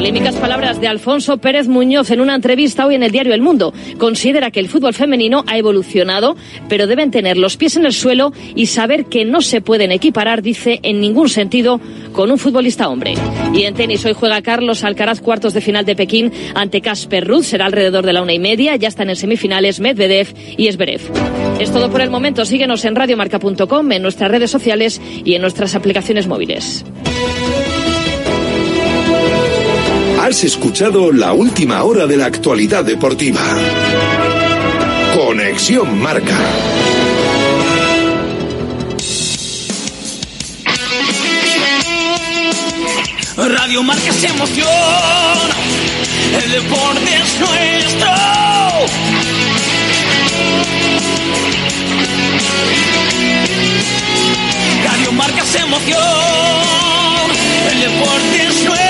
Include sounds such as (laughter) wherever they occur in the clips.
Polémicas palabras de Alfonso Pérez Muñoz en una entrevista hoy en el diario El Mundo. Considera que el fútbol femenino ha evolucionado, pero deben tener los pies en el suelo y saber que no se pueden equiparar, dice, en ningún sentido con un futbolista hombre. Y en tenis hoy juega Carlos Alcaraz cuartos de final de Pekín ante Casper Ruth. Será alrededor de la una y media. Ya están en semifinales Medvedev y Esberev. Es todo por el momento. Síguenos en radiomarca.com, en nuestras redes sociales y en nuestras aplicaciones móviles. Has escuchado la última hora de la actualidad deportiva. Conexión Marca. Radio Marca es emoción. El deporte es nuestro. Radio Marca es emoción. El deporte es nuestro.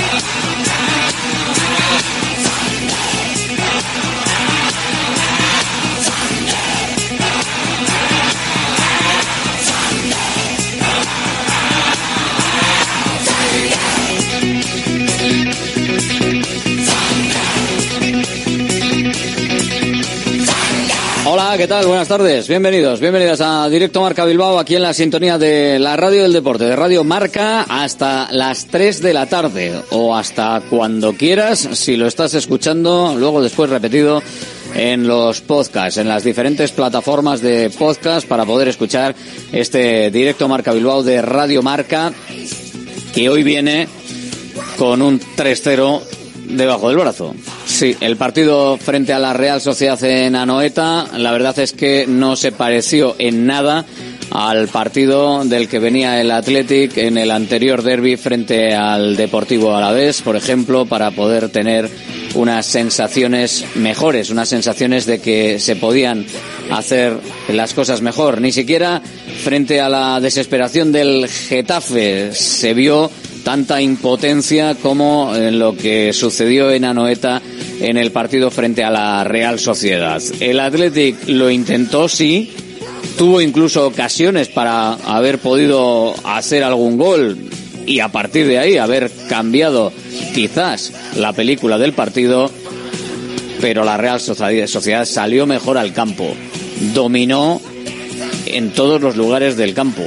¿Qué tal? Buenas tardes. Bienvenidos, bienvenidas a Directo Marca Bilbao, aquí en la sintonía de la Radio del Deporte, de Radio Marca, hasta las 3 de la tarde o hasta cuando quieras, si lo estás escuchando, luego después repetido en los podcasts, en las diferentes plataformas de podcast para poder escuchar este Directo Marca Bilbao de Radio Marca, que hoy viene con un 3-0 debajo del brazo. Sí, el partido frente a la Real Sociedad en Anoeta, la verdad es que no se pareció en nada al partido del que venía el Athletic en el anterior derby frente al Deportivo Alavés, por ejemplo, para poder tener unas sensaciones mejores, unas sensaciones de que se podían hacer las cosas mejor. Ni siquiera frente a la desesperación del Getafe se vio tanta impotencia como en lo que sucedió en Anoeta en el partido frente a la Real Sociedad. El Athletic lo intentó, sí, tuvo incluso ocasiones para haber podido hacer algún gol y a partir de ahí haber cambiado quizás la película del partido, pero la Real Sociedad salió mejor al campo, dominó en todos los lugares del campo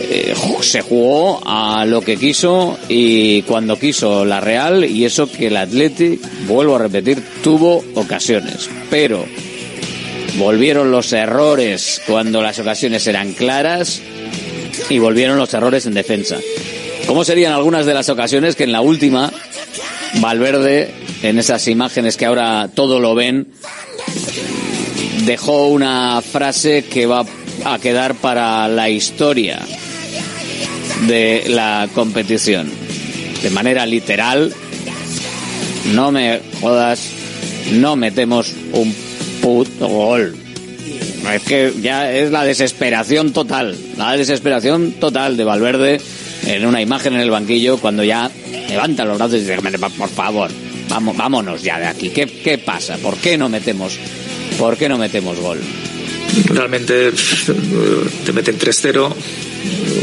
eh, se jugó a lo que quiso y cuando quiso la Real y eso que el Athletic, vuelvo a repetir, tuvo ocasiones. Pero volvieron los errores cuando las ocasiones eran claras y volvieron los errores en defensa. ¿Cómo serían algunas de las ocasiones que en la última Valverde, en esas imágenes que ahora todo lo ven, dejó una frase que va a quedar para la historia de la competición. De manera literal, no me jodas, no metemos un puto gol. Es que ya es la desesperación total, la desesperación total de Valverde en una imagen en el banquillo cuando ya levanta los brazos y dice, por favor, vamos, vámonos ya de aquí. ¿Qué, ¿Qué pasa? ¿Por qué no metemos, por qué no metemos gol? Realmente te meten 3-0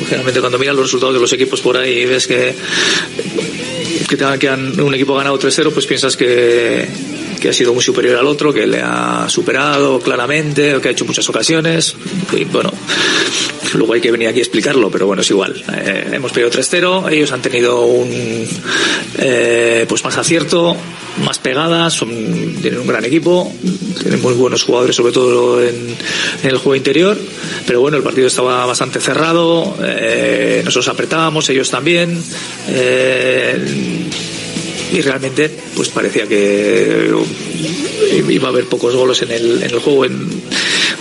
generalmente cuando miras los resultados de los equipos por ahí y ves que, que, te, que han, un equipo ha ganado 3-0, pues piensas que, que ha sido muy superior al otro, que le ha superado claramente, que ha hecho muchas ocasiones. Y bueno, luego hay que venir aquí a explicarlo, pero bueno, es igual. Eh, hemos perdido 3-0, ellos han tenido un eh, pues más acierto, más pegadas, son, tienen un gran equipo, tienen muy buenos jugadores, sobre todo en, el juego interior, pero bueno, el partido estaba bastante cerrado, eh, nosotros apretábamos, ellos también. Y realmente pues parecía que iba a haber pocos goles en el, en el juego. En,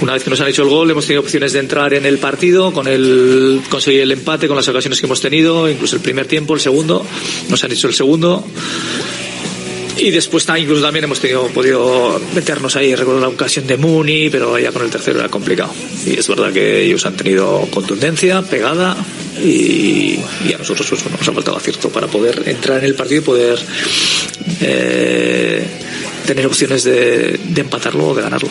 una vez que nos han hecho el gol, hemos tenido opciones de entrar en el partido, con el conseguir el empate, con las ocasiones que hemos tenido, incluso el primer tiempo, el segundo, nos han hecho el segundo. Y después incluso también hemos tenido, podido meternos ahí, recuerdo la ocasión de Muni, pero ya con el tercero era complicado. Y es verdad que ellos han tenido contundencia, pegada, y, a nosotros pues, nos ha faltado acierto para poder entrar en el partido y poder eh, tener opciones de, de empatarlo o de ganarlo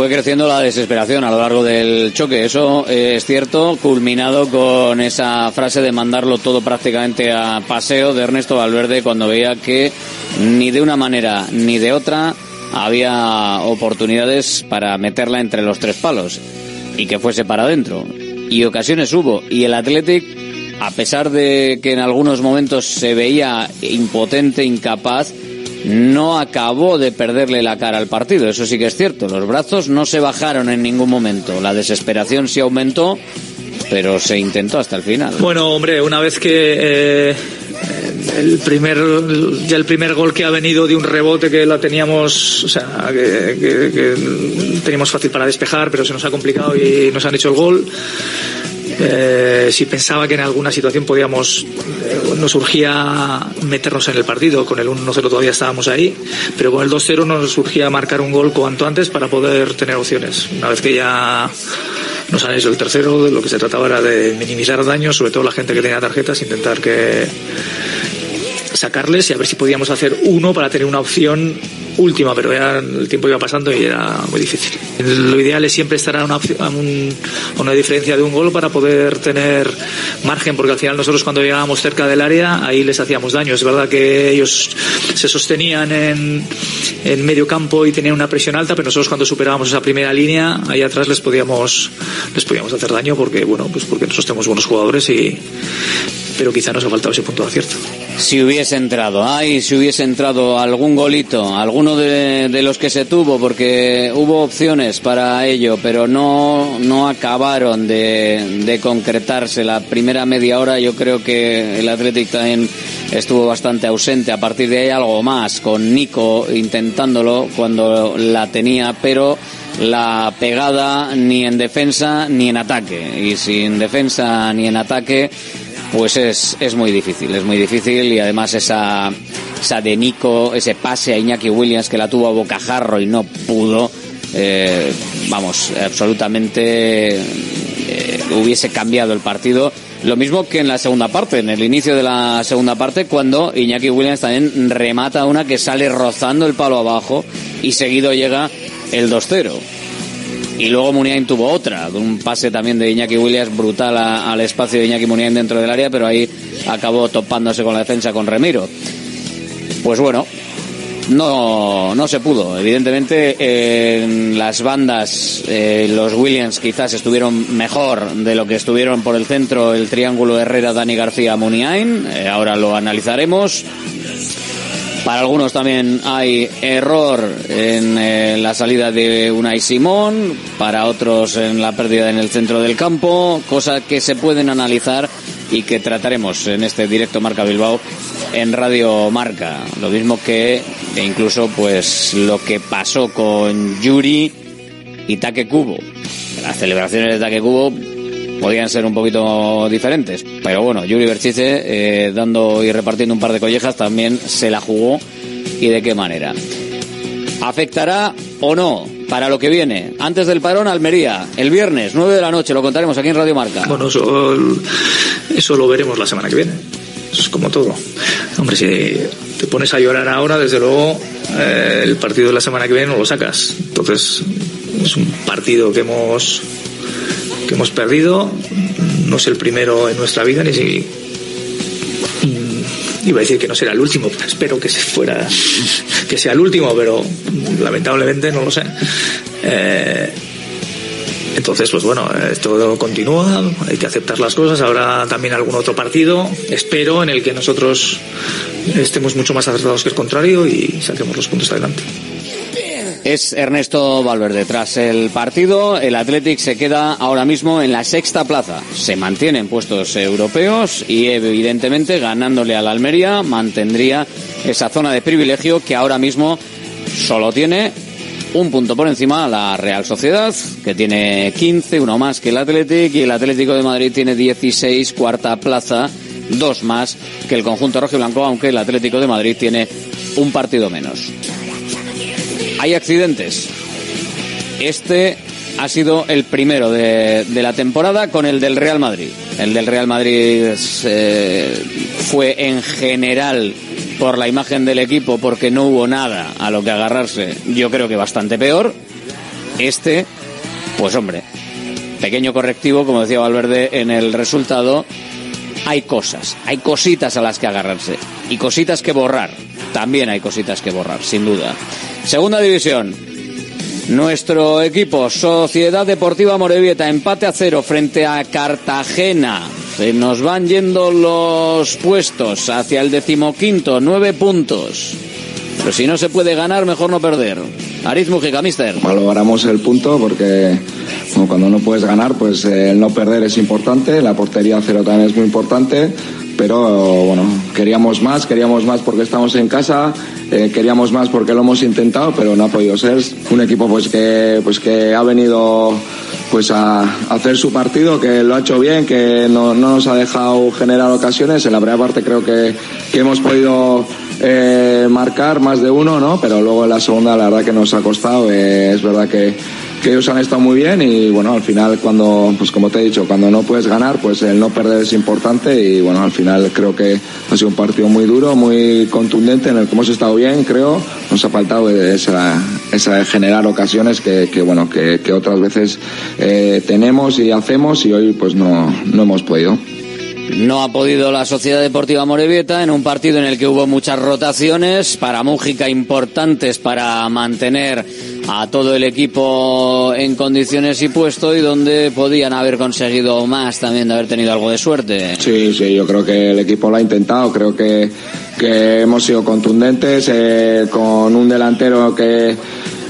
fue creciendo la desesperación a lo largo del choque. Eso es cierto, culminado con esa frase de mandarlo todo prácticamente a paseo de Ernesto Valverde cuando veía que ni de una manera ni de otra había oportunidades para meterla entre los tres palos y que fuese para adentro. Y ocasiones hubo. Y el Athletic, a pesar de que en algunos momentos se veía impotente, incapaz, no acabó de perderle la cara al partido, eso sí que es cierto. Los brazos no se bajaron en ningún momento, la desesperación sí aumentó, pero se intentó hasta el final. Bueno, hombre, una vez que eh, el primer ya el primer gol que ha venido de un rebote que la teníamos, o sea, que, teníamos fácil para despejar, pero se nos ha complicado y nos han hecho el gol. Eh, si pensaba que en alguna situación podíamos, eh, nos surgía meternos en el partido. Con el 1-0 todavía estábamos ahí, pero con el 2-0 nos surgía marcar un gol cuanto antes para poder tener opciones. Una vez que ya nos han hecho el tercero, lo que se trataba era de minimizar daños, sobre todo la gente que tenía tarjetas, intentar que sacarles y a ver si podíamos hacer uno para tener una opción última, pero ya el tiempo iba pasando y era muy difícil. Lo ideal es siempre estar a una, a un, a una diferencia de un gol para poder tener margen, porque al final nosotros cuando llegábamos cerca del área, ahí les hacíamos daño. Es verdad que ellos se sostenían en, en medio campo y tenían una presión alta, pero nosotros cuando superábamos esa primera línea, ahí atrás les podíamos, les podíamos hacer daño porque, bueno, pues porque nosotros tenemos buenos jugadores y, pero quizá nos ha faltado ese punto de acierto. Si hubiese entrado, ay, si hubiese entrado algún golito, alguno de, los que se tuvo, porque hubo opciones para ello, pero no, no acabaron de, de concretarse. La primera media hora yo creo que el Athletic también estuvo bastante ausente. A partir de ahí algo más, con Nico intentándolo cuando la tenía, pero la pegada ni en defensa ni en ataque. Y sin defensa ni en ataque pues es, es muy difícil, es muy difícil y además esa, esa de Nico, ese pase a Iñaki Williams que la tuvo a bocajarro y no pudo, eh, vamos, absolutamente eh, hubiese cambiado el partido. Lo mismo que en la segunda parte, en el inicio de la segunda parte, cuando Iñaki Williams también remata una que sale rozando el palo abajo y seguido llega el 2-0. Y luego Muniain tuvo otra, un pase también de Iñaki Williams brutal al espacio de Iñaki Muniain dentro del área, pero ahí acabó topándose con la defensa con Remiro. Pues bueno, no, no se pudo. Evidentemente, en las bandas, eh, los Williams quizás estuvieron mejor de lo que estuvieron por el centro el triángulo Herrera, Dani García, Muniain. Eh, ahora lo analizaremos. Para algunos también hay error en eh, la salida de Unai Simón, para otros en la pérdida en el centro del campo, cosas que se pueden analizar y que trataremos en este directo Marca Bilbao en Radio Marca. Lo mismo que e incluso pues lo que pasó con Yuri y Take Kubo. Las celebraciones de Take Kubo podían ser un poquito diferentes. Pero bueno, Yuri Berchice, eh, dando y repartiendo un par de collejas, también se la jugó y de qué manera. ¿Afectará o no para lo que viene? Antes del parón, Almería, el viernes, 9 de la noche, lo contaremos aquí en Radio Marca. Bueno, eso, eso lo veremos la semana que viene. Es como todo. Hombre, si te pones a llorar ahora, desde luego, eh, el partido de la semana que viene no lo sacas. Entonces, es un partido que hemos que hemos perdido. No es el primero en nuestra vida, ni si iba a decir que no será el último, espero que se fuera, que sea el último, pero lamentablemente no lo sé. Eh, entonces, pues bueno, esto continúa, hay que aceptar las cosas. Habrá también algún otro partido, espero, en el que nosotros estemos mucho más acertados que el contrario y saquemos los puntos adelante. Es Ernesto Valverde. Tras el partido, el Athletic se queda ahora mismo en la sexta plaza. Se mantiene en puestos europeos y evidentemente ganándole al Almería mantendría esa zona de privilegio que ahora mismo solo tiene un punto por encima la Real Sociedad, que tiene 15, uno más que el Athletic, y el Atlético de Madrid tiene 16, cuarta plaza, dos más que el conjunto rojo y blanco, aunque el Atlético de Madrid tiene un partido menos. Hay accidentes. Este ha sido el primero de, la temporada con el del Real Madrid. El del Real Madrid eh, fue en general por la imagen del equipo porque no hubo nada a lo que agarrarse, yo creo que bastante peor. Este, pues hombre, pequeño correctivo, como decía Valverde, en el resultado hay cosas, hay cositas a las que agarrarse y cositas que borrar. También hay cositas que borrar, sin duda. Segunda división. Nuestro equipo, Sociedad Deportiva Morevieta, empate a cero frente a Cartagena. Se nos van yendo los puestos hacia el decimoquinto, nueve puntos. Pero si no se puede ganar, mejor no perder. Ariz Mujica, mister. Valoramos el punto porque bueno, cuando no puedes ganar, pues eh, el no perder es importante. La portería cero también es muy importante. Pero bueno, queríamos más, queríamos más porque estamos en casa, eh, queríamos más porque lo hemos intentado, pero no ha podido ser. Un equipo pues que, pues que ha venido pues a, hacer su partido, que lo ha hecho bien, que no, no nos ha dejado generar ocasiones. En la primera parte creo que, que hemos podido eh, marcar más de uno, ¿no? Pero luego en la segunda la verdad que nos ha costado. Eh, es verdad que, que ellos han estado muy bien y bueno, al final cuando, pues como te he dicho, cuando no puedes ganar, pues el no perder es importante y bueno, al final creo que ha sido un partido muy duro, muy contundente en el que hemos estado bien, creo. Nos ha faltado esa, esa generar ocasiones que, que bueno, que, que otras veces eh, tenemos y hacemos y hoy pues no, no hemos podido. No ha podido la Sociedad Deportiva Morevieta en un partido en el que hubo muchas rotaciones para Mújica importantes para mantener a todo el equipo en condiciones y puesto y donde podían haber conseguido más también de haber tenido algo de suerte. Sí, sí, yo creo que el equipo lo ha intentado, creo que, que hemos sido contundentes eh, con un delantero que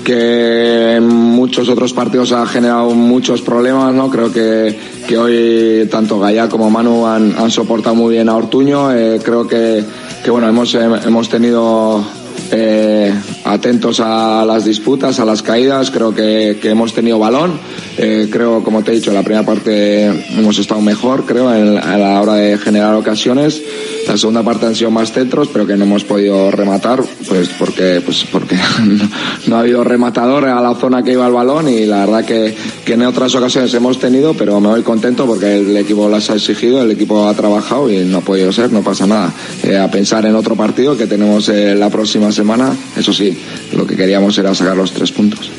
que en muchos otros partidos ha generado muchos problemas, ¿no? Creo que, que hoy tanto Gaya como Manu han, han soportado muy bien a Ortuño. Eh, creo que, que bueno, hemos, eh, hemos tenido eh, atentos a las disputas, a las caídas. Creo que, que hemos tenido balón. Creo, como te he dicho, la primera parte hemos estado mejor, creo, en, a la hora de generar ocasiones. La segunda parte han sido más centros, pero que no hemos podido rematar, pues porque, pues porque (laughs) no, ha habido rematador a la zona que iba el balón y la verdad que, que en otras ocasiones hemos tenido, pero me voy contento porque el equipo las ha exigido, el equipo ha trabajado y no ha podido ser, no pasa nada. Eh, a pensar en otro partido que tenemos eh, la próxima semana, eso sí, lo que queríamos era sacar los tres puntos.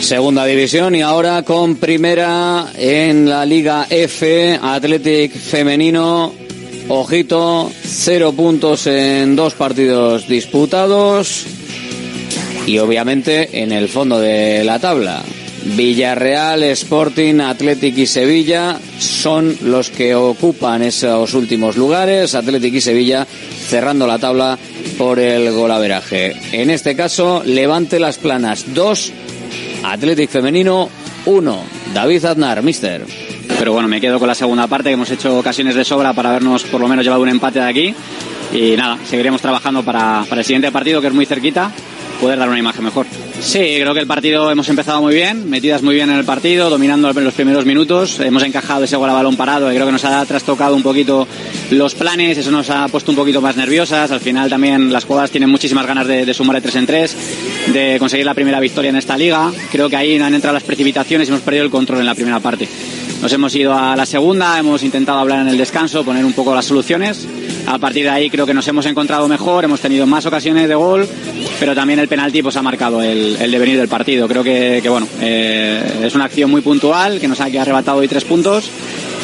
Segunda división y ahora con primera en la Liga F, Athletic femenino. Ojito, cero puntos en dos partidos disputados. Y obviamente en el fondo de la tabla. Villarreal, Sporting, Athletic y Sevilla son los que ocupan esos últimos lugares. Athletic y Sevilla cerrando la tabla por el golaveraje. En este caso, Levante las Planas 2, Athletic Femenino 1. David Aznar, mister. Pero bueno, me quedo con la segunda parte, que hemos hecho ocasiones de sobra para habernos por lo menos llevado un empate de aquí. Y nada, seguiremos trabajando para, para el siguiente partido, que es muy cerquita, poder dar una imagen mejor. Sí, creo que el partido hemos empezado muy bien, metidas muy bien en el partido, dominando los primeros minutos. Hemos encajado ese gol a balón parado, que creo que nos ha trastocado un poquito los planes, eso nos ha puesto un poquito más nerviosas. Al final también las jugadas tienen muchísimas ganas de, sumar de tres en tres, de conseguir la primera victoria en esta liga. Creo que ahí han entrado las precipitaciones y hemos perdido el control en la primera parte. Nos hemos ido a la segunda, hemos intentado hablar en el descanso, poner un poco las soluciones. A partir de ahí creo que nos hemos encontrado mejor, hemos tenido más ocasiones de gol, pero también el penalti pues ha marcado el, el devenir del partido. Creo que, bueno, eh, es una acción muy puntual que nos ha arrebatado hoy tres puntos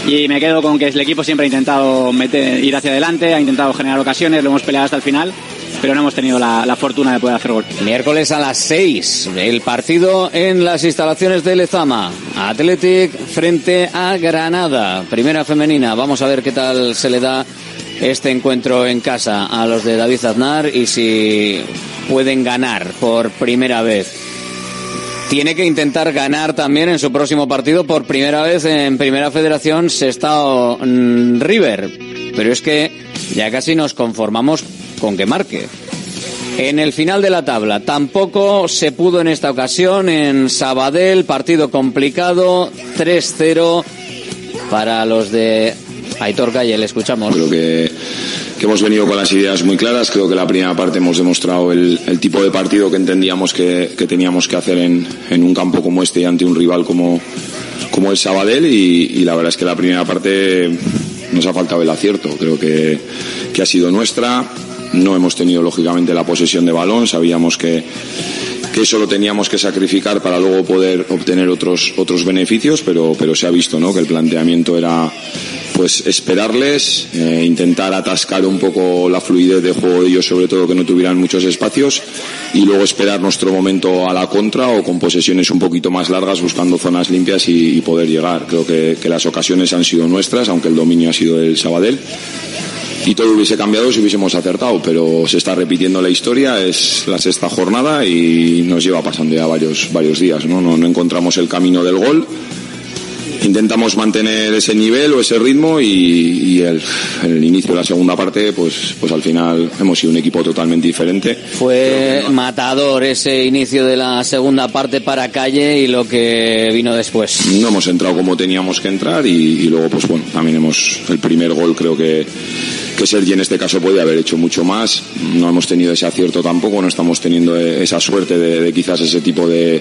y me quedo con que el equipo siempre ha intentado ir hacia adelante, ha intentado generar ocasiones, lo hemos peleado hasta el final, pero no hemos tenido la, la fortuna de poder hacer gol. Miércoles a las 6, el partido en las instalaciones de Lezama. Athletic frente a Granada, primera femenina. Vamos a ver qué tal se le da este encuentro en casa a los de David Aznar y si pueden ganar por primera vez. tiene que intentar ganar también en su próximo partido por primera vez en Primera Federación Sestao mm, River. Pero es que ya casi nos conformamos con que marque. En el final de la tabla tampoco se pudo en esta ocasión en Sabadell, partido complicado, 3-0 para los de Aitor Calle, le escuchamos. Creo que, que hemos venido con las ideas muy claras. Creo que la primera parte hemos demostrado el, el tipo de partido que entendíamos que, que teníamos que hacer en, en, un campo como este y ante un rival como, como el Sabadell. Y, y, la verdad es que la primera parte nos ha faltado el acierto. Creo que, que ha sido nuestra. No hemos tenido, lógicamente, la posesión de balón. Sabíamos que, que eso lo teníamos que sacrificar para luego poder obtener otros, otros beneficios, pero, pero se ha visto ¿no? que el planteamiento era pues esperarles, eh, intentar atascar un poco la fluidez de juego de ellos, sobre todo que no tuvieran muchos espacios, y luego esperar nuestro momento a la contra o con posesiones un poquito más largas, buscando zonas limpias y, y poder llegar. Creo que, que, las ocasiones han sido nuestras, aunque el dominio ha sido del Sabadell. Y todo hubiese cambiado si hubiésemos acertado, pero se está repitiendo la historia, es la sexta jornada y nos lleva pasando ya varios, varios días. ¿no? No, no encontramos el camino del gol intentamos mantener ese nivel o ese ritmo y, y el, el, inicio de la segunda parte, pues, pues al final hemos sido un equipo totalmente diferente. Fue no... matador ese inicio de la segunda parte para Calle y lo que vino después. No hemos entrado como teníamos que entrar y, y luego, pues bueno, también hemos el primer gol creo que que Sergi en este caso puede haber hecho mucho más. No hemos tenido ese acierto tampoco, no estamos teniendo esa suerte de, quizás ese tipo (laughs) de,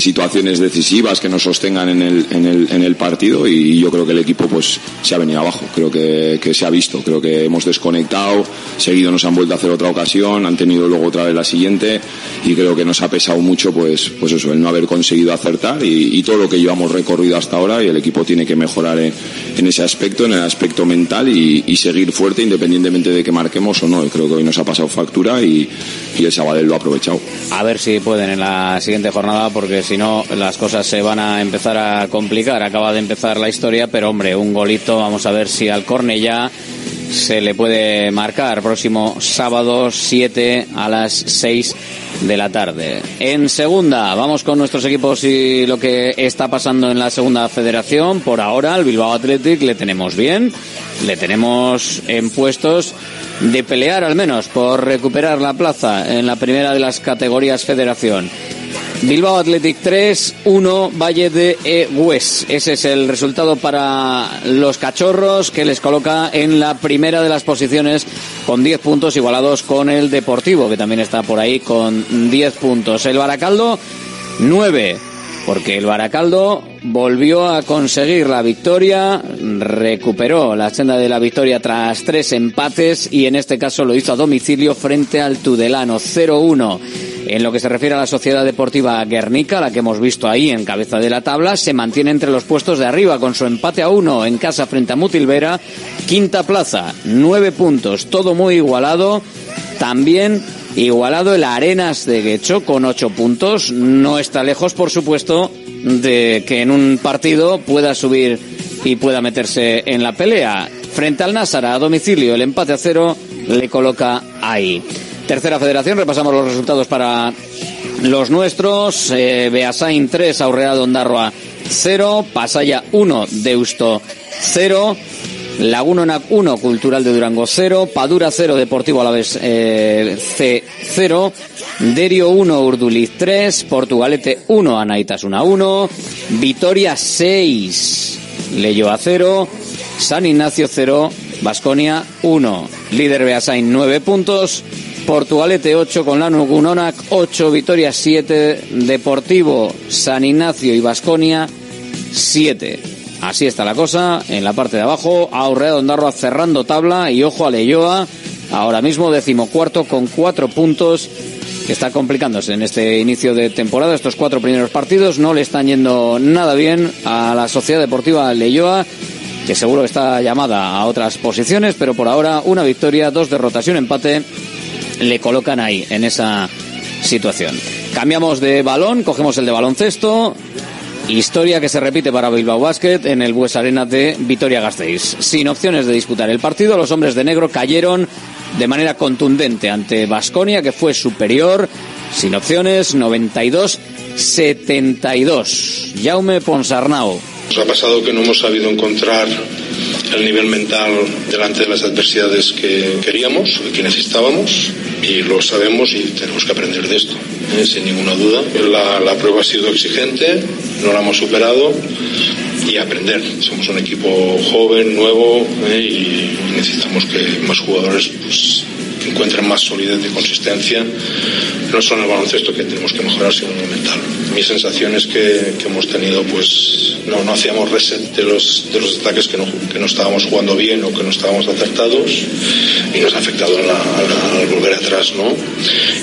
situaciones decisivas que nos sostengan en el, partido y yo creo que el equipo pues se ha venido abajo, creo que, se ha visto, creo que hemos desconectado, seguido nos han vuelto a hacer otra ocasión, han tenido luego otra vez la siguiente y creo que nos ha pesado mucho pues, pues eso, el no haber conseguido acertar y, todo lo que llevamos recorrido hasta ahora y el equipo tiene que mejorar en, ese aspecto, en el aspecto mental y seguir fuerte independientemente de que marquemos o no. Creo que hoy nos ha pasado factura y, y el Sabadell lo ha aprovechado. A ver si pueden en la siguiente jornada, porque si no las cosas se van a empezar a complicar. Acaba de empezar la historia, pero hombre, un golito, vamos a ver si al ya se le puede marcar. Próximo sábado 7 a las 6 de la tarde. En segunda, vamos con nuestros equipos y lo que está pasando en la segunda federación. Por ahora, el Bilbao Athletic le tenemos bien, le tenemos en puestos de pelear al menos por recuperar la plaza en la primera de las categorías federación. Bilbao Athletic 3, 1 Valle de Egues. Ese es el resultado para los cachorros que les coloca en la primera de las posiciones con 10 puntos igualados con el Deportivo, que también está por ahí con 10 puntos. El Baracaldo 9, porque el Baracaldo volvió a conseguir la victoria, recuperó la senda de la victoria tras tres empates y en este caso lo hizo a domicilio frente al Tudelano 0-1. En lo que se refiere a la Sociedad Deportiva Guernica, la que hemos visto ahí en cabeza de la tabla, se mantiene entre los puestos de arriba con su empate a uno en casa frente a Mutilvera. Quinta plaza, nueve puntos, todo muy igualado. También igualado el Arenas de Guecho con ocho puntos. No está lejos, por supuesto, de que en un partido pueda subir y pueda meterse en la pelea. Frente al Násara a domicilio, el empate a cero le coloca ahí. Tercera federación, repasamos los resultados para los nuestros. Eh, Beasain 3, Aurrea Dondarroa 0, Pasaya 1, Deusto 0, Laguna 1, Cultural de Durango 0, Padura 0, Deportivo Alavés eh, C 0, Derio 1, Urduliz 3, Portugalete 1, Anaitas 1 1, Vitoria 6, Leyo 0, San Ignacio 0, Basconia 1, líder Beasain 9 puntos, Portugalete 8 con Lanu Gunonac 8, Vitoria 7, Deportivo San Ignacio y Basconia 7. Así está la cosa. En la parte de abajo, Aurrera Ondarroa cerrando tabla y ojo a Leyoa, ahora mismo decimocuarto con cuatro puntos que está complicándose en este inicio de temporada. Estos cuatro primeros partidos no le están yendo nada bien a la Sociedad Deportiva Leyoa, que seguro está llamada a otras posiciones, pero por ahora una victoria, dos derrotas y un empate le colocan ahí, en esa situación. Cambiamos de balón, cogemos el de baloncesto. Historia que se repite para Bilbao Basket en el Bues Arena de Vitoria Gasteiz. Sin opciones de disputar el partido, los hombres de negro cayeron de manera contundente ante Basconia, que fue superior, sin opciones, 92 72. Jaume Ponsarnau. Nos ha pasado que no hemos sabido encontrar el nivel mental delante de las adversidades que queríamos, que necesitábamos, y lo sabemos y tenemos que aprender de esto, ¿eh? sin ninguna duda. La, la, prueba ha sido exigente, no la hemos superado y aprender. Somos un equipo joven, nuevo ¿eh? y necesitamos que más jugadores pues, encuentren más solidez y consistencia, no solo en el baloncesto que tenemos que mejorar, sino el mental. Mi sensación es que, que hemos tenido, pues, no, no hacíamos reset de los, de los ataques que no, que no estábamos jugando bien o que no estábamos acertados y nos ha afectado al volver atrás, ¿no?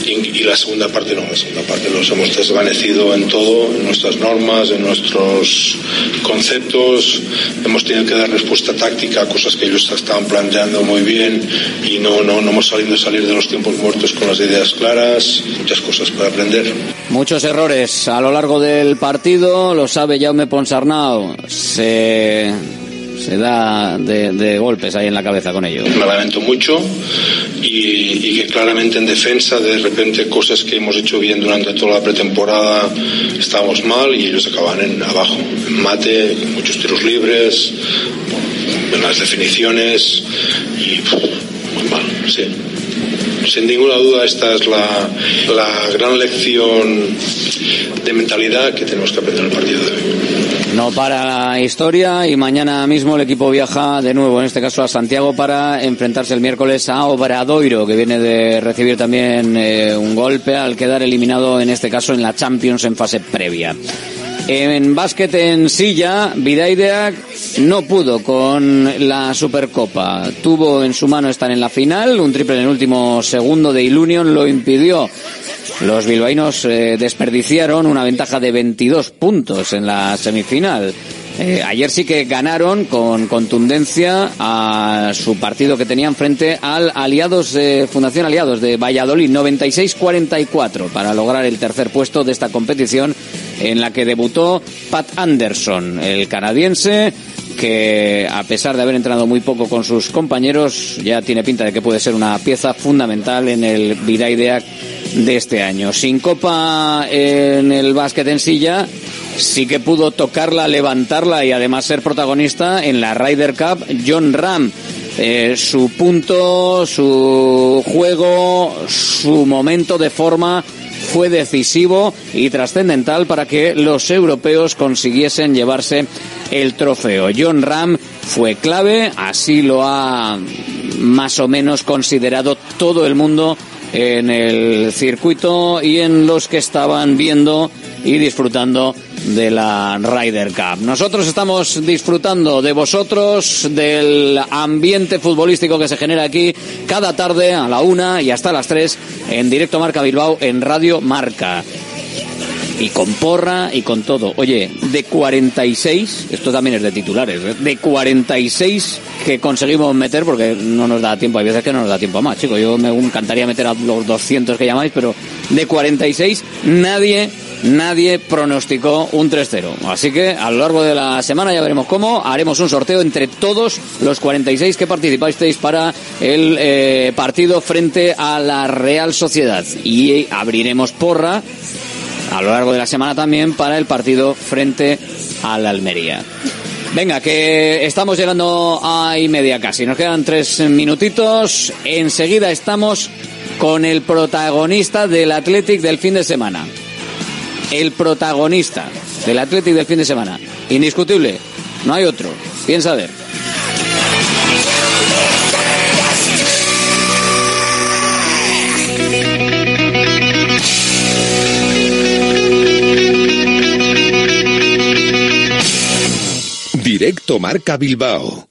Y, y, la segunda parte no, la segunda parte los hemos desvanecido en todo, en nuestras normas, en nuestros conceptos, hemos tenido que dar respuesta táctica a cosas que ellos estaban planteando muy bien y no, no, no hemos salido salir de los tiempos muertos con las ideas claras, muchas cosas para aprender. Muchos errores a lo largo del partido, lo sabe Jaume Ponsarnau, se, se da de, de golpes ahí en la cabeza con ello. Me lamento mucho y, y, que claramente en defensa de repente cosas que hemos hecho bien durante toda la pretemporada estábamos mal y ellos acaban en abajo, en mate, muchos tiros libres, en las definiciones y pff, muy mal, sí. Sin ninguna duda esta es la, la gran lección de mentalidad que tenemos que aprender en el partido de hoy. No para la historia y mañana mismo el equipo viaja de nuevo, en este caso a Santiago, para enfrentarse el miércoles a Obradoiro, que viene de recibir también eh, un golpe al quedar eliminado, en este caso en la Champions en fase previa. En básquet en silla, Vidaideak no pudo con la Supercopa. Tuvo en su mano estar en la final, un triple en el último segundo de Ilunion lo impidió. Los bilbaínos eh, desperdiciaron una ventaja de 22 puntos en la semifinal. Eh, ayer sí que ganaron con contundencia a su partido que tenían frente al Aliados de Fundación Aliados de Valladolid, 96-44, para lograr el tercer puesto de esta competición en la que debutó Pat Anderson, el canadiense, que a pesar de haber entrenado muy poco con sus compañeros, ya tiene pinta de que puede ser una pieza fundamental en el Vidaideac de este año. Sin copa en el básquet en silla, sí que pudo tocarla, levantarla y además ser protagonista en la Ryder Cup John Ram. Eh, su punto, su juego, su momento de forma fue decisivo y trascendental para que los europeos consiguiesen llevarse el trofeo. John Ram fue clave, así lo ha más o menos considerado todo el mundo en el circuito y en los que estaban viendo y disfrutando de la Ryder Cup. Nosotros estamos disfrutando de vosotros, del ambiente futbolístico que se genera aquí cada tarde a la una y hasta las tres en directo Marca Bilbao en Radio Marca. Y con porra y con todo. Oye, de 46, esto también es de titulares, ¿eh? de 46 que conseguimos meter, porque no nos da tiempo, hay veces que no nos da tiempo más, chicos. Yo me encantaría meter a los 200 que llamáis, pero de 46 nadie nadie pronosticó un 3-0. Así que a lo largo de la semana ya veremos cómo. Haremos un sorteo entre todos los 46 que participasteis para el eh, partido frente a la Real Sociedad. Y abriremos porra a lo largo de la semana también para el partido frente a la Almería. Venga, que estamos llegando a y media casi. Nos quedan tres minutitos. Enseguida estamos con el protagonista del Athletic del fin de semana el protagonista del Athletic del fin de semana. Indiscutible, no hay otro. Piensa ver. Directo Marca Bilbao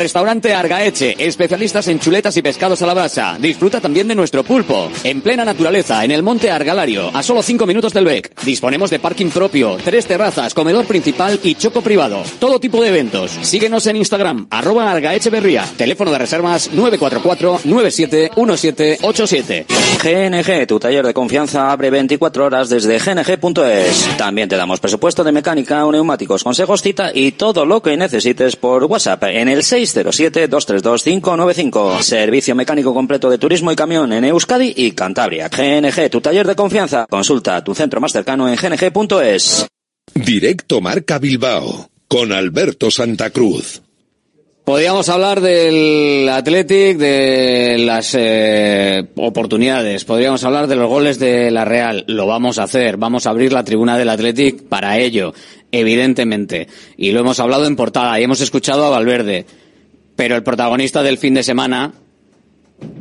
Restaurante Argaeche, especialistas en chuletas y pescados a la brasa. Disfruta también de nuestro pulpo. En plena naturaleza, en el monte Argalario, a solo 5 minutos del BEC. Disponemos de parking propio, tres terrazas, comedor principal y choco privado. Todo tipo de eventos. Síguenos en Instagram, arroba Argaecheverría. Teléfono de reservas 944-971787. GNG, tu taller de confianza abre 24 horas desde gng.es. También te damos presupuesto de mecánica, neumáticos, consejos, cita y todo lo que necesites por WhatsApp en el 607-232-595. Servicio mecánico completo de turismo y camión en Euskadi y Cantabria. GNG, tu taller de confianza. Consulta tu centro más cercano en gng.es. Directo Marca Bilbao con Alberto Santa Cruz. Podríamos hablar del Athletic, de las eh, oportunidades, podríamos hablar de los goles de la Real. Lo vamos a hacer, vamos a abrir la tribuna del Athletic para ello, evidentemente. Y lo hemos hablado en portada y hemos escuchado a Valverde. Pero el protagonista del fin de semana,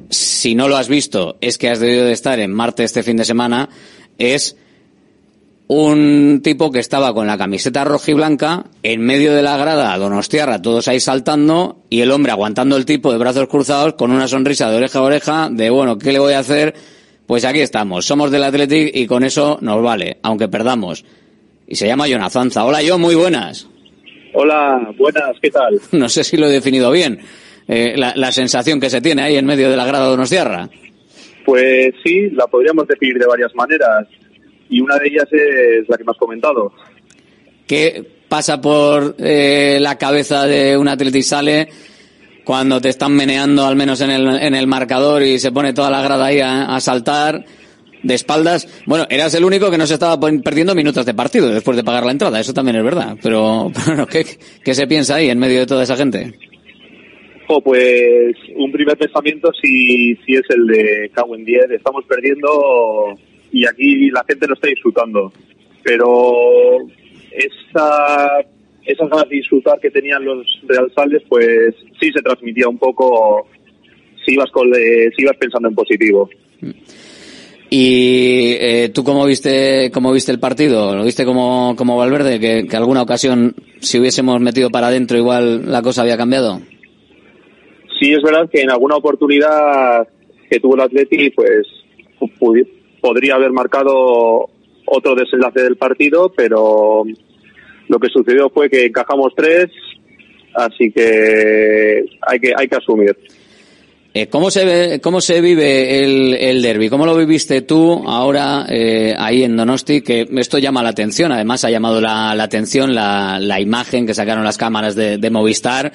si no lo has visto, es que has debido de estar en Marte este fin de semana, es un tipo que estaba con la camiseta roja y blanca en medio de la grada Donostiarra, todos ahí saltando y el hombre aguantando el tipo de brazos cruzados con una sonrisa de oreja a oreja de bueno, ¿qué le voy a hacer? Pues aquí estamos, somos del Athletic y con eso nos vale, aunque perdamos. Y se llama Jonazanza. Hola yo, muy buenas. Hola, buenas, ¿qué tal? (laughs) No sé si lo he definido bien. Eh, la, la, sensación que se tiene ahí en medio de la grada Donostiarra. Pues sí, la podríamos definir de varias maneras y una de ellas es la que me has comentado. ¿Qué pasa por eh, la cabeza de un Athletic Sale cuando te están meneando al menos en el, en el marcador y se pone toda la grada ahí a, a saltar de espaldas? Bueno, eras el único que no se estaba perdiendo minutos de partido después de pagar la entrada, eso también es verdad. Pero, (laughs) pero ¿qué, ¿qué se piensa ahí en medio de toda esa gente? Oh, pues un primer pensamiento sí, sí es el de cago en 10. Estamos perdiendo y aquí la gente lo está disfrutando. Pero esa, esas ganas de disfrutar que tenían los realsales, pues sí se transmitía un poco si ibas, con, eh, si ibas pensando en positivo. ¿Y eh, tú cómo viste, cómo viste el partido? ¿Lo viste como, como Valverde? Que, que alguna ocasión, si hubiésemos metido para adentro, igual la cosa había cambiado. Sí, es verdad que en alguna oportunidad que tuvo el Atleti, pues podría haber marcado otro desenlace del partido, pero lo que sucedió fue que encajamos tres, así que hay que, hay que asumir. Eh, ¿Cómo se, ve, ¿Cómo se vive el, el derby? ¿Cómo lo viviste tú ahora eh, ahí en Donosti? Que esto llama la atención. Además, ha llamado la, la atención la, la, imagen que sacaron las cámaras de, de, Movistar.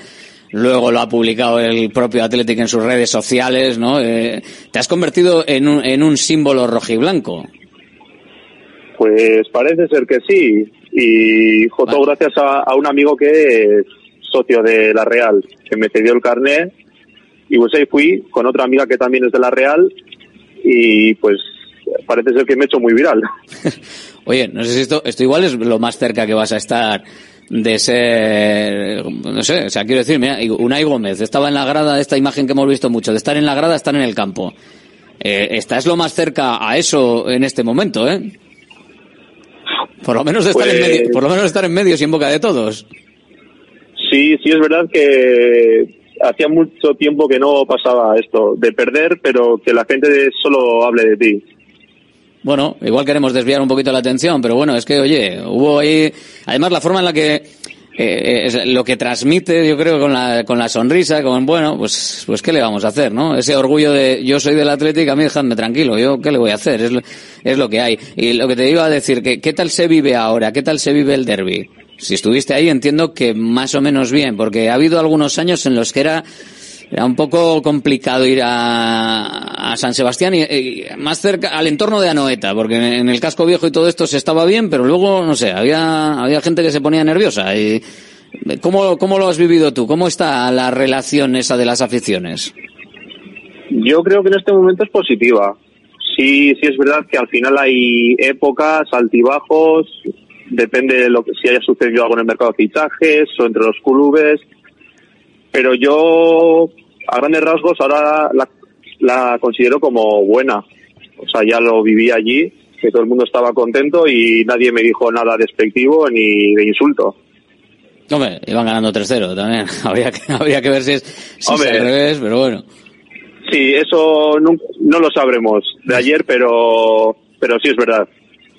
Luego lo ha publicado el propio Athletic en sus redes sociales, ¿no? Eh, te has convertido en un, en un símbolo rojiblanco. Pues parece ser que sí. Y Joto, vale. gracias a, a un amigo que es socio de la Real, que me cedió el carnet y pues ahí fui con otra amiga que también es de la Real y pues parece ser que me he hecho muy viral. (laughs) Oye, no sé si esto, esto igual es lo más cerca que vas a estar de ser, no sé, o sea, quiero decir, mira, Unai Gómez estaba en la grada, esta imagen que hemos visto mucho, de estar en la grada, estar en el campo. Eh, esta es lo más cerca a eso en este momento, ¿eh? Por lo menos de estar en Pues- medio, por lo menos de estar en medios y en boca de todos. Sí, sí es verdad que hacía mucho tiempo que no pasaba esto, de perder, pero que la gente solo hable de ti. Bueno, igual queremos desviar un poquito la atención, pero bueno, es que, oye, hubo ahí, además la forma en la que, eh, es lo que transmite, yo creo, con la, con la sonrisa, con, bueno, pues, pues, ¿qué le vamos a hacer, no? Ese orgullo de, yo soy del Atlético, a mí dejadme tranquilo, yo, ¿qué le voy a hacer? Es, lo- es lo que hay. Y lo que te iba a decir, que, ¿qué tal se vive ahora? ¿Qué tal se vive el derby? Si estuviste ahí, entiendo que más o menos bien, porque ha habido algunos años en los que era, era un poco complicado ir a, a San Sebastián y, y más cerca al entorno de Anoeta, porque en el casco viejo y todo esto se estaba bien, pero luego, no sé, había, había gente que se ponía nerviosa. Y, ¿cómo, ¿Cómo lo has vivido tú? ¿Cómo está la relación esa de las aficiones? Yo creo que en este momento es positiva. Sí, sí es verdad que al final hay épocas, altibajos, depende de lo que si haya sucedido algo en el mercado de fichajes o entre los clubes, pero yo a grandes rasgos ahora la, la considero como buena. O sea, ya lo viví allí, que todo el mundo estaba contento y nadie me dijo nada despectivo ni de insulto. Hombre, iban ganando 3-0 también. (laughs) habría, que, habría que ver si es, si es al revés, pero bueno. Sí, eso no, no lo sabremos de ayer, pero, pero sí es verdad.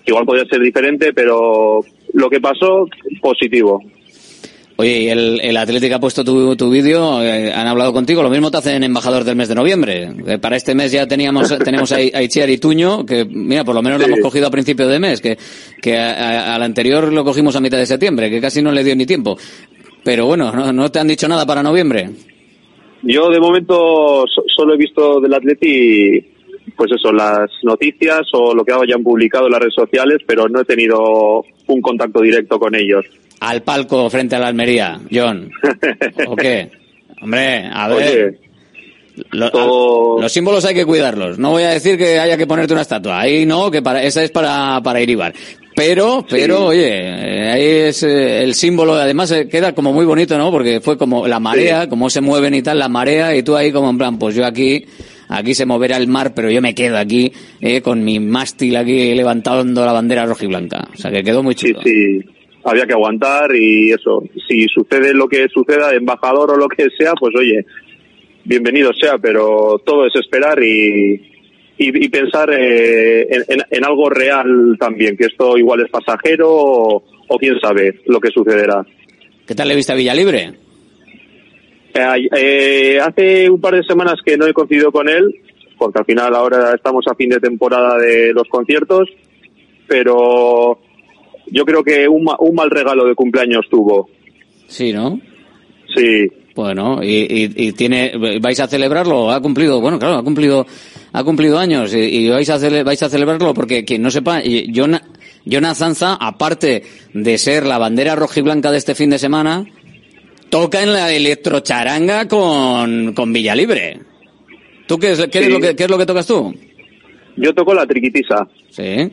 Igual podría ser diferente, pero lo que pasó, positivo. Oye, y el, el Atlético ha puesto tu, tu vídeo, eh, han hablado contigo, lo mismo te hacen embajador del mes de noviembre. Eh, para este mes ya teníamos, (laughs) tenemos a, a Itziar y Tuño, que mira, por lo menos lo hemos cogido a principio de mes, que, que al anterior lo cogimos a mitad de septiembre, que casi no le dio ni tiempo. Pero bueno, no, no te han dicho nada para noviembre. Yo de momento so- solo he visto del Atleti, pues eso, las noticias o lo que hayan publicado en las redes sociales, pero no he tenido un contacto directo con ellos. Al palco frente a la Almería, John. ¿O qué? Hombre, a ver. Oye, los símbolos hay que cuidarlos. No voy a decir que haya que ponerte una estatua. Ahí no, que para, esa es para, para Iribar. Pero, pero, oye, eh, ahí es eh, el símbolo, además eh, queda como muy bonito, ¿no? Porque fue como la marea, cómo se mueven y tal, la marea, y tú ahí como en plan, pues yo aquí, aquí se moverá el mar, pero yo me quedo aquí, eh, con mi mástil aquí levantando la bandera rojiblanca. O sea que quedó muy chulo. sí, había que aguantar y eso. Si sucede lo que suceda, embajador o lo que sea, pues oye, bienvenido sea, pero todo es esperar y, y, y pensar eh, en, en- en algo real también, que esto igual es pasajero o, o quién sabe lo que sucederá. ¿Qué tal le viste a Villalibre? Eh, eh, hace un par de semanas que no he coincidido con él, porque al final ahora estamos a fin de temporada de los conciertos, pero yo creo que un, ma- un mal regalo de cumpleaños tuvo. Sí, ¿no? Sí. Bueno, y, y, y tiene, vais a celebrarlo, ha cumplido, bueno, claro, ha cumplido, ha cumplido años y, y vais a cele- vais a celebrarlo porque quien no sepa, y Jona- Jonathan Zanza, aparte de ser la bandera rojiblanca de este fin de semana, toca en la electrocharanga con, con Villalibre. ¿Tú qué es, qué es Sí. lo que, qué es lo que tocas tú? Yo toco la triquitisa, Sí.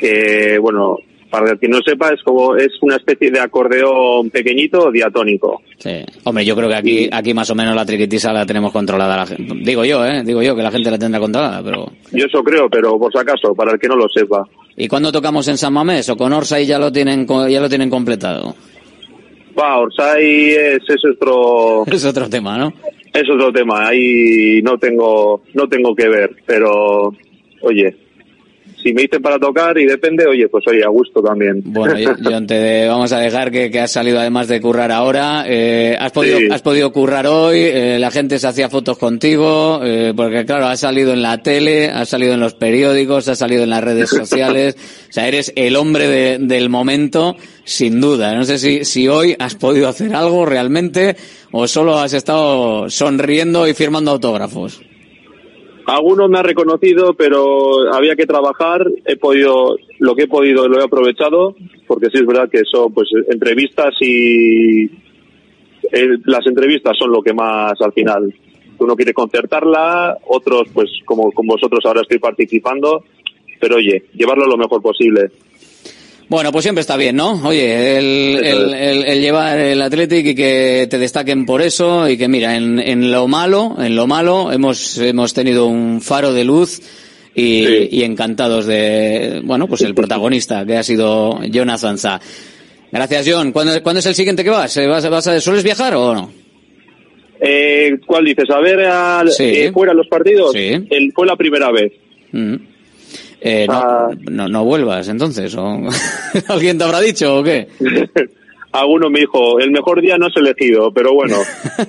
que bueno, para el que no sepa es como es una especie de acordeón pequeñito diatónico. Sí. Hombre, yo creo que aquí, aquí más o menos la triquitisa la tenemos controlada. La gente. Digo yo, ¿eh? Digo yo que la gente la tendrá controlada, pero... Yo eso creo, pero por si acaso, para el que no lo sepa. ¿Y cuándo tocamos en San Mamés o con Orsay ya lo tienen ya lo tienen completado? Va, Orsay es, es otro (laughs) Es otro tema, ¿no? es otro tema. Ahí no tengo no tengo que ver, pero oye, si me dicen para tocar y depende, oye, pues oye, a gusto también. Bueno, yo- John, (laughs) te vamos a dejar que, que has salido además de currar ahora. Eh, has, podido, Sí. has podido currar hoy, eh, la gente se hacía fotos contigo, eh, porque claro, has salido en la tele, has salido en los periódicos, has salido en las redes (laughs) sociales. o sea, eres el hombre de- del momento, sin duda. No sé si, si hoy has podido hacer algo realmente o solo has estado sonriendo y firmando autógrafos. Algunos me han reconocido, pero había que trabajar. He podido, lo que he podido lo he aprovechado, porque sí es verdad que son pues entrevistas y eh, las entrevistas son lo que más al final. Uno quiere concertarla, otros pues como con vosotros ahora estoy participando, pero oye, llevarlo lo mejor posible. Bueno, pues siempre está bien, ¿no? Oye, el, el, el- el llevar el Athletic y que te destaquen por eso y que mira, en, en lo malo, en lo malo hemos, hemos tenido un faro de luz y, y encantados de, bueno, pues el (laughs) protagonista que ha sido Jonathan Za. Gracias, John. ¿Cuándo, cuándo es el siguiente que vas? Eh, ¿Vas, vas a, ¿Sueles viajar o no? Eh, ¿Cuál dices? ¿A ver al- Sí. eh, fuera los partidos? Sí. El- fue la primera vez. Mm. Eh, no, Ah. no, no vuelvas entonces, o (laughs) alguien te habrá dicho o qué. (laughs) Alguno me dijo, el mejor día no es elegido, pero bueno. (laughs)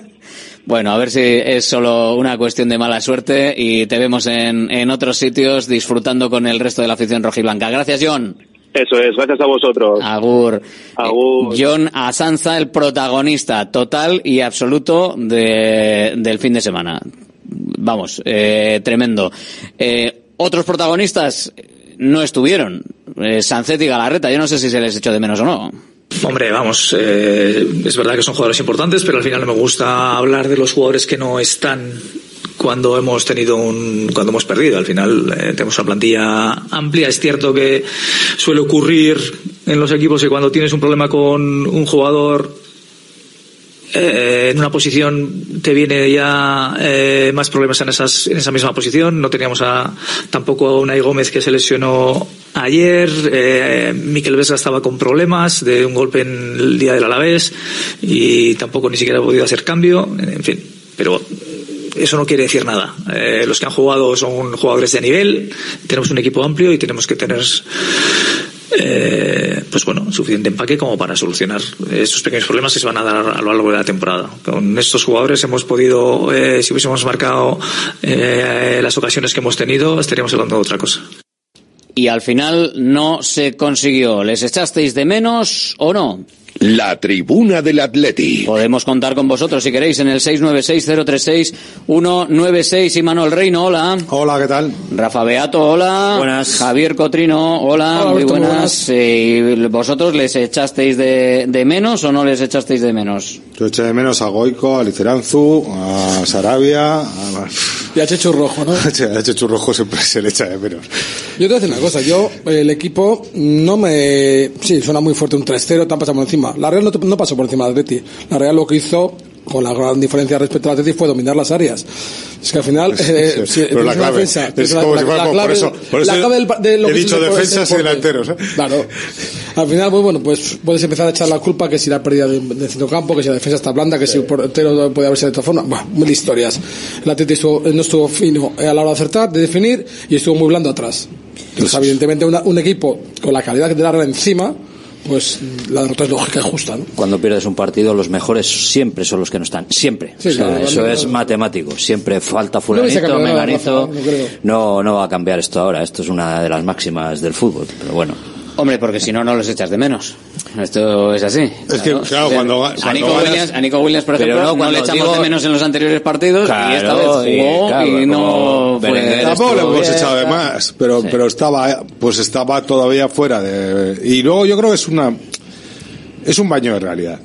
Bueno, a ver si es solo una cuestión de mala suerte y te vemos en, en otros sitios disfrutando con el resto de la afición rojiblanca. Gracias, John. Eso es, gracias a vosotros. Agur. Agur. Eh, John Asanza, el protagonista total y absoluto de- del fin de semana. Vamos, eh, tremendo. Eh, otros protagonistas no estuvieron. Eh, Sancet y Galarreta, yo no sé si se les echó de menos o no. Hombre, vamos, eh, es verdad que son jugadores importantes, pero al final no me gusta hablar de los jugadores que no están cuando hemos tenido un, cuando hemos perdido. Al final eh, tenemos una plantilla amplia. Es cierto que suele ocurrir en los equipos que cuando tienes un problema con un jugador eh, en una posición te viene ya eh, más problemas en, esas, en esa misma posición. No teníamos a, tampoco a Unai Gómez que se lesionó ayer. Eh, Miquel Vesga estaba con problemas de un golpe en el día del Alavés y tampoco ni siquiera ha podido hacer cambio. En fin, pero eso no quiere decir nada. Eh, los que han jugado son jugadores de nivel. Tenemos un equipo amplio y tenemos que tener eh, pues bueno, suficiente empaque como para solucionar estos pequeños problemas que se van a dar a lo largo de la temporada. Con estos jugadores hemos podido, eh, si hubiésemos marcado eh, las ocasiones que hemos tenido, estaríamos hablando de otra cosa. Y al final no se consiguió. ¿Les echasteis de menos o no? La tribuna del Atleti. Podemos contar con vosotros si queréis en el 696-036-196 y Manuel Reino, hola. Hola, ¿qué tal? Rafa Beato, hola. Buenas. Javier Cotrino, hola. Hola, muy Alberto, muy buenas. Eh, ¿y ¿Vosotros les echasteis de, de menos o no les echasteis de menos? Yo eché de menos a Goico, a Liceranzu, a Sarabia, a... Y a Chechu Rojo, ¿no? (laughs) a Chechu Rojo siempre se le echa de menos. Yo te voy a decir una cosa, yo, el equipo no me... Sí, suena muy fuerte un 3-0, te han pasado por encima. La Real no, no pasó por encima del Atleti. La Real lo que hizo, con la gran diferencia respecto al Atleti, fue dominar las áreas. Es que al final... eh, Sí, si pero la clave defensa, es una- como la- si fuera la por- por clave- eso- por eso la clave del- de lo he que dicho defensas y delanteros, ¿eh? Claro. Al final, pues bueno, pues puedes empezar a echar la culpa que si la pérdida de, de centrocampo, que si la defensa está blanda, que si el portero puede haberse de otra forma. Bueno, mil historias. El Atleti estuvo- no estuvo fino a la hora de acertar, de definir, y estuvo muy blando atrás. Entonces, evidentemente, una- un equipo con la calidad de la Real encima, pues la derrota es lógica y justa, ¿no? Cuando pierdes un partido, los mejores siempre son los que no están. Siempre. Sí, O sea, claro, eso claro. es matemático. Siempre falta fulanito, no. No, no va a cambiar esto ahora. Esto es una de las máximas del fútbol. Pero bueno. Hombre, porque si no, no los echas de menos. Esto es así. Es que, claro, cuando- a, cuando Nico ganas- Williams, a Nico Williams, por ejemplo, no, no, cuando le echamos digo- de menos en los anteriores partidos y esta vez y jugó claro, y no fue... Tampoco le hemos echado de más, pero, Sí. pero estaba, pues estaba todavía fuera de, y luego yo creo que es una, es un baño de realidad.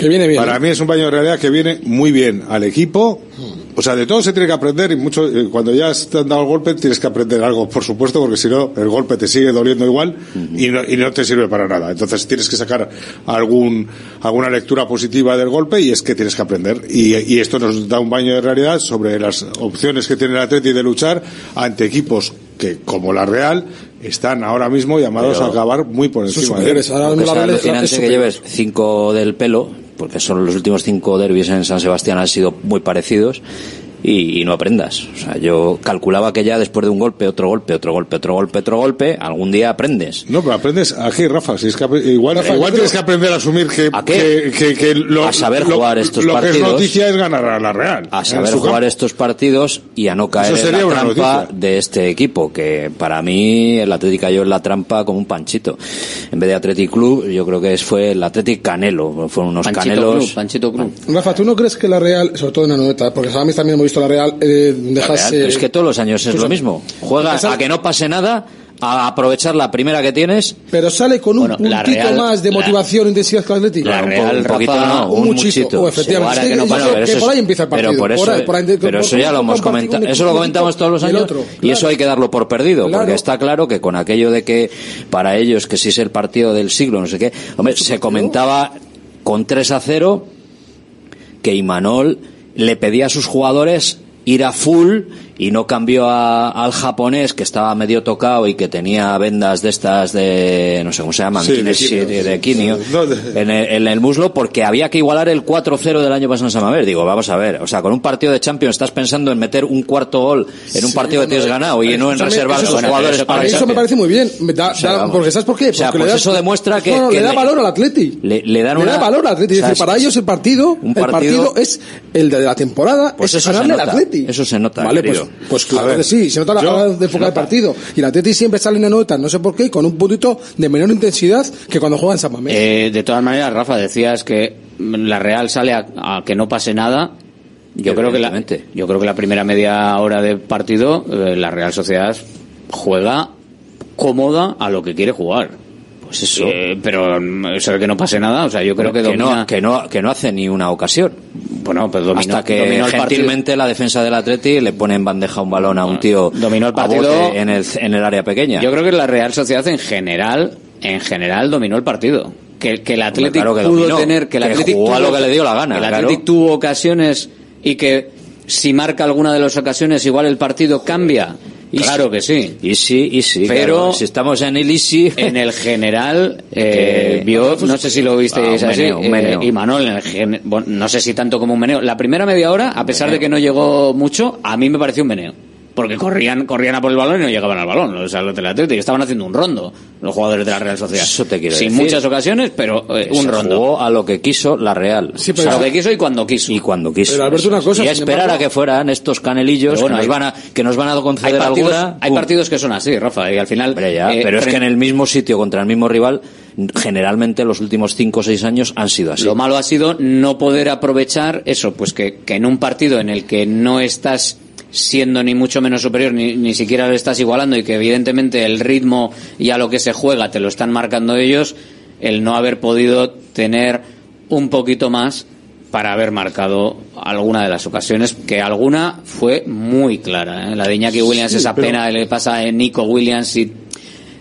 Que viene bien. Para mí es un baño de realidad que viene muy bien al equipo. O sea, de todo se tiene que aprender y mucho, eh, cuando ya te han dado el golpe tienes que aprender algo, por supuesto, porque si no, el golpe te sigue doliendo igual y, no, y no te sirve para nada. Entonces tienes que sacar algún, alguna lectura positiva del golpe y es que tienes que aprender. Y, y esto nos da un baño de realidad sobre las opciones que tiene el Atleti de luchar ante equipos que, como la Real, están ahora mismo llamados Pero- a acabar muy por encima superiores. Ahora Aunque mismo la sea Real es- alucinante es que superior. lleves cinco del pelo, porque son los últimos cinco derbis en San Sebastián han sido muy parecidos. Y, y no aprendas. O sea, yo calculaba que ya después de un golpe, otro golpe, otro golpe, otro golpe, otro golpe, algún día aprendes. No, pero aprendes aquí, Rafa. Si es que, igual Rafa, igual tienes que aprender a asumir que, ¿A qué? que, que- que lo, A saber lo- jugar estos lo que es partidos. noticia es ganar a la Real. a saber jugar campo. estos partidos y a no caer Eso en sería la una trampa noticia. de este equipo, que para mí el Atlético cayó en la trampa como un panchito. En vez de Athletic Club, yo creo que es- fue el Athletic Canelo, fueron unos Panchito canelos. Club, Panchito Club. Rafa, ¿tú no crees que la Real, sobre todo en la noveta, porque a mí también hemos visto la Real, eh, La. Real, eh, es que todos los años es pues, lo mismo. Juega esa- a que no pase nada a aprovechar la primera que tienes. Pero sale con un Bueno, puntito Real- más de motivación e intensidad que Atlético. La Real, un poquito Rafa, no, un un muchito. muchito. Oh, efectivamente. Sí, que no pasa, pero que eso por ahí empieza el partido. Pero, por eso, Por ahí- por ahí- pero eso ya lo hemos comentado. Eso lo comentamos todos los años. otro, Y eso hay que darlo por perdido. Claro. Porque está claro que con aquello de que para ellos que si es el partido del siglo, no sé qué. Hombre, se comentaba con 3 a 0 que Imanol le pedía a sus jugadores ir a full y no cambió a- al japonés que estaba medio tocado y que tenía vendas de estas de no sé cómo se llaman Sí, de quinio. de, de quinio No, de- en el, en el muslo porque había que igualar el 4-0 del año pasado en San Mamés. Digo, vamos a ver, o sea, con un partido de Champions estás pensando en meter un cuarto gol en un Sí, partido que tienes ganado y no en reservar eso- tus jugadores para el Eso me parece muy bien. Me da- O sea, da- porque ¿sabes por qué? O sea, pues le da- eso demuestra que- No, no, que le da valor al Atleti. Le, le dan Le una... da valor al Atleti. o sea, Es decir, para ellos el partido, un el partido- es el de la temporada, Pues es eso se ganarle al Atleti. eso se nota, Vale, pues. Pues claro ver, que sí. Se nota la hora de enfocar el partido. Y el Atleti siempre sale en nota, no sé por qué, con un puntito de menor intensidad que cuando juega en San Mamés. Eh, de todas maneras, Rafa, decías que la Real sale a, a que no pase nada. Yo creo que la, yo creo que la primera media hora de partido eh, la Real Sociedad juega cómoda a lo que quiere jugar. Pues eso. Eh, pero mm, eso que no pase nada, o sea, yo creo que, que, domina, no, que, no, que no hace ni una ocasión. Bueno, pues dominó- Hasta que dominó el partido. gentilmente la defensa del Atleti le pone en bandeja un balón a un tío dominó el partido en el, en el área pequeña. Yo creo que la Real Sociedad en general, en general dominó el partido. Que, que el claro que pudo dominó, tener, que el que Atlético jugó a tuvo- lo que le dio la gana, El claro. Atlético tuvo ocasiones y que si marca alguna de las ocasiones igual el partido cambia. Claro que sí. Y sí, y sí. Pero claro, si estamos en el easy. (laughs) En el general, eh, vio, no sé si lo visteis Ah, así, meneo, un eh, meneo. y Manol, en el gen- bueno, no sé si tanto como un meneo. La primera media hora, a pesar de que no llegó mucho, a mí me pareció un meneo. Porque corrían, corrían a por el balón y no llegaban al balón. O sea, los del Atlético y estaban haciendo un rondo, los jugadores de la Real Sociedad. Eso te quiero Sin decir. muchas ocasiones, pero eh, un Se rondo. jugó a lo que quiso la Real. Sí, O sea, lo que quiso y cuando quiso. Y cuando quiso. Pero, Alberto, una cosa, y a esperar embargo- a que fueran estos canelillos Pero bueno, que, nos hay- van a, que nos van a Hay conceder partidos, alguna. hay partidos que son así, Rafa, y al final... Hombre, ya, eh, pero es que en el mismo sitio contra el mismo rival, generalmente los últimos 5 o 6 años han sido así. Lo malo ha sido no poder aprovechar eso, pues que, que en un partido en el que no estás siendo ni mucho menos superior, ni, ni siquiera le estás igualando y que evidentemente el ritmo y a lo que se juega te lo están marcando ellos, el no haber podido tener un poquito más para haber marcado alguna de las ocasiones, que alguna fue muy clara. ¿eh? La de Iñaki Williams, Sí, esa pero- pena le pasa a Nico Williams y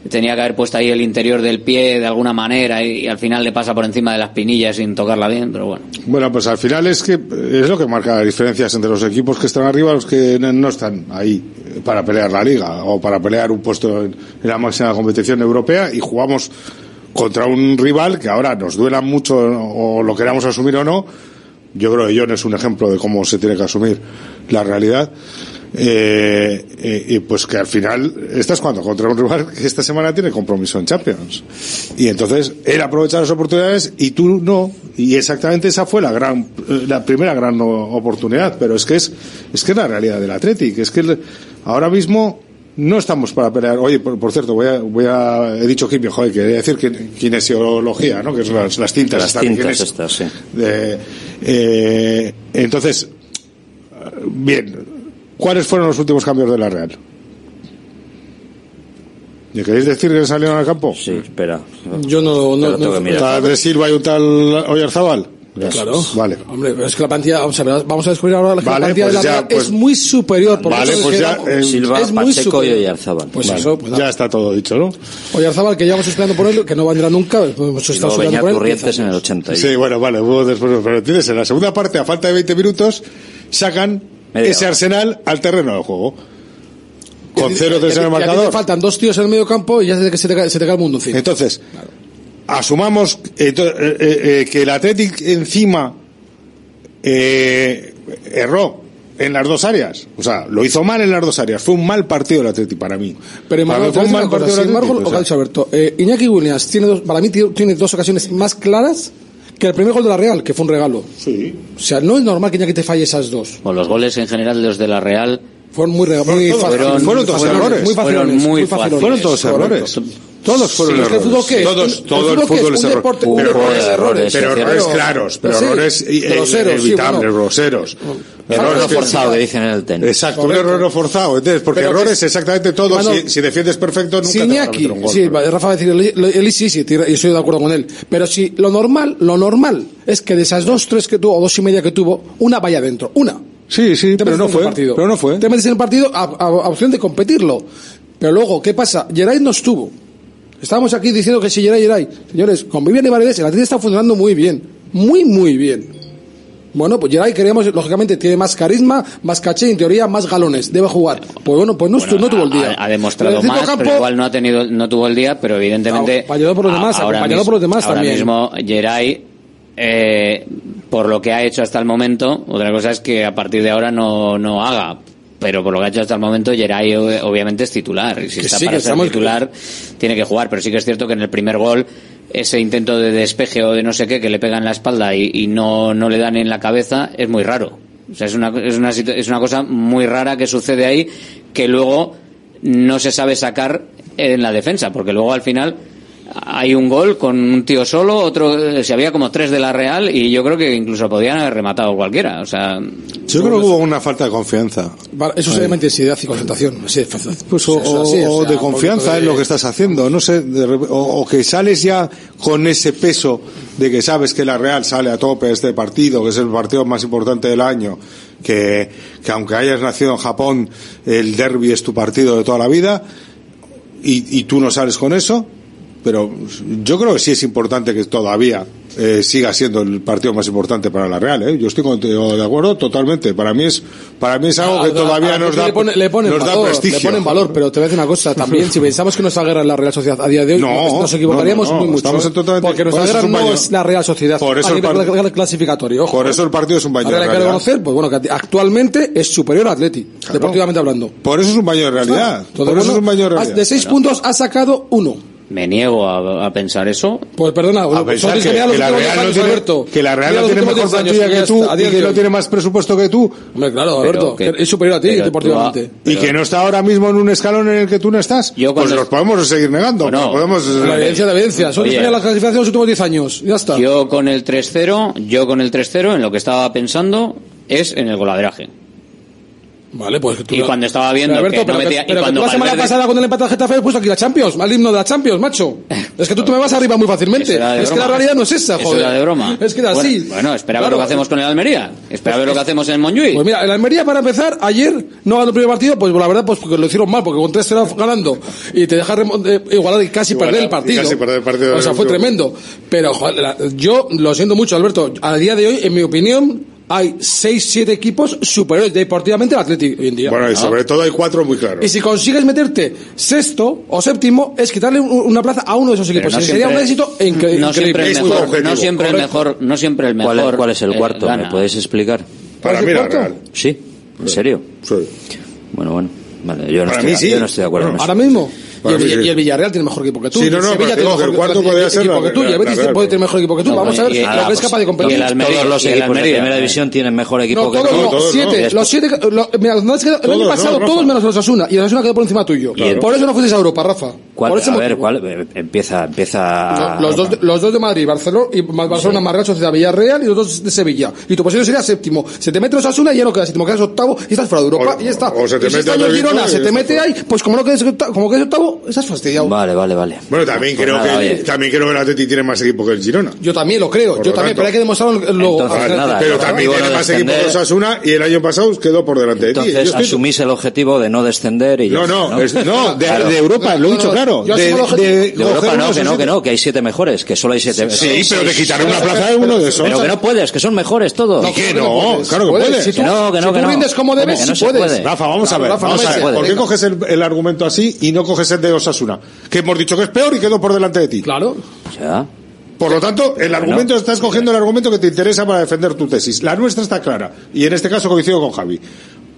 tenía que haber puesto ahí el interior del pie de alguna manera y, al final le pasa por encima de las pinillas sin tocarla bien, pero bueno. Bueno, pues al final es que es lo que marca las diferencias entre los equipos que están arriba y los que no- no están ahí para pelear la liga o para pelear un puesto en, en la máxima competición europea y jugamos contra un rival que ahora nos duela mucho o lo queramos asumir o no. Yo creo que John es un ejemplo de cómo se tiene que asumir la realidad. Eh, eh, y pues que al final estás jugando contra un rival que esta semana tiene compromiso en Champions. Y entonces él aprovecha las oportunidades y tú no. Y exactamente esa fue la gran, eh, la primera gran oportunidad. Pero es que es, es que es la realidad del Athletic. Es que el- ahora mismo no estamos para pelear. Oye, por, por cierto, voy a, voy a, he dicho quimio, joder, quería decir que, kinesiología, ¿no? Que son las, las tintas. Las tintas estas, sí. De- eh, entonces, bien, ¿cuáles fueron los últimos cambios de la Real? ¿Me queréis decir que salieron al campo? Sí, espera. Yo no, no, no-. ¿Está Andrés Silva y un tal Oyarzábal? Claro. Vale. Hombre, pero es que la plantilla, vamos a, ver, vamos a descubrir ahora que Vale, la plantilla pues de la ya, Real pues- es muy superior. porque Vale, pues es ya, eh, Silva, es muy Pacheco y superior. Oyarzábal. Pues Vale, eso, pues ya está todo dicho, ¿no? Oyarzábal, que llevamos esperando por él, que no vendrá nunca, pues hemos Y estado esperando venía por él. Corrientes en el 80. y- Sí, bueno, vale, después, pero tienes en la segunda parte, a falta de 20 minutos, sacan ese. Arsenal al terreno del juego. Con Que- 0-3 que- en el marcador. te faltan dos tíos en el medio campo y ya se te, se te cae, se te cae el mundo encima. Entonces, asumamos eh, eh, eh, que el Athletic encima eh, erró en las dos áreas. O sea, lo hizo mal en las dos áreas. Fue un mal partido el Athletic para mí. Pero Para mí Emmanuel, fue un mal partido embargo, lo o sea. Alberto, eh, Iñaki Williams tiene dos, para mí tiene dos ocasiones más claras que el primer gol de la Real, que fue un regalo. Sí. O sea, no es normal que Iñaki te falle esas dos. Pues los goles en general, los de la Real, Fueron muy, rega- muy todos- fáciles. fueron muy todos facilones, errores. Todos fueron sí, errores. Fútbol, ¿qué? Todos, todo el fútbol, es, error. Pero, errores, errores, pero errores claros, pero errores groseros, inevitables, sí, bueno. groseros. No dicen en el tenis. Exacto, un error forzado. Entonces, porque errores exactamente todos, si, defiendes perfecto, nunca Iñaki, a un gol, Sí. Rafa va a decir, él sí, sí, estoy de acuerdo con él. Pero si lo normal, lo normal es que de esas dos, tres que tuvo, o dos y media que tuvo, una vaya adentro, una. Sí, sí, pero no, fue, pero no fue. Te metes en el partido a, a, a opción de competirlo. Pero luego, ¿qué pasa? Geray no estuvo. Estábamos aquí diciendo que si Geray Geray. Señores, con Vivian y Paredes el Atlético está funcionando muy bien. Muy, muy bien. Bueno, pues Geray queremos, lógicamente, tiene más carisma, más caché, en teoría, más galones. Debe jugar. Pues bueno, pues no, tuvo el día. Ha, demostrado más, pero igual no ha tenido, no tuvo el día, pero evidentemente. Acompañado por los demás, acompañado por los demás ahora mismo Geray, eh, por lo que ha hecho hasta el momento, otra cosa es que a partir de ahora no, no haga, pero por lo que ha hecho hasta el momento Geray obviamente es titular. Y si está para ser titular tiene que jugar. Pero sí que es cierto que en el primer gol ese intento de despeje o de no sé qué que le pegan en la espalda y, no, no le dan en la cabeza es muy raro. O sea, es una, es una, es una cosa muy rara que sucede ahí que luego no se sabe sacar en la defensa porque luego al final hay un gol con un tío solo, otro eh, se había como tres de la Real y yo creo que incluso podían haber rematado cualquiera. O sea, yo creo que hubo una falta de confianza. Eso se llama intensidad y concentración. Sí, pues, o, de confianza en lo que estás haciendo, no sé, de, o, que sales ya con ese peso de que sabes que la Real sale a tope este partido, que es el partido más importante del año, que, aunque hayas nacido en Japón, el derby es tu partido de toda la vida. y, y tú no sales con eso, pero yo creo que sí es importante que todavía eh, siga siendo el partido más importante para la Real. ¿eh? Yo estoy contigo de acuerdo totalmente. Para mí es para mí es algo que todavía nos, da, le le pone valor, prestigio. Le ponen valor, pero te voy a decir una cosa también. Si pensamos que nuestra guerra es la Real Sociedad a día de hoy, pues nos equivocaríamos no, no, muy mucho. ¿eh? Porque nuestra guerra no es la Real Sociedad. Por eso, el, par... clasificatorio, ojo, por eso el ¿eh? partido es un baño. De realidad. Que reconocer, pues bueno, que actualmente es superior a Atleti, deportivamente hablando. Por eso es un baño de realidad. Por eso es un baño de realidad. De seis puntos ha sacado uno. Me niego a, a, pensar eso. Pues perdona, a pensar que, que, la Real no tiene, que la Real no tiene mejor plantilla que tú y que no tiene más presupuesto que tú. Hombre, claro, Alberto, que, es superior a ti deportivamente. y que no está ahora mismo en un escalón en el que tú no estás. Yo pues los podemos seguir negando. Bueno, podemos... La evidencia de evidencia. Son España la clasificación de los últimos 10 años. Ya está. Yo con el 3-0, yo con el 3-0, en lo que estaba pensando es en el goladeraje. Vale, pues tú Y la... cuando estaba viendo pero Alberto, que no pero metía... Que, pero y cuando la semana Valverde... pasada con el empate al Getafe he puesto aquí la Champions, mal himno de la Champions, macho. Es que tú te me vas arriba muy fácilmente. Es broma. que la realidad no es esa, joder. Eso de broma. Es que era bueno, así. Bueno, espera claro. ver lo que hacemos con el Almería. Espera pues, ver lo que hacemos en el Montjuic. Pues mira, el Almería para empezar, ayer no ganó el primer partido, pues la verdad pues porque lo hicieron mal, porque con 3-0 ganando y te deja eh, igualar y casi perder el partido. Casi perder el partido. O sea, fue tremendo. Pero joder, la, yo lo siento mucho, Alberto. A día de hoy, en mi opinión, hay 6, 7 equipos superiores deportivamente al Atlético hoy en día. Bueno, y ah. sobre todo hay cuatro muy claros. Y si consigues meterte sexto o séptimo, es quitarle una plaza a uno de esos equipos. no sería un éxito increíble. No siempre, el mejor, no siempre el mejor, ¿Cuál, es- eh, cuál es el cuarto? ¿Me podéis explicar? Para ¿Sí? ¿En serio? Sí. Bueno, bueno. Vale, yo no, estoy, yo no estoy de acuerdo en eso. Ahora mismo. Y el, Villarreal tiene mejor equipo que tú. Sí, no, no, Sevilla tiene mejor el cuarto podría ser equipo que tú. Y el Betis puede tener mejor equipo que tú. Vamos a ver si es capaz de competir. Todos los equipos de primera división tienen mejor equipo que tú. Siete, los siete, el año pasado todos menos los Asuna. Y el Asuna quedó por encima tuyo. Por eso no fuiste a Europa, Rafa. A ver, ¿cuál? Eh, empieza, empieza. Los dos, los dos de Madrid, Barcelona y Barcelona, Madrid, Sociedad, Villarreal y los dos de Sevilla. Y tu posición sería séptimo. Se te mete los Asuna y ya no quedas séptimo, quedas octavo y estás fuera de Europa y ya está. O se te mete Girona, se te mete ahí, pues como no quedes como quedes octavo estás fastidiado. Vale, vale, vale. Bueno, también, pues creo, que, también creo que el Atleti tiene más equipo que el Girona. Yo también lo creo, yo también, pero hay que demostrarlo ah, pero también tiene más equipo que Osasuna y el año pasado quedó por delante Entonces, de ti. Entonces asumís el objetivo de no descender y... No, no, no, de, Europa, lo he dicho claro. De, Europa no, que no, que no, que hay siete mejores, que solo hay siete. Sí, pero te quitaron una plaza de uno de esos. Pero que no puedes, que son mejores todos. Que no, claro que puedes. Que no, que no, que no. rindes como debes, puedes. Rafa, vamos a ver, vamos a ver. ¿Por qué coges el argumento así y no coges el de Osasuna, que hemos dicho que es peor y quedó por delante de ti. Claro. Ya. Por lo tanto, el argumento, estás cogiendo el argumento que te interesa para defender tu tesis. La nuestra está clara, y en este caso coincido con Javi.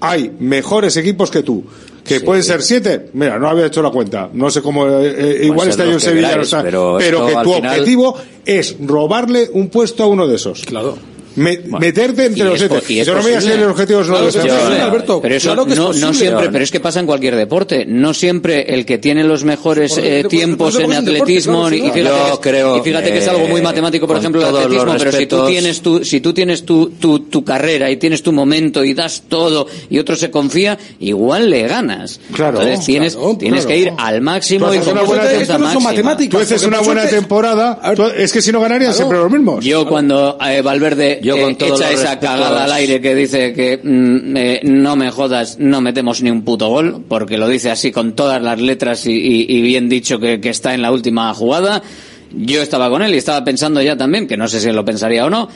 Hay mejores equipos que tú, que pueden ser siete. Mira, no había hecho la cuenta. No sé cómo, eh, eh igual está yo en Sevilla, o pero, que tu objetivo es robarle un puesto a uno de esos. Claro. Meterte entre los siete. Si no me los objetivos no claro, Alberto. Pero eso claro es no, siempre, pero es que pasa en cualquier deporte. No siempre el que tiene los mejores eh, tiempos en atletismo y, fíjate, que es algo muy matemático, por ejemplo, el atletismo, pero si tú tienes tu, si tú tienes tu, tu, carrera y tienes tu momento y das todo y otro se confía, igual le ganas. Claro. Entonces tienes, tienes que ir al máximo y con una buena. Tú haces una buena temporada, es que si no ganarías siempre lo mismo. Yo cuando eh, Valverde yo eh, echa esa cagada al aire que dice que mm, eh, no me jodas, no metemos ni un puto gol, porque lo dice así con todas las letras y, bien dicho que, está en la última jugada. Yo estaba con él y estaba pensando ya también, que no sé si lo pensaría o no,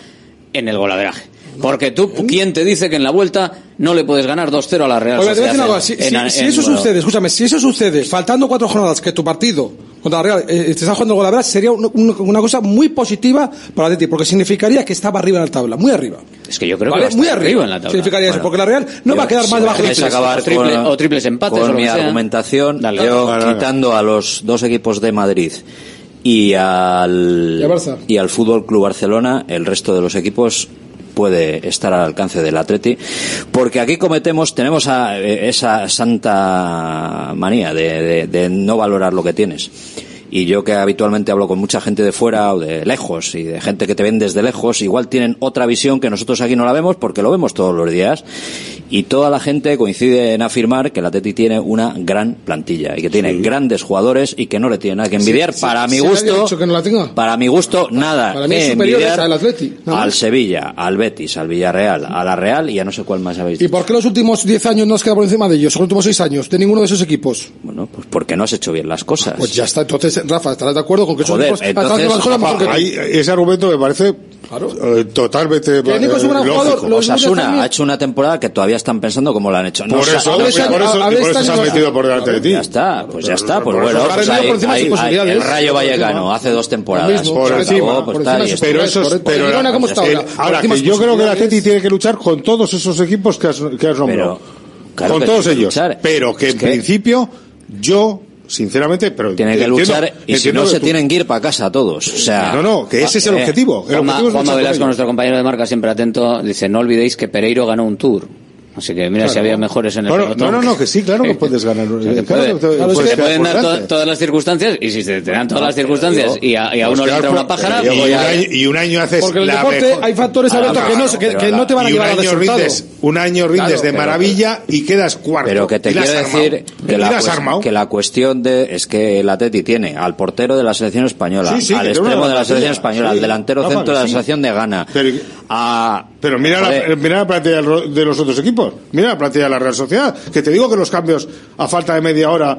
en el golaveraje. Porque tú, ¿quién te dice que en la vuelta no le puedes ganar 2-0 a la Real Sociedad? Si, eso sucede, escúchame, si eso sucede, faltando cuatro jornadas que tu partido contra la Real eh, eh está jugando con la Real sería un, un, una cosa muy positiva para Atleti, porque significaría que estaba arriba en la tabla, muy arriba. Es que yo creo ¿Vale? que muy arriba, arriba, en la tabla. Significaría bueno, eso, porque la Real no va a quedar si más debajo de triples. Acabar o, triple, o, triples empates. Con o mi sea. argumentación, Dale, yo quitando a los dos equipos de Madrid y al, y, y al Fútbol Club Barcelona, el resto de los equipos puede estar al alcance del Atleti, porque aquí cometemos, tenemos a, eh, esa santa manía de, de, de no valorar lo que tienes. Y yo que habitualmente hablo con mucha gente de fuera o de lejos y de gente que te ven desde lejos, igual tienen otra visión que nosotros aquí no la vemos porque lo vemos todos los días. Y toda la gente coincide en afirmar que la Teti tiene una gran plantilla y que tiene grandes jugadores y que no le tiene nada que envidiar. Para, mi gusto, que no la tenga. para mi gusto, nada. Para mí es envidiar al Al Sevilla, al Betis, al Villarreal, a la Real y a no sé cuál más habéis dicho. ¿Y por qué los últimos 10 años no has quedado por encima de ellos? Los últimos 6 años de ninguno de esos equipos. Bueno, pues porque no has hecho bien las cosas. Pues ya está, entonces Rafa, estarás de acuerdo con que Joder, esos equipos entonces, ataque Rafa, ese argumento me parece claro. eh, totalmente eh, lógico. Osasuna ha hecho una temporada que todavía están pensando cómo la han hecho. Por, eso, se han metido por delante de ti. Ya está, pues ya está. Pues bueno, pues el Rayo Vallecano hace dos temporadas. Por encima. Pues pero eso es... Pues ahora, yo creo que el Atleti tiene que luchar con todos esos equipos que has nombrado. Claro con todos ellos. Pero que en principio yo sinceramente, pero tiene que luchar y si no se tú. tienen que ir para casa todos. O sea, no, no, que ese es el eh, objetivo. El Juanma, objetivo es Juanma Velasco, nuestro compañero de marca, siempre atento, dice: no olvidéis que Pereiro ganó un Tour. Así que mira claro. si había mejores en el claro, pelotón. No, no, no, que sí, claro que (laughs) puedes ganar. Puede, claro, puedes pueden dar to, todas las circunstancias y si te, te dan todas ah, las circunstancias digo, y, a, y a uno le entra una pájara... Y, y, y, un año haces Porque el la deporte mejor. hay factores ah, abiertos que, no, que, que no te van a llevar al resultado. Rindes, un año rindes de maravilla y quedas cuarto. Pero que te quiero decir que la, que la cuestión de es que el Atleti tiene al portero de la selección española, al extremo de la selección española, al delantero centro de la selección de Ghana, a... Pero mira la, mira la plantilla de los otros equipos, mira la plantilla de la Real Sociedad, que te digo que los cambios a falta de media hora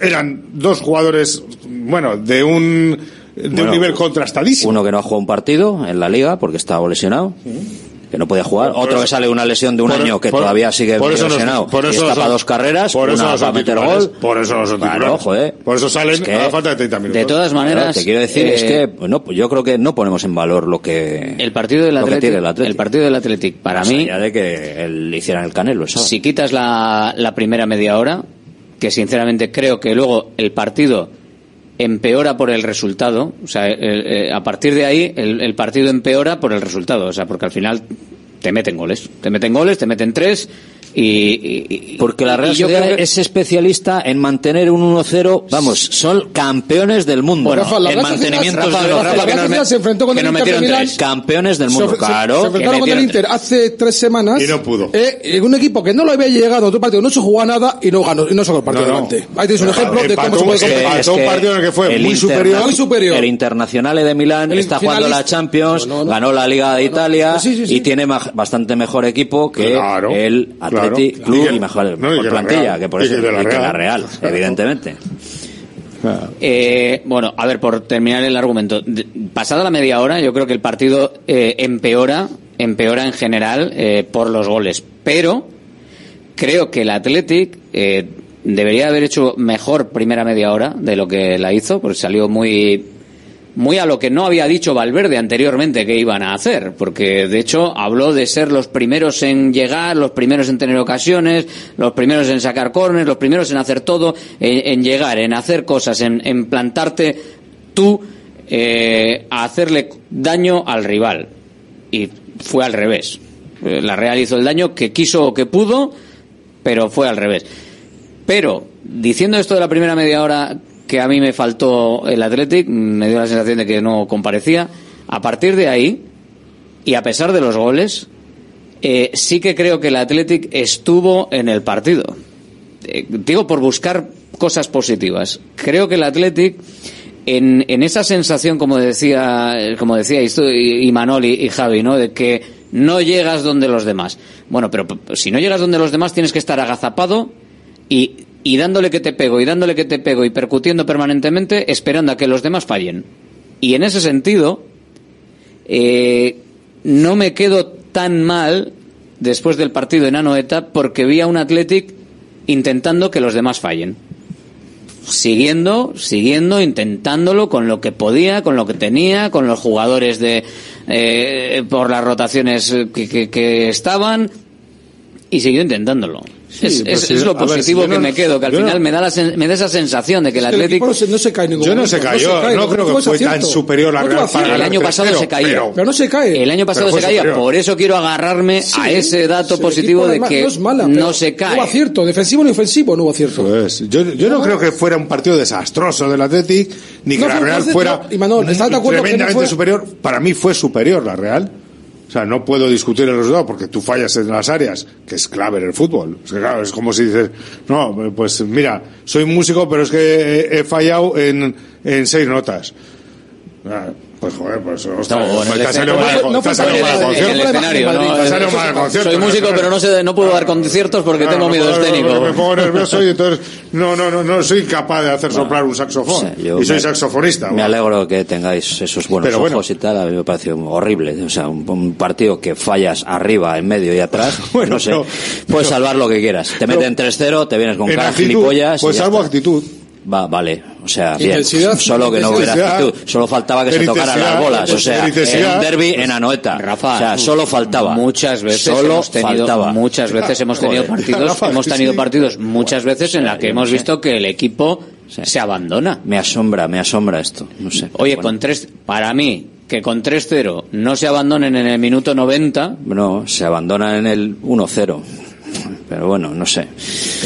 eran dos jugadores, bueno, de un de un nivel contrastadísimo. Uno que no ha jugado un partido en la liga porque estaba lesionado que no podía jugar, por otro eso, que sale una lesión de un año que todavía sigue por lesionado, por eso y son, dos carreras, por eso no meter gol, por eso no claro, joder. por eso salen es de todas maneras, claro, te quiero decir eh, es que no, pues yo creo que no ponemos en valor lo que el partido del Atlético, el, partido del Atlético para mí, allá de que el, hicieran el Canelo, si quitas la, la primera media hora, que sinceramente creo que luego el partido empeora por el resultado. O sea, el, eh, a partir de ahí el, el, partido empeora por el resultado. O sea, porque al final te meten goles. Te meten goles, te meten tres y, y Porque la Real y Sociedad que... es especialista en mantener un 1-0. Vamos, son campeones del mundo. Bueno, en mantenimiento de los Rafa, que, se enfrentó con el Inter Campeones del mundo, se, claro. Se, se enfrentaron con el Inter hace tres semanas. Y no pudo. Eh, eh, un equipo que no lo había llegado a otro partido, no se jugó nada y no ganó, y no sacó el partido no, no. Ahí tienes un ejemplo de cómo se puede. Es que un partido en el que fue muy, superior. El Internacional de Milán está jugando la Champions, ganó la Liga de Italia y tiene bastante mejor equipo que el Atlético Club y mejor, no, plantilla, que por eso y que la Real, evidentemente. Eh, bueno, a ver, por terminar el argumento. Pasada la media hora, yo creo que el partido eh, empeora, empeora en general eh, por los goles. Pero creo que el Athletic eh, debería haber hecho mejor primera media hora de lo que la hizo, porque salió muy muy a lo que no había dicho Valverde anteriormente que iban a hacer, porque de hecho habló de ser los primeros en llegar, los primeros en tener ocasiones, los primeros en sacar corners, los primeros en hacer todo, en, llegar, en hacer cosas, en, plantarte tú eh, a hacerle daño al rival. Y fue al revés. Eh, la Real hizo el daño que quiso o que pudo, pero fue al revés. Pero, diciendo esto de la primera media hora que a mí me faltó el Athletic, me dio la sensación de que no comparecía, a partir de ahí, y a pesar de los goles, eh, sí que creo que el Athletic estuvo en el partido. Eh, digo por buscar cosas positivas. Creo que el Athletic en, en esa sensación, como decía, como decíais tú y, y Manol y, Javi, ¿no? De que no llegas donde los demás. Bueno, pero si no llegas donde los demás tienes que estar agazapado y, y dándole que te pego y dándole que te pego y percutiendo permanentemente esperando a que los demás fallen. Y en ese sentido, eh, no me quedo tan mal después del partido en Anoeta porque vi a un Athletic intentando que los demás fallen. Siguiendo, siguiendo, intentándolo con lo que podía, con lo que tenía, con los jugadores de eh, por las rotaciones que, estaban y siguió intentándolo. es, pues es- sí, es lo ver, positivo no- que me quedo, que al no- final me da la sen- me da esa sensación de que el equipo no se, no cae ningún Yo no se cayó, cae, no creo que fue tan superior la No Real para el año pasado se caía. pero- Pero no se cae. El año pasado se caía, superior. por eso quiero agarrarme Sí, a ese dato positivo de que no, es mala, no pero se No cae. hubo acierto, defensivo ni ofensivo, no hubo acierto. Pues, yo, yo no creo que fuera un partido desastroso del Athletic, ni que No la Real fuera no, y Manol, ¿estás de acuerdo que no tremendamente superior. Para mí fue superior la Real. O sea, no puedo discutir el resultado porque tú fallas en las áreas, que es clave en el fútbol. Es, como si dices, no, pues mira, soy músico, pero es que he, fallado en, en seis notas. Pues joder, pues escenario- mal, no en el concierto. escenario. Soy músico, pero no sé, no puedo dar conciertos porque tengo miedo escénico. Me pongo nervioso y entonces no, no, no, no soy capaz de hacer soplar un saxofón. Y soy saxofonista. Me alegro que tengáis esos buenos ojos y tal. A mí me pareció horrible. O sea, un, partido que fallas arriba, en medio y atrás. (laughs) No sé. puedes salvar lo que quieras. Te meten 3-0, te vienes con cara gilipollas. pues salvo está. actitud. Va, vale. O sea, bien. Solo que no hubiera actitud. Solo faltaba que se tocaran las bolas. O sea, en un derby en Anoeta. Rafa, o sea, solo faltaba. Muchas veces Solo hemos tenido, faltaba. muchas veces hemos tenido Joder. partidos, Rafa, hemos sí, tenido sí. partidos muchas veces en la que hemos sé. visto que el equipo se abandona. Me asombra, me asombra esto. No sé. Oye, Bueno. con tres, para mí, que con 3-0 no se abandonen en el minuto 90, No, se abandona en el 1-0. Pero bueno, no sé.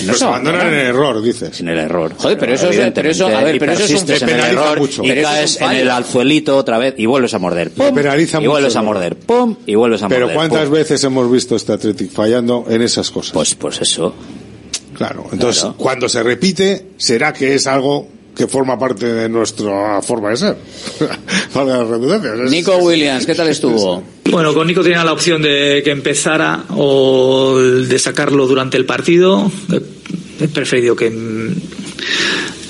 Pues se abandonan en el error, dices. Sin el error. Joder, pero eso es- pero eso- a ver, pero eso es un- en el error mucho. y Pero caes en el alzuelito otra vez y vuelves a morder. ¡Pum! penaliza y mucho vuelves a morder. ¡Pum! Y vuelves a Pero morder. ¿cuántas ¡pum! veces hemos visto este Athletic fallando en esas cosas? Pues, pues eso. claro. Entonces, Claro. cuando se repite, será que es algo que forma parte de nuestra forma de ser. (laughs) Valga la redundancia. Es- Nico Williams, ¿qué tal estuvo? Bueno, con Nico tenía la opción de que empezara o de sacarlo durante el partido. He preferido que mm,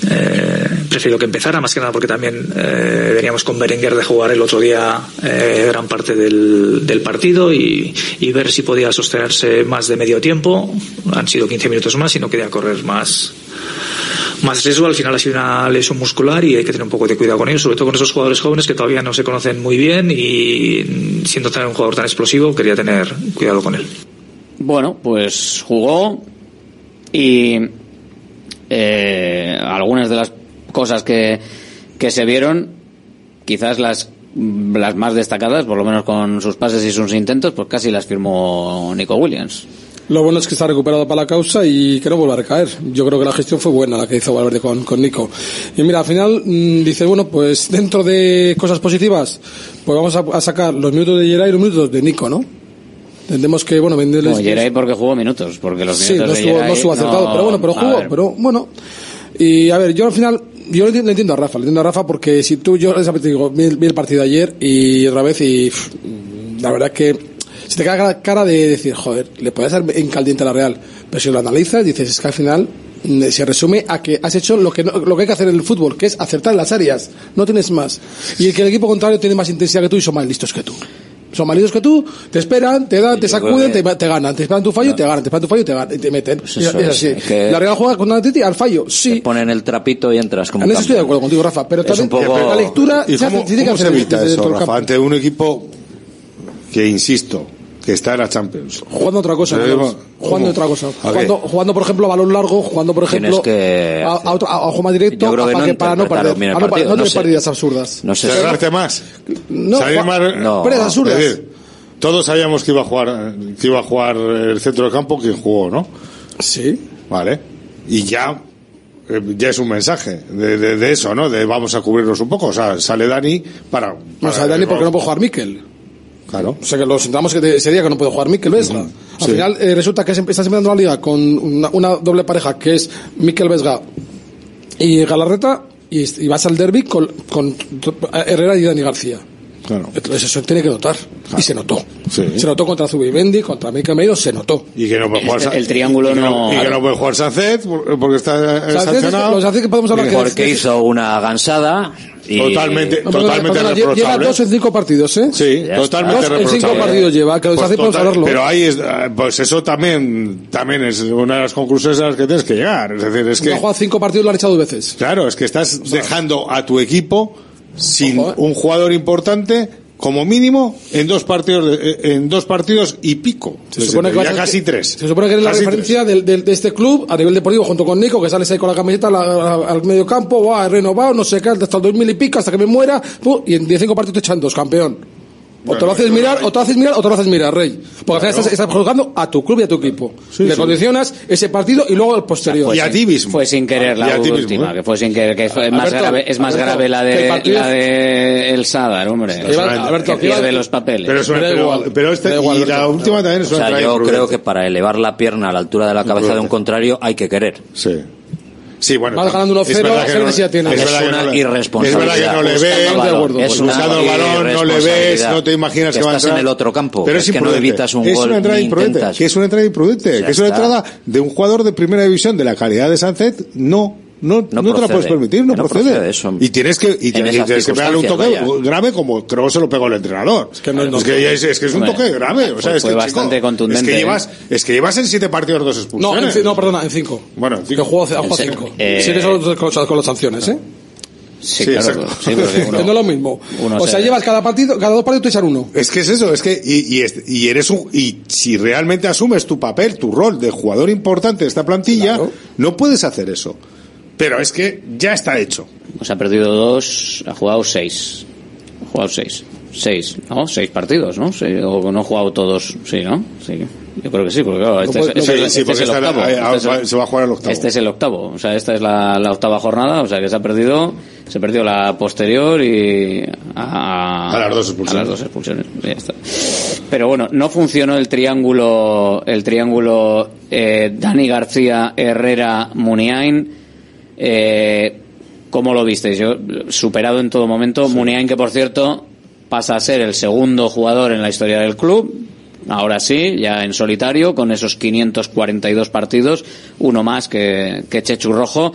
eh, he preferido que empezara, más que nada porque también eh, veníamos con Berenguer de jugar el otro día eh, gran parte del, partido y, y ver si podía sostenerse más de medio tiempo. Han sido 15 minutos más y no quería correr más más riesgo. Al final ha sido una lesión muscular y hay que tener un poco de cuidado con ellos, sobre todo con esos jugadores jóvenes que todavía no se conocen muy bien y siendo tan un jugador tan explosivo quería tener cuidado con él. Bueno, pues jugó y eh, algunas de las cosas que, que se vieron, quizás las las más destacadas, por lo menos con sus pases y sus intentos, pues casi las firmó Nico Williams. Lo bueno es que está recuperado para la causa y que no vuelva a recaer. Yo creo que la gestión fue buena la que hizo Valverde con, con Nico. Y mira, al final mm, dice, bueno, pues dentro de cosas positivas, pues vamos a, a sacar los minutos de Geray y los minutos de Nico, ¿no? Entendemos que, bueno, venderles... Como Geray porque jugó minutos, porque los Sí, minutos no de estuvo, Geray no estuvo acertado, no- pero bueno, pero jugó, pero bueno. Y a ver, yo al final, yo le entiendo, a Rafa, le entiendo a Rafa porque si tú, yo te digo, vi, vi el partido ayer y otra vez y la verdad que se te queda cara- cara de decir, joder, le puedes dar en caliente a la Real, pero si lo analizas dices, es que al final mm, se resume a que has hecho lo que no- lo que hay que hacer en el fútbol, que es acertar las áreas, no tienes más. Y que el equipo contrario tiene más intensidad que tú y son más listos que tú. Son más listos que tú, te esperan, te dan, te sacuden, que- te, te ganan, te esperan tu fallo y te ganan, te esperan tu fallo y te ganan, y te meten. Pues eso es es, así. es que- La Real juega con Atleti al fallo, sí. Ponen el trapito y entras como En eso estoy de acuerdo contigo, Rafa, pero Es también un poco- la lectura ¿Y se hace- cómo, tiene que cómo se evita eso, Rafa? Ante un equipo que, insisto, que está en la Champions. Jugando otra cosa, jugando otra cosa. Jugando, jugando, por ejemplo, a balón largo, jugando, por ejemplo, que- a, a, otro, a, a juego más directo, a- para, no que- para no perder. a no, partido, no no sé. pérdidas absurdas. No sé. Cerrarte más. No, más. No. Pérdidas absurdas. Decir, todos sabíamos que iba a jugar, que iba a jugar el centro del campo, quien jugó, ¿no? Sí. Vale. Y ya, eh, ya es un mensaje de, de- de eso, ¿no? De vamos a cubrirnos un poco. O sea, sale Dani para. No para- sabe Dani porque no puede jugar Mikel. Claro. O sea que lo sentamos que ese día que no puede jugar Mikel Vesga. Al Sí. final eh, resulta que se- estás empezando la liga con una, una doble pareja que es Mikel Vesga y Galarreta y, y vas al derby con, con Herrera y Dani García. Claro. Entonces eso tiene que notar. Y se notó. Sí. Se notó contra Zubimendi, contra Mikel Meiro, se notó. Y que no puede jugar. El- el triángulo y que no- Y que no puede jugar por- porque está eh, sancionado. los Sánchez que podemos hablar que Porque hizo una gansada y... Totalmente, No, totalmente perdona, Lleva dos en cinco partidos, ¿eh? Sí, Ya totalmente está. Dos en cinco partidos lleva, que los hace podemos total- hablarlo. Pero ahí es, eh, pues eso también, también es una de las conclusiones a las que tienes que llegar. Es decir, es Que ha que, jugado cinco partidos, lo han echado dos veces. claro, es que estás dejando a tu equipo sin Ojo, eh. un jugador importante como mínimo en dos partidos de- eh, en dos partidos y pico Se supone que ya casi que- tres Se supone que eres la referencia del, del- de este club a nivel deportivo junto con Nico, que sales ahí con la camiseta la- la- al medio campo, va, renovado, no sé qué, hasta el 2000 y pico, hasta que me muera, y en 15 partidos te echan dos, campeón. O te lo haces mirar, o te lo haces mirar, o te lo haces mirar, Rey. Porque al final estás, estás jugando a tu club y a tu equipo. Sí, Le sí. condiciones ese partido y luego el posterior. y a ti mismo Fue sin querer la última, ¿eh? que fue sin querer, que fue más grave, es más grave la de, la de el Sadar, hombre. Alberto, pierde los papeles. pero, es una- Me da pero, igual, pero este, me da igual, y la última también es O una sea, entrada yo creo que para elevar la pierna a la altura de la cabeza de un contrario hay que querer. sí Sí, bueno. Vas ganando 1-0, es verdad que ¿qué no-? Es Es una le- irresponsabilidad. Es verdad que no le Buscando ves, balón. Es una buscando el balón, no le ves, irresponsabilidad. no te imaginas Que que, va a estás en entrar. el otro campo, Pero es, es que no evitas un es gol una entrada imprudente. intentas. Que es una entrada imprudente. Ya que es una entrada de un jugador de primera división de la calidad de Sánchez. No. No, no, te la puedes permitir, no, No procede. procede eso. Y tienes que, y, En tienes- y esas tienes que pegarle un toque grave como creo que se lo pegó el entrenador. Es que no es es, que, es, es que es un toque grave. O sea, fue- es fue que, bastante chico, contundente, Es que ¿eh? llevas, es que llevas en siete partidos dos No, expulsiones. en, no, perdona, en cinco. Bueno, en Que cinco. jugó, ha jugado serio. cinco. Eh, Si eres solo con, con las sanciones, ¿eh? Sí, Sí, claro, sí, uno- (laughs) que no es lo mismo. o sea, se- llevas cada partido, cada dos partidos te echan uno. Es que es eso, es que y, y, es- y eres un y si realmente asumes tu papel, tu rol de jugador importante de esta plantilla, Claro. no puedes hacer eso. Pero es que ya está hecho. Pues ha perdido dos, ha jugado seis. Ha jugado seis. Seis, ¿no? Seis partidos, ¿no? Sí, o no ha jugado todos, sí, ¿no? Sí. Yo creo que sí, porque claro, este, puede- es, no, este es- sí, porque es el octavo. ahí- Este es el- se va a jugar el octavo. Este es el octavo, o sea, esta es la, la octava jornada, o sea, que se ha perdido, se perdió la posterior y a, A las dos expulsiones. a las dos expulsiones, ya está. Pero bueno, no funcionó el triángulo, el triángulo eh, Dani García, Herrera, Muniain. Eh, ¿Cómo lo visteis? Yo, superado en todo momento. Muniain, que por cierto pasa a ser el segundo jugador en la historia del club. Ahora sí, ya en solitario, con esos 542 partidos, uno más que, que Chechu Rojo.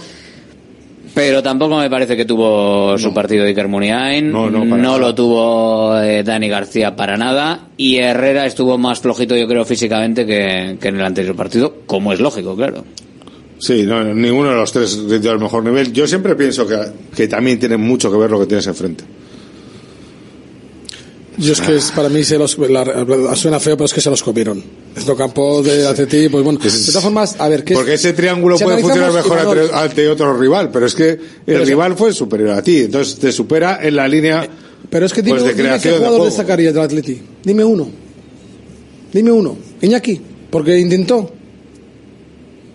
Pero tampoco me parece que tuvo su partido Iker Muniain. No, lo tuvo eh, Dani García para nada. Y Herrera estuvo más flojito, yo creo, físicamente que, que en el anterior partido, como es lógico, claro. Sí, no, ninguno de los tres rindió al mejor nivel. Yo siempre pienso que, que también tiene mucho que ver lo que tienes enfrente. Yo es que es- para mí se los, la- suena feo, pero es que se los comieron. Este campo de Atleti, pues bueno. De todas formas, a ver, ¿qué Porque ese triángulo si puede funcionar mejor ante, ante otro rival, pero es que el Pero rival fue superior a ti, entonces te supera en la línea Pero es que dime, pues, de dime qué de jugador juego. destacaría del Atleti. Dime uno. Dime uno. Iñaki, porque intentó.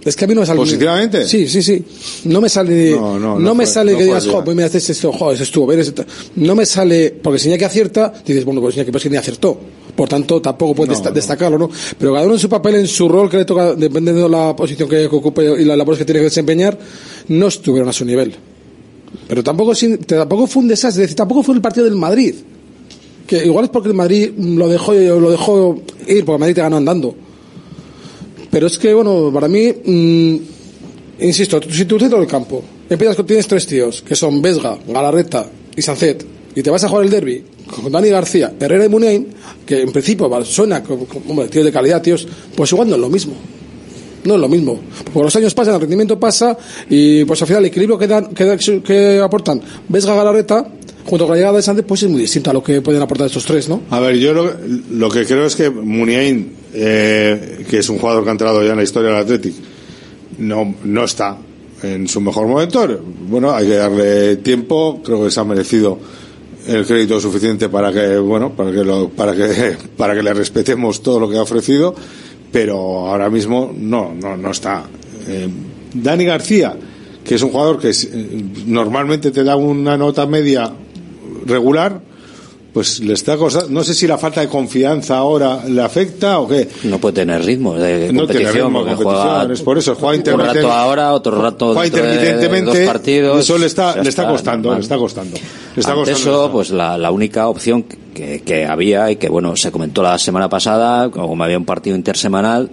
Es que a mí no me sale. ¿Positivamente? Sí, sí, sí. No me sale. No, no, no me fue- sale que digas, jo, pues mira, este es esto, joder, ese estuvo, ver, ese ta-". No me sale. Porque si Iñaki acierta, dices, bueno, pues Iñaki, pues que ni acertó. Por tanto, tampoco puedes desta- destacarlo, ¿no? Pero cada uno en su papel, en su rol que le toca, dependiendo de la posición que ocupe y las labores que tiene que desempeñar, no estuvieron a su nivel. Pero tampoco, sin- tampoco fue un desastre, es decir, tampoco fue el partido del Madrid. Que igual es porque el Madrid lo dejó, lo dejó ir, porque el Madrid te ganó andando. Pero es que, bueno, para mí, mm, insisto, si tú centro del campo, empiezas con, tienes tres tíos, que son Vesga, Galarreta y Sancet, y te vas a jugar el derby con Dani García, Herrera y Muniain, que en principio suena como, tíos de calidad, tíos, pues igual no es lo mismo. No es lo mismo. Porque los años pasan, el rendimiento pasa y pues al final el equilibrio que, dan, que, que aportan Vesga Galarreta junto con la llegada de Sánchez pues es muy distinto a lo que pueden aportar estos tres, ¿no? A ver, yo lo, lo que creo es que Muniain, eh, que es un jugador que ha entrado ya en la historia del Athletic, no, no está en su mejor momento. Bueno, hay que darle tiempo, creo que se ha merecido el crédito suficiente para que bueno para que lo, para que (laughs) para que le respetemos todo lo que ha ofrecido pero ahora mismo no no no está Eh, Dani García que es un jugador que eh, normalmente te da una nota media regular pues le está costando no sé si la falta de confianza ahora le afecta o qué No puede tener ritmo de no tiene ritmo de competición juega es por eso juega un rato intermitente- ahora, otro rato juega dentro de intermitentemente dos partidos. eso le está le está costando le está costando le está Ante costando eso, pues la, la única opción que, que había y que bueno se comentó la semana pasada, como había un partido intersemanal,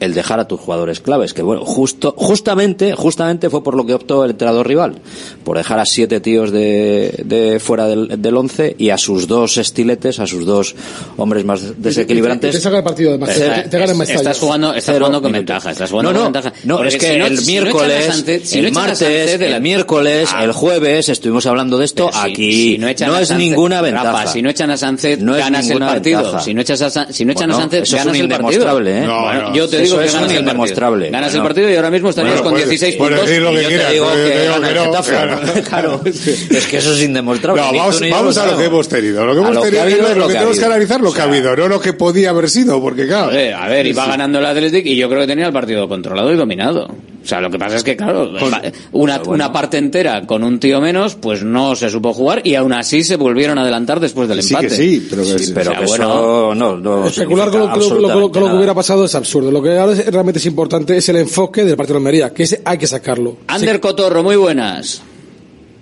el dejar a tus jugadores claves, que bueno, justo, justamente, justamente fue por lo que optó el entrenador rival, por dejar a siete tíos de, de fuera del, del once y a sus dos estiletes, a sus dos hombres más desequilibrantes. Y te saca el partido, además. Eh, te, te gana en más Estás fallos. jugando, estás Cero jugando con minutos. ventaja. Estás jugando no, con no, ventaja. no, Porque es que si no- el si miércoles, si el martes, de el miércoles, Ah. el jueves estuvimos hablando de esto aquí. si no, echan no a es ninguna Rafa, ventaja. si no echan a Sánchez, No es ganas el partido. ventaja. Si no, echas a, si no echan Bueno, a Sánchez, eso es ganas un el partido. indemostrable, ¿eh? No, Bueno, no. yo te Eso digo que es ganas el partido. Ganas Bueno. el partido y ahora mismo estarías Bueno, con puedes- 16 puedes puntos. decir lo y que yo quieras, te digo que digo gana que el Getafe. claro. (laughs) Claro. (laughs) Es que eso es indemostrable. Vamos, a lo que hemos tenido. Lo que hemos tenido lo, que tenemos que habido. analizar lo que ha habido, no lo que podía haber sido, porque claro. A ver, a ver, iba ganando el Athletic y yo creo que tenía el partido controlado y dominado. O sea, lo que pasa es que, claro, va- una, una parte entera con un tío menos, pues no se supo jugar y aún así se volvieron a adelantar después del Sí que empate. sí, pero que Sí, pero O sea, que bueno, eso no, no Especular con lo, significa con lo- con lo- con lo absolutamente que hubiera pasado es absurdo. Lo que ahora es- realmente es importante es el enfoque del partido de Almería, que ese hay que sacarlo. Ander Cotorro, muy buenas.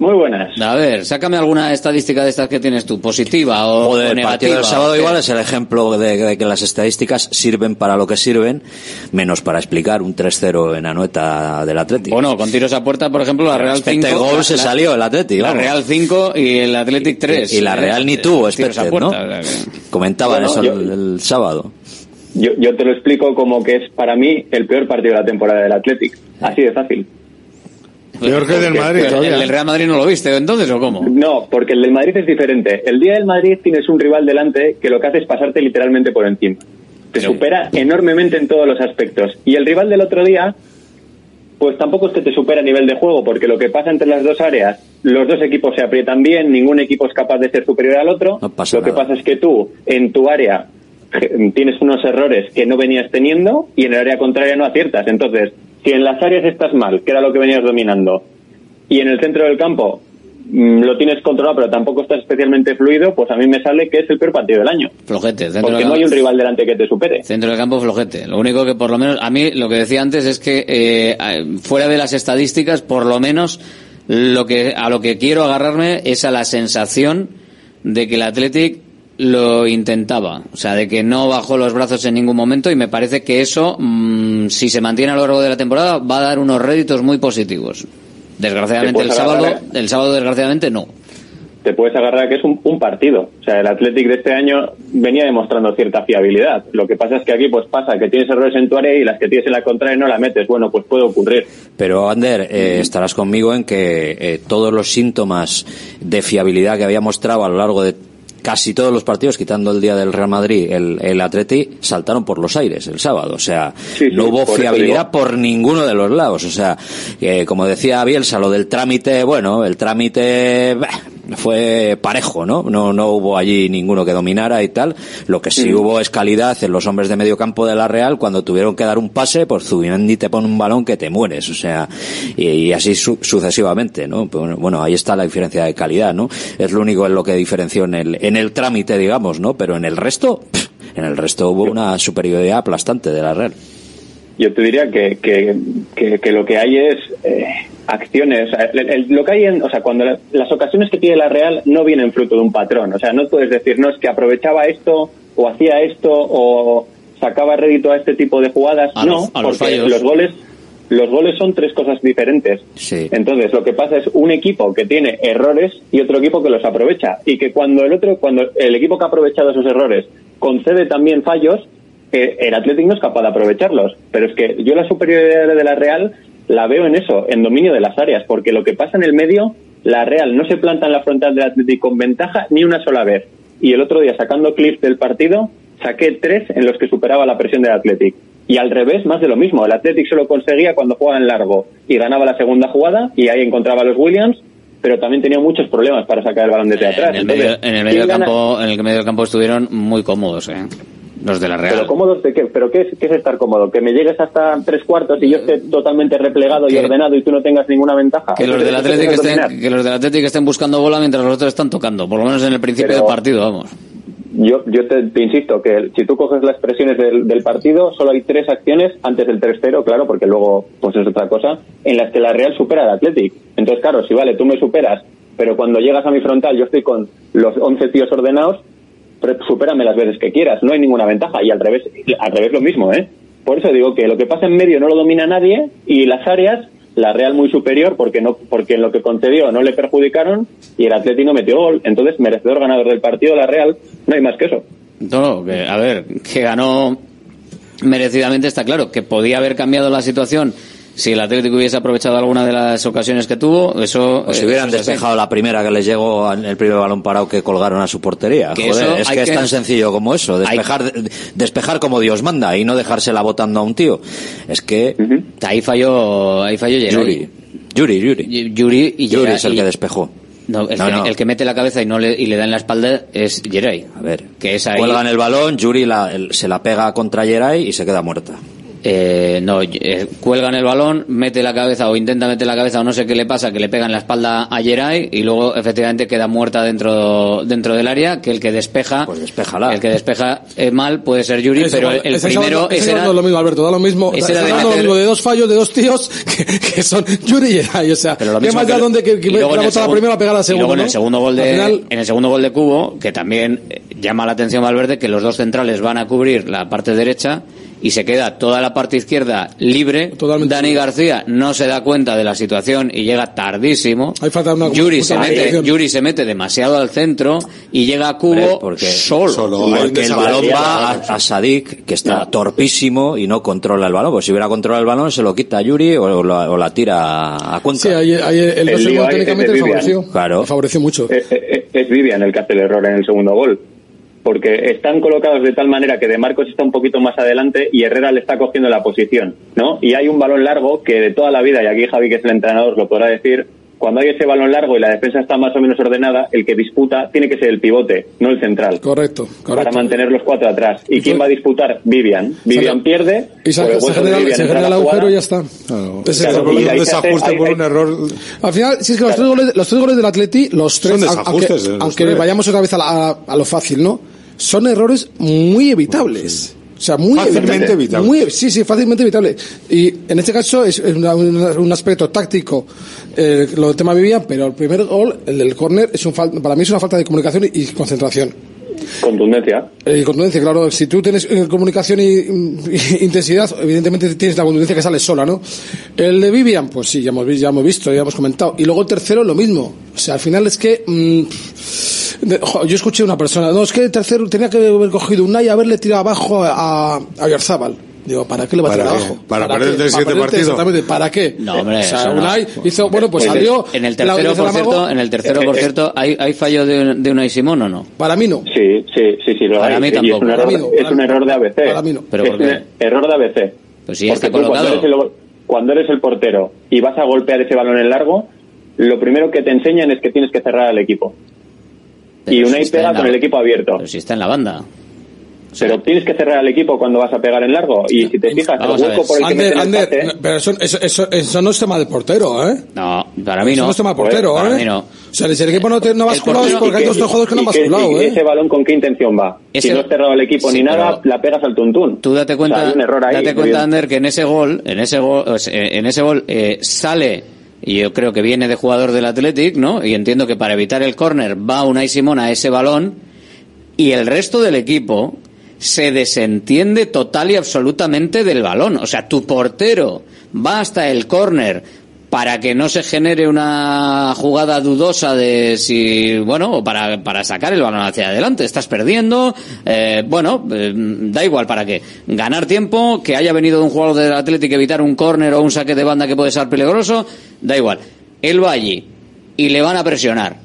Muy buenas. A ver, sácame alguna estadística de estas que tienes tú, positiva o, Joder, o el negativa. partido del sábado igual es el ejemplo de, de que las estadísticas sirven para lo que sirven, menos para explicar un 3-0 en Anoeta del Atlético. Bueno, con tiros a puerta, por ejemplo, la Real 5. Este gol se salió el Atlético. La vamos. Real 5 y el Athletic 3. Y la Real ni tuvo puerta. ¿no? o sea que- Comentaban Bueno, eso yo- el, el sábado. Yo, yo te lo explico como que es para mí el peor partido de la temporada del Athletic. Así de fácil. Peor que el del Madrid todavía. ¿El del Real Madrid no lo viste entonces o cómo? No, porque el del Madrid es diferente. El día del Madrid tienes un rival delante que lo que hace es pasarte literalmente por encima. Te Pero- supera enormemente en todos los aspectos. Y el rival del otro día, pues tampoco es que te supera a nivel de juego, porque lo que pasa entre las dos áreas, los dos equipos se aprietan bien, ningún equipo es capaz de ser superior al otro. No pasa lo que nada. pasa es que tú, en tu área, tienes unos errores que no venías teniendo y en el área contraria no aciertas. Entonces, si en las áreas estás mal, que era lo que venías dominando, y en el centro del campo mm, lo tienes controlado, pero tampoco estás especialmente fluido, pues a mí me sale que es el peor partido del año. Flojete. Centro Porque del no hay un rival delante que te supere. Centro del campo flojete. Lo único que por lo menos, a mí lo que decía antes es que eh, fuera de las estadísticas, por lo menos lo que a lo que quiero agarrarme es a la sensación de que el Athletic lo intentaba, o sea, de que no bajó los brazos en ningún momento y me parece que eso, mm, si se mantiene a lo largo de la temporada, va a dar unos réditos muy positivos. Desgraciadamente Te el sábado, agarrar- el sábado desgraciadamente no. Te puedes agarrar a que es un, un partido. O sea, el Athletic de este año venía demostrando cierta fiabilidad. Lo que pasa es que aquí pues pasa que tienes errores en tu área y las que tienes en la contraria no la metes. Bueno, pues puede ocurrir. Pero, Ander, eh, estarás conmigo en que eh, todos los síntomas de fiabilidad que había mostrado a lo largo de casi todos los partidos, quitando el día del Real Madrid, el, el Atleti, saltaron por los aires el sábado. O sea, sí, no hubo por fiabilidad por ninguno de los lados. O sea, eh, como decía Bielsa, lo del trámite, bueno, el trámite bah, fue parejo, ¿no? ¿no? No hubo allí ninguno que dominara y tal. Lo que sí hubo es calidad en los hombres de medio campo de la Real cuando tuvieron que dar un pase, pues Zubimendi te pone un balón que te mueres, o sea, y, y así su- sucesivamente, ¿no? Pero Bueno, ahí está la diferencia de calidad, ¿no? Es lo único en lo que diferenció en el, en el trámite, digamos, ¿no? Pero en el resto, pff, en el resto hubo una superioridad aplastante de la Real. Yo te diría que, que, que, que lo que hay es eh, acciones. O sea, el- el- lo que hay en, o sea, cuando la- las ocasiones que tiene la Real no vienen fruto de un patrón. O sea, no puedes decir, no, es que aprovechaba esto o hacía esto o sacaba rédito a este tipo de jugadas. A no, los- a los porque fallos. los goles los goles son tres cosas diferentes. Sí. Entonces, lo que pasa es un equipo que tiene errores y otro equipo que los aprovecha. Y que cuando el otro, cuando el equipo que ha aprovechado esos errores concede también fallos, eh, el Athletic no es capaz de aprovecharlos. Pero es que yo la superioridad de la Real la veo en eso, en dominio de las áreas, porque lo que pasa en el medio, la Real no se planta en la frontal del Athletic con ventaja ni una sola vez. Y el otro día, sacando clips del partido, saqué tres en los que superaba la presión del Athletic. Y al revés, más de lo mismo. El Athletic solo conseguía cuando jugaba en largo y ganaba la segunda jugada y ahí encontraba a los Williams pero también tenía muchos problemas para sacar el balón desde atrás. En el medio, Entonces, en el medio campo, en el medio campo estuvieron muy cómodos, ¿eh? Los de la Real. Pero cómodos de qué? ¿Pero qué es, qué es estar cómodo? ¿Que me llegues hasta tres cuartos y yo esté totalmente replegado y ordenado y tú no tengas ninguna ventaja? que los ¿Eso- del Atlético es estén, dominar? que los del Atlético estén buscando bola mientras los otros están tocando, por lo menos en el principio Pero- del partido, vamos. Yo, yo te, te insisto que si tú coges las presiones del, del partido, solo hay tres acciones antes del 3-0, claro, porque luego pues es otra cosa, en las que la Real supera al Athletic. Entonces, claro, si vale, tú me superas, pero cuando llegas a mi frontal yo estoy con los 11 tíos ordenados, supérame las veces que quieras, no hay ninguna ventaja. Y al revés, al revés lo mismo, ¿eh? Por eso digo que lo que pasa en medio no lo domina nadie y las áreas, la Real muy superior porque no porque en lo que concedió no le perjudicaron y el Atleti no metió gol. Entonces, merecedor ganador del partido, la Real, no hay más que eso. No, a ver, que ganó merecidamente está claro, que podía haber cambiado la situación si el Atlético hubiese aprovechado alguna de las ocasiones que tuvo, eso... O si eh, hubieran eso despejado la primera que les llegó en el primer balón parado que colgaron a su portería. Que Joder, es que, es tan sencillo como eso, Hay- despejar, despejar como Dios manda y no dejársela botando a un tío. Es que Ahí falló, ahí falló. Yuri, Yuri, Yuri. Yuri y Yuri es el y- que despejó. No, el, No, que, no. el que mete la cabeza y no le, y le da en la espalda es Geray. A ver, Que es ahí. cuelgan el balón, Yuri la- el- se la pega contra Yeray y se queda muerta. Eh, no, eh, cuelgan el balón, mete la cabeza o intenta meter la cabeza o no sé qué le pasa, que le pega en la espalda a Geray y luego efectivamente queda muerta dentro dentro del área, que el que despeja, Pues el que despeja eh, mal puede ser Yuri, pero el, primero estáis ese era, de lo mismo, Alberto, da lo mismo. ese era de meter- lo mismo de dos fallos de dos tíos que, que son Yuri y Geray, o sea, pero lo ¿qué mismo más que da donde que, que y luego la la primera pegar a la y segunda? luego en el segundo gol de final, en el segundo gol de Cubo que también llama la atención Valverde que los dos centrales van a cubrir la parte derecha y se queda toda la parte izquierda libre Dani García no se da cuenta de la situación y llega tardísimo Hay falta una Yuri se mete. Yuri se mete demasiado al centro y llega a Cubo porque, solo, porque el balón va a, a Sadik, que está torpísimo y no controla el balón. Pues si hubiera controlado el balón, se lo quita a Yuri o, la, o la tira a Cuenca. sí, ahí, ahí el, El es de técnicamente favoreció. Claro. Favoreció mucho. Eh, eh, Es Vivian el que hace el error en el segundo gol. Porque están colocados de tal manera que De Marcos está un poquito más adelante y Herrera le está cogiendo la posición, ¿no? Y hay un balón largo que de toda la vida, y aquí Javi, que es el entrenador, lo podrá decir, cuando hay ese balón largo y la defensa está más o menos ordenada, el que disputa tiene que ser el pivote, no el central. Correcto, Para correcto. mantener los cuatro atrás. ¿Y quién va a disputar? Vivian. Vivian pierde. Y se, por el se genera, Vivian se entra genera el agujero y ya está. Ese Claro, es el y problema. ahí se hace- ahí- ahí- error. Al final, si es que los, tres goles, los tres goles del Atleti, los tres, Son aunque, desajustes, eh, los aunque tres. vayamos otra vez a, la- a- a lo fácil, ¿no? Son errores muy evitables. O sea, muy Fácilmente evitables. Muy, sí, sí, fácilmente evitables. Y en este caso es una- una- un aspecto táctico, eh, lo del tema Vivian, pero el primer gol, el del córner, es un para mí es una falta de comunicación y, y concentración. Contundencia. Eh, contundencia, claro. Si tú tienes eh, comunicación y, y intensidad, evidentemente tienes la contundencia que sale sola, ¿no? El de Vivian, pues sí, ya hemos, ya hemos visto, ya hemos comentado. Y luego el tercero, lo mismo. O sea, al final es que... mm, yo escuché a una persona, no, es que el tercero tenía que haber cogido un y haberle tirado abajo a, a Yarzábal. Digo, ¿para qué le va a ¿Para tirar qué? abajo? ¿Para perderte el siguiente partido? Exactamente, ¿para qué? No, hombre, o sea, no. Hizo, bueno, pues En el- salió... en el tercero por cierto en el tercero Eh, por eh, cierto hay, hay fallo de, de Unai Simón o no Para mí no. Sí, sí, sí, sí, lo Para hay. mí es tampoco. un error, Para mí no, es para un error de ABC. para mí no. ¿Pero es por un error de ABC. Pues ya está cuando colocado. eres, el, cuando eres el portero y vas a golpear ese balón en largo, lo primero que te enseñan es que tienes que cerrar al equipo. Pero y si Unai está pega la- con el equipo abierto. pero si está en la banda Pero tienes que cerrar al equipo cuando vas a pegar en largo. Y si te fijas, el hueco por el que Ander, el Ander, pase- no, pero eso, eso, eso, eso no es tema de portero, ¿eh? no para mí Eso no no es tema de portero, para ¿eh? mí no O sea, si el equipo no, te, no basculado es porque hay y dos jugadores que no han y basculado, y ¿eh? ese balón con qué intención va. Ese- si no has cerrado el equipo Sí, ni nada, la pegas al tuntún. Tú date cuenta, O sea, hay un error ahí. date cuenta. Ander, que en ese gol, en ese gol, o sea, en ese gol eh, sale y yo creo que viene de jugador del Athletic, ¿no? Y entiendo que para evitar el córner va Unai Simón a ese balón y el resto del equipo se desentiende total y absolutamente del balón. O sea, tu portero va hasta el córner para que no se genere una jugada dudosa de si, bueno, o para, para sacar el balón hacia adelante. Estás perdiendo, eh, bueno, eh, da igual para qué. Ganar tiempo, que haya venido un jugador del Atlético evitar un córner o un saque de banda que puede ser peligroso, da igual. Él va allí y le van a presionar.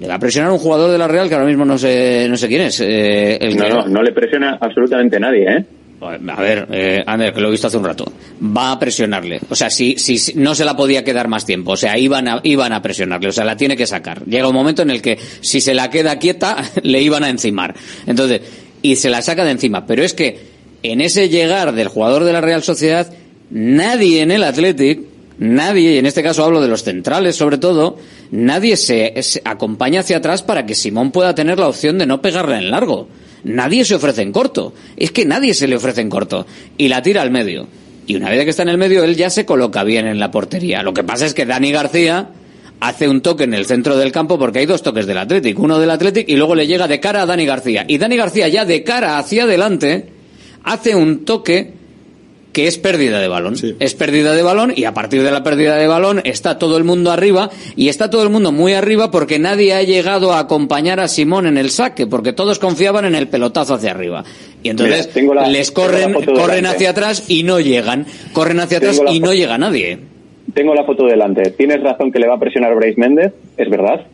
Le va a presionar un jugador de la Real que ahora mismo no sé, no sé quién es. eh, el No, que- no, no le presiona absolutamente nadie, ¿eh? A ver, eh, Ander, que lo he visto hace un rato. Va a presionarle. O sea, si, si, no se la podía quedar más tiempo. O sea, iban a, iban a presionarle. O sea, la tiene que sacar. Llega un momento en el que si se la queda quieta, (laughs) le iban a encimar. Entonces, y se la saca de encima. Pero es que en ese llegar del jugador de la Real Sociedad, nadie en el Athletic, nadie, y en este caso hablo de los centrales sobre todo, nadie se, se acompaña hacia atrás para que Simón pueda tener la opción de no pegarla en largo. Nadie se ofrece en corto. Es que nadie se le ofrece en corto. Y la tira al medio. Y una vez que está en el medio, él ya se coloca bien en la portería. Lo que pasa es que Dani García hace un toque en el centro del campo porque hay dos toques del Athletic. Uno del Athletic y luego le llega de cara a Dani García. Y Dani García ya de cara hacia adelante hace un toque que es pérdida de balón. Es pérdida de balón y a partir de la pérdida de balón está todo el mundo arriba y está todo el mundo muy arriba porque nadie ha llegado a acompañar a Simón en el saque porque todos confiaban en el pelotazo hacia arriba. Y entonces Mira, tengo la- les corren, corren hacia atrás y no llegan. Corren hacia atrás Tengo y no llega nadie. Tengo la foto delante. Tienes razón que le va a presionar Bryce Méndez, es verdad.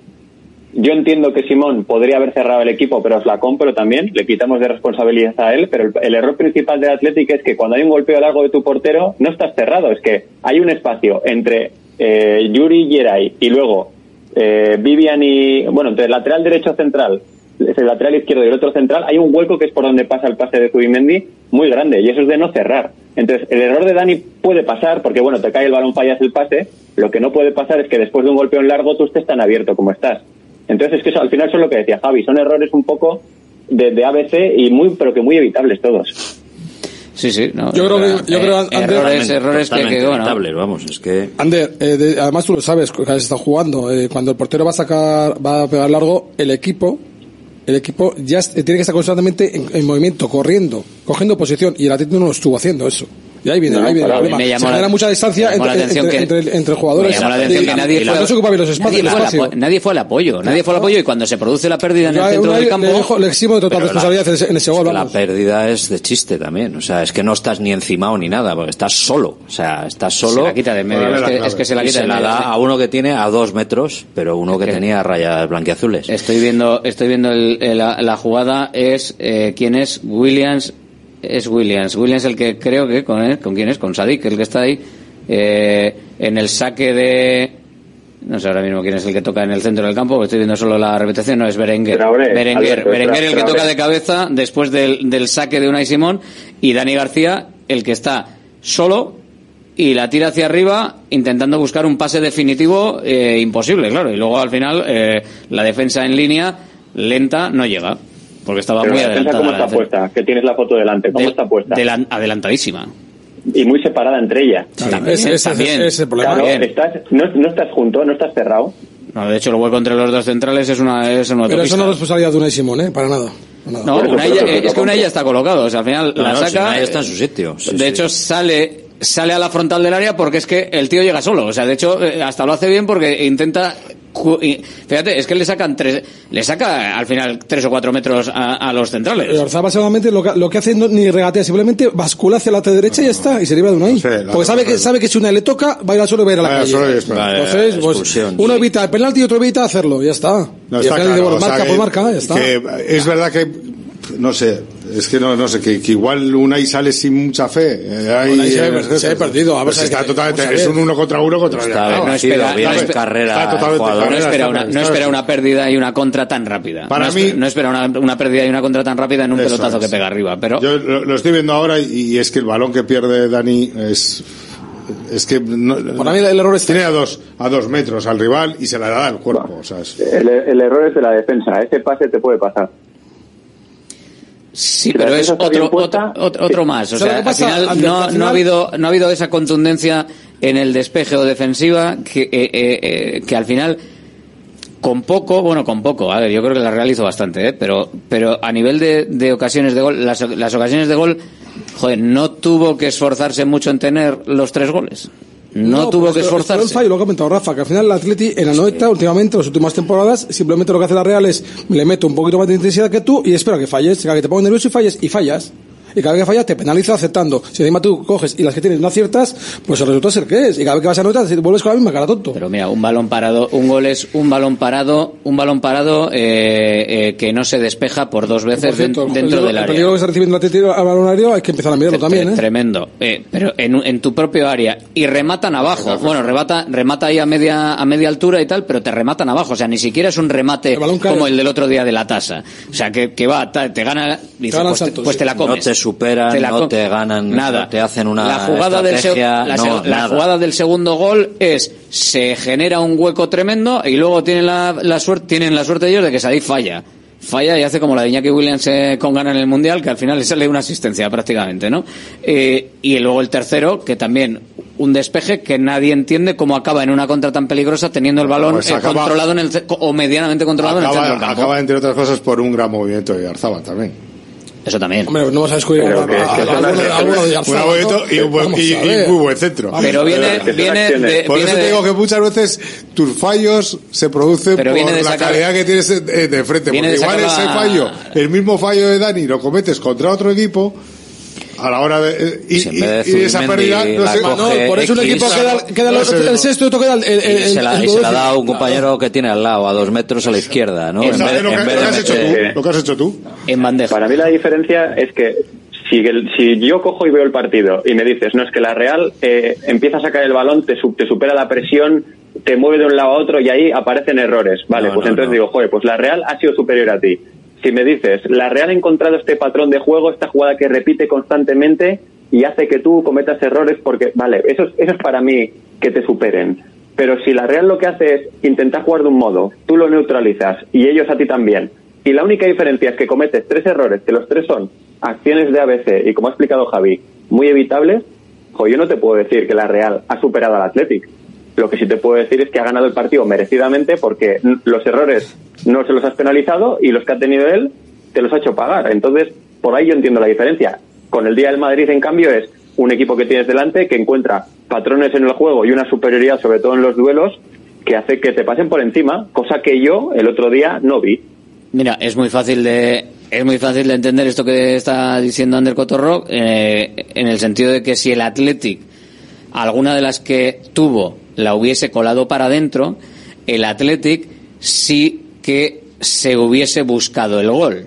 Yo entiendo que Simón podría haber cerrado el equipo, pero os la compro también. Le quitamos de responsabilidad a él. Pero el, error principal del Atlético es que cuando hay un golpeo largo de tu portero, no estás cerrado. Es que hay un espacio entre eh, Yuri y Geray y luego eh, Vivian y. Bueno, entre el lateral derecho central, el lateral izquierdo y el otro central, hay un hueco que es por donde pasa el pase de Zubimendi muy grande. Y eso es de no cerrar. Entonces, el error de Dani puede pasar porque, bueno, te cae el balón, fallas el pase. Lo que no puede pasar es que después de un golpeo largo tú estés tan abierto como estás. Entonces, es que eso, al final son lo que decía Javi, son errores un poco de, de ABC y muy, pero que muy evitables todos. Sí, sí. No, Yo creo que- eh, yo creo, Ander- errores, errores que, que, bueno, vamos, es que... Ander, eh, de- además tú lo sabes, que has estado jugando. eh, cuando el portero va a sacar, va a pegar largo, el equipo, el equipo ya es- eh, tiene que estar constantemente en, en movimiento, corriendo, cogiendo posición, y el Atlético no lo estuvo haciendo eso. Y ahí viene, No, ahí viene el problema. me llamó Se la- genera mucha distancia la entre, atención entre, que- entre- entre jugadores. Me llamó la atención Y- que nadie fue, se los espacios. nadie, fue espacio. nadie fue al apoyo, nadie fue al apoyo y cuando se produce la pérdida en el centro del campo, le dejo- le eximo de total Pero la- responsabilidad en ese, gol. La vamos. pérdida es de chiste también, o sea, es que no estás ni encimado ni nada, porque estás solo, o sea, estás solo. Se la quita de en medio, es la que- es que se la quita de en la medio, da a uno que tiene a dos metros, pero uno que, que- tenía rayas blanquiazules. Estoy viendo, estoy viendo el- el- la, la jugada es eh, quién es Williams, es Williams, Williams el que creo que con él, con quién es, con Sadik, el que está ahí eh, en el saque de no sé ahora mismo quién es el que toca en el centro del campo, estoy viendo solo la repetición, no es Berenguer, Traoré, Berenguer, Alberto, Berenguer el que Traoré. toca de cabeza después del, del saque de Unai Simón y Dani García el que está solo y la tira hacia arriba intentando buscar un pase definitivo eh, imposible, claro. Y luego al final eh, la defensa en línea lenta no llega porque estaba Pero muy la adelantada. ¿cómo está puesta? Que tienes la foto delante, ¿cómo Del- está puesta? delan- adelantadísima. Y muy separada entre ellas. También, ese- ese- también. ese es el problema. Claro, estás, no, no estás junto, no estás cerrado. No, de hecho, el hueco entre los dos centrales es una, es una Pero eso no es responsabilidad de Unai Simón, ¿eh? Para nada. Para nada. No, eso, Unai eso, es que una ya está colocado. O sea, al final No, la no, si saca. Unai está en su sitio. Sí, de sí. hecho, sale sale a la frontal del área porque es que el tío llega solo. O sea, de hecho, eh, hasta lo hace bien porque intenta. Fíjate, es que le sacan tres. Le saca al final tres o cuatro metros a, a los centrales. Pero Orzabal seguramente lo que, lo que hace no, ni regatea, simplemente bascula hacia la derecha y ya está, y se libra de Unai. Sí, la- Porque sabe que, sabe que si una le toca, va a ir al suelo y va a ir a la Va a ir al calle. Vale, Entonces, pues, uno evita el penalti y otro evita hacerlo, ya está. No, y está al final claro, dice, bueno, o sea, marca por marca, ya está. que es verdad que, no sé, es que no, no sé, que, que igual Unai sale sin mucha fe. eh, se eh, se ve perdido, a ver, pues está que- totalmente, vamos a es un uno contra uno contra Está no, espera, bien no en espera- carrera está totalmente jugador. no espera, una, no está- espera una pérdida y una contra tan rápida. Para no, mí- espe- no espera una, una pérdida y una contra tan rápida en un pelotazo es. que pega arriba. Pero Yo lo, lo estoy viendo ahora y, y es que el balón que pierde Dani es es que no, Para mí el error está- tiene a dos a dos metros al rival y se la da al cuerpo, o sea, es- El, el error es de la defensa. Ese pase te puede pasar. Sí, pero es otro, puesta, otro, otro, otro más. O ¿Sabes sea, al final, Al- no, al no ha habido, no ha habido esa contundencia en el despeje o defensiva que, eh, eh, eh, que al final, con poco, bueno, con poco, a ver, yo creo que la Real hizo bastante, ¿eh? pero, pero a nivel de, de ocasiones de gol, las, las ocasiones de gol, joder, no tuvo que esforzarse mucho en tener los tres goles. No, tuvo pues que esto- esto esforzarse. fallo, lo ha comentado Rafa, que al final el Atleti en la noeta, últimamente, las últimas temporadas, simplemente lo que hace la Real es, le meto un poquito más de intensidad que tú y espero que falles, que te pongo nervioso y falles, y fallas. Y cada vez que fallas te penaliza aceptando. Si encima tú coges y las que tienes no aciertas, pues el resultado es el que es. Y cada vez que vas a anotar, vuelves con la misma cara tonto. Pero mira, un balón parado, un gol es un balón parado, un balón parado eh, eh, que no se despeja por dos veces Por cierto, dentro el- del el área. peligro que está recibiendo el al balonario hay que empezar a mirarlo también, ¿eh? Tremendo. Eh, pero en, un- en tu propio área. Y rematan abajo. Bueno, remata, remata ahí a media, a media altura y tal, pero te rematan abajo. O sea, ni siquiera es un remate como el del otro día de la tasa. O sea, que, que va, ta- te gana, dice, pues, te, saltos, pues sí. te la comes. No te superan, la no te ganan, Nada. te hacen una la jugada del, estrategia, la, no, la nada. jugada del segundo gol es se genera un hueco tremendo y luego tienen la, la suerte tienen la suerte ellos de que Sadik falla falla y hace como la de Iñaki Williams eh, con gana en el mundial que al final le sale una asistencia prácticamente no Eh, y luego el tercero que también un despeje que nadie entiende cómo acaba en una contra tan peligrosa teniendo el balón Pues eh, controlado en el o medianamente controlado en el centro del campo acaba, entre otras cosas, por un gran movimiento de Arzaba también. Eso también Hombre, no vas a descubrir Pero que- a- que a- son alguno de- acciones- alguno de Un ¿no? y, un buen- y- y muy buen centro. Pero viene- viene de- Por viene eso te digo que muchas veces tus fallos se producen Pero por viene de la sacar- calidad que tienes de, de frente. Viene Porque de igual sacar ese fallo, el mismo fallo de Dani, lo cometes contra otro equipo a la hora de. Y, Si en vez de y- y esa pérdida no sé. por eso un X, equipo queda, queda no el, el sexto y otro queda el, el, el- y se la, y se la da a un compañero que tiene al lado, a dos metros a la izquierda, ¿no? Sea, de- lo, que, en vez lo que de has hecho meter- tú, lo que has hecho tú. en bandeja Para mí la diferencia es que si, el- si yo cojo y veo el partido y me dices, no, es que la Real eh, empieza a sacar el balón, te, su- te supera la presión, te mueve de un lado a otro y ahí aparecen errores. Vale, No, pues no, entonces no. digo, joder, pues la Real ha sido superior a ti. Si me dices, la Real ha encontrado este patrón de juego, esta jugada que repite constantemente y hace que tú cometas errores porque, vale, eso, es- eso es para mí que te superen. Pero si la Real lo que hace es intentar jugar de un modo, tú lo neutralizas y ellos a ti también, y la única diferencia es que cometes tres errores, que los tres son acciones de ABC y como ha explicado Javi, muy evitables, jo, yo no te puedo decir que la Real ha superado al Athletic. Lo que sí te puedo decir es que ha ganado el partido merecidamente porque los errores no se los has penalizado y los que ha tenido él te los ha hecho pagar. Entonces, por ahí yo entiendo la diferencia. Con el día del Madrid, en cambio, es un equipo que tienes delante que encuentra patrones en el juego y una superioridad, sobre todo en los duelos, que hace que te pasen por encima, cosa que yo el otro día no vi. Mira, es muy fácil de es muy fácil de entender esto que está diciendo Ander Cotorro eh, en el sentido de que si el Athletic alguna de las que tuvo la hubiese colado para adentro, el Athletic sí que se hubiese buscado el gol.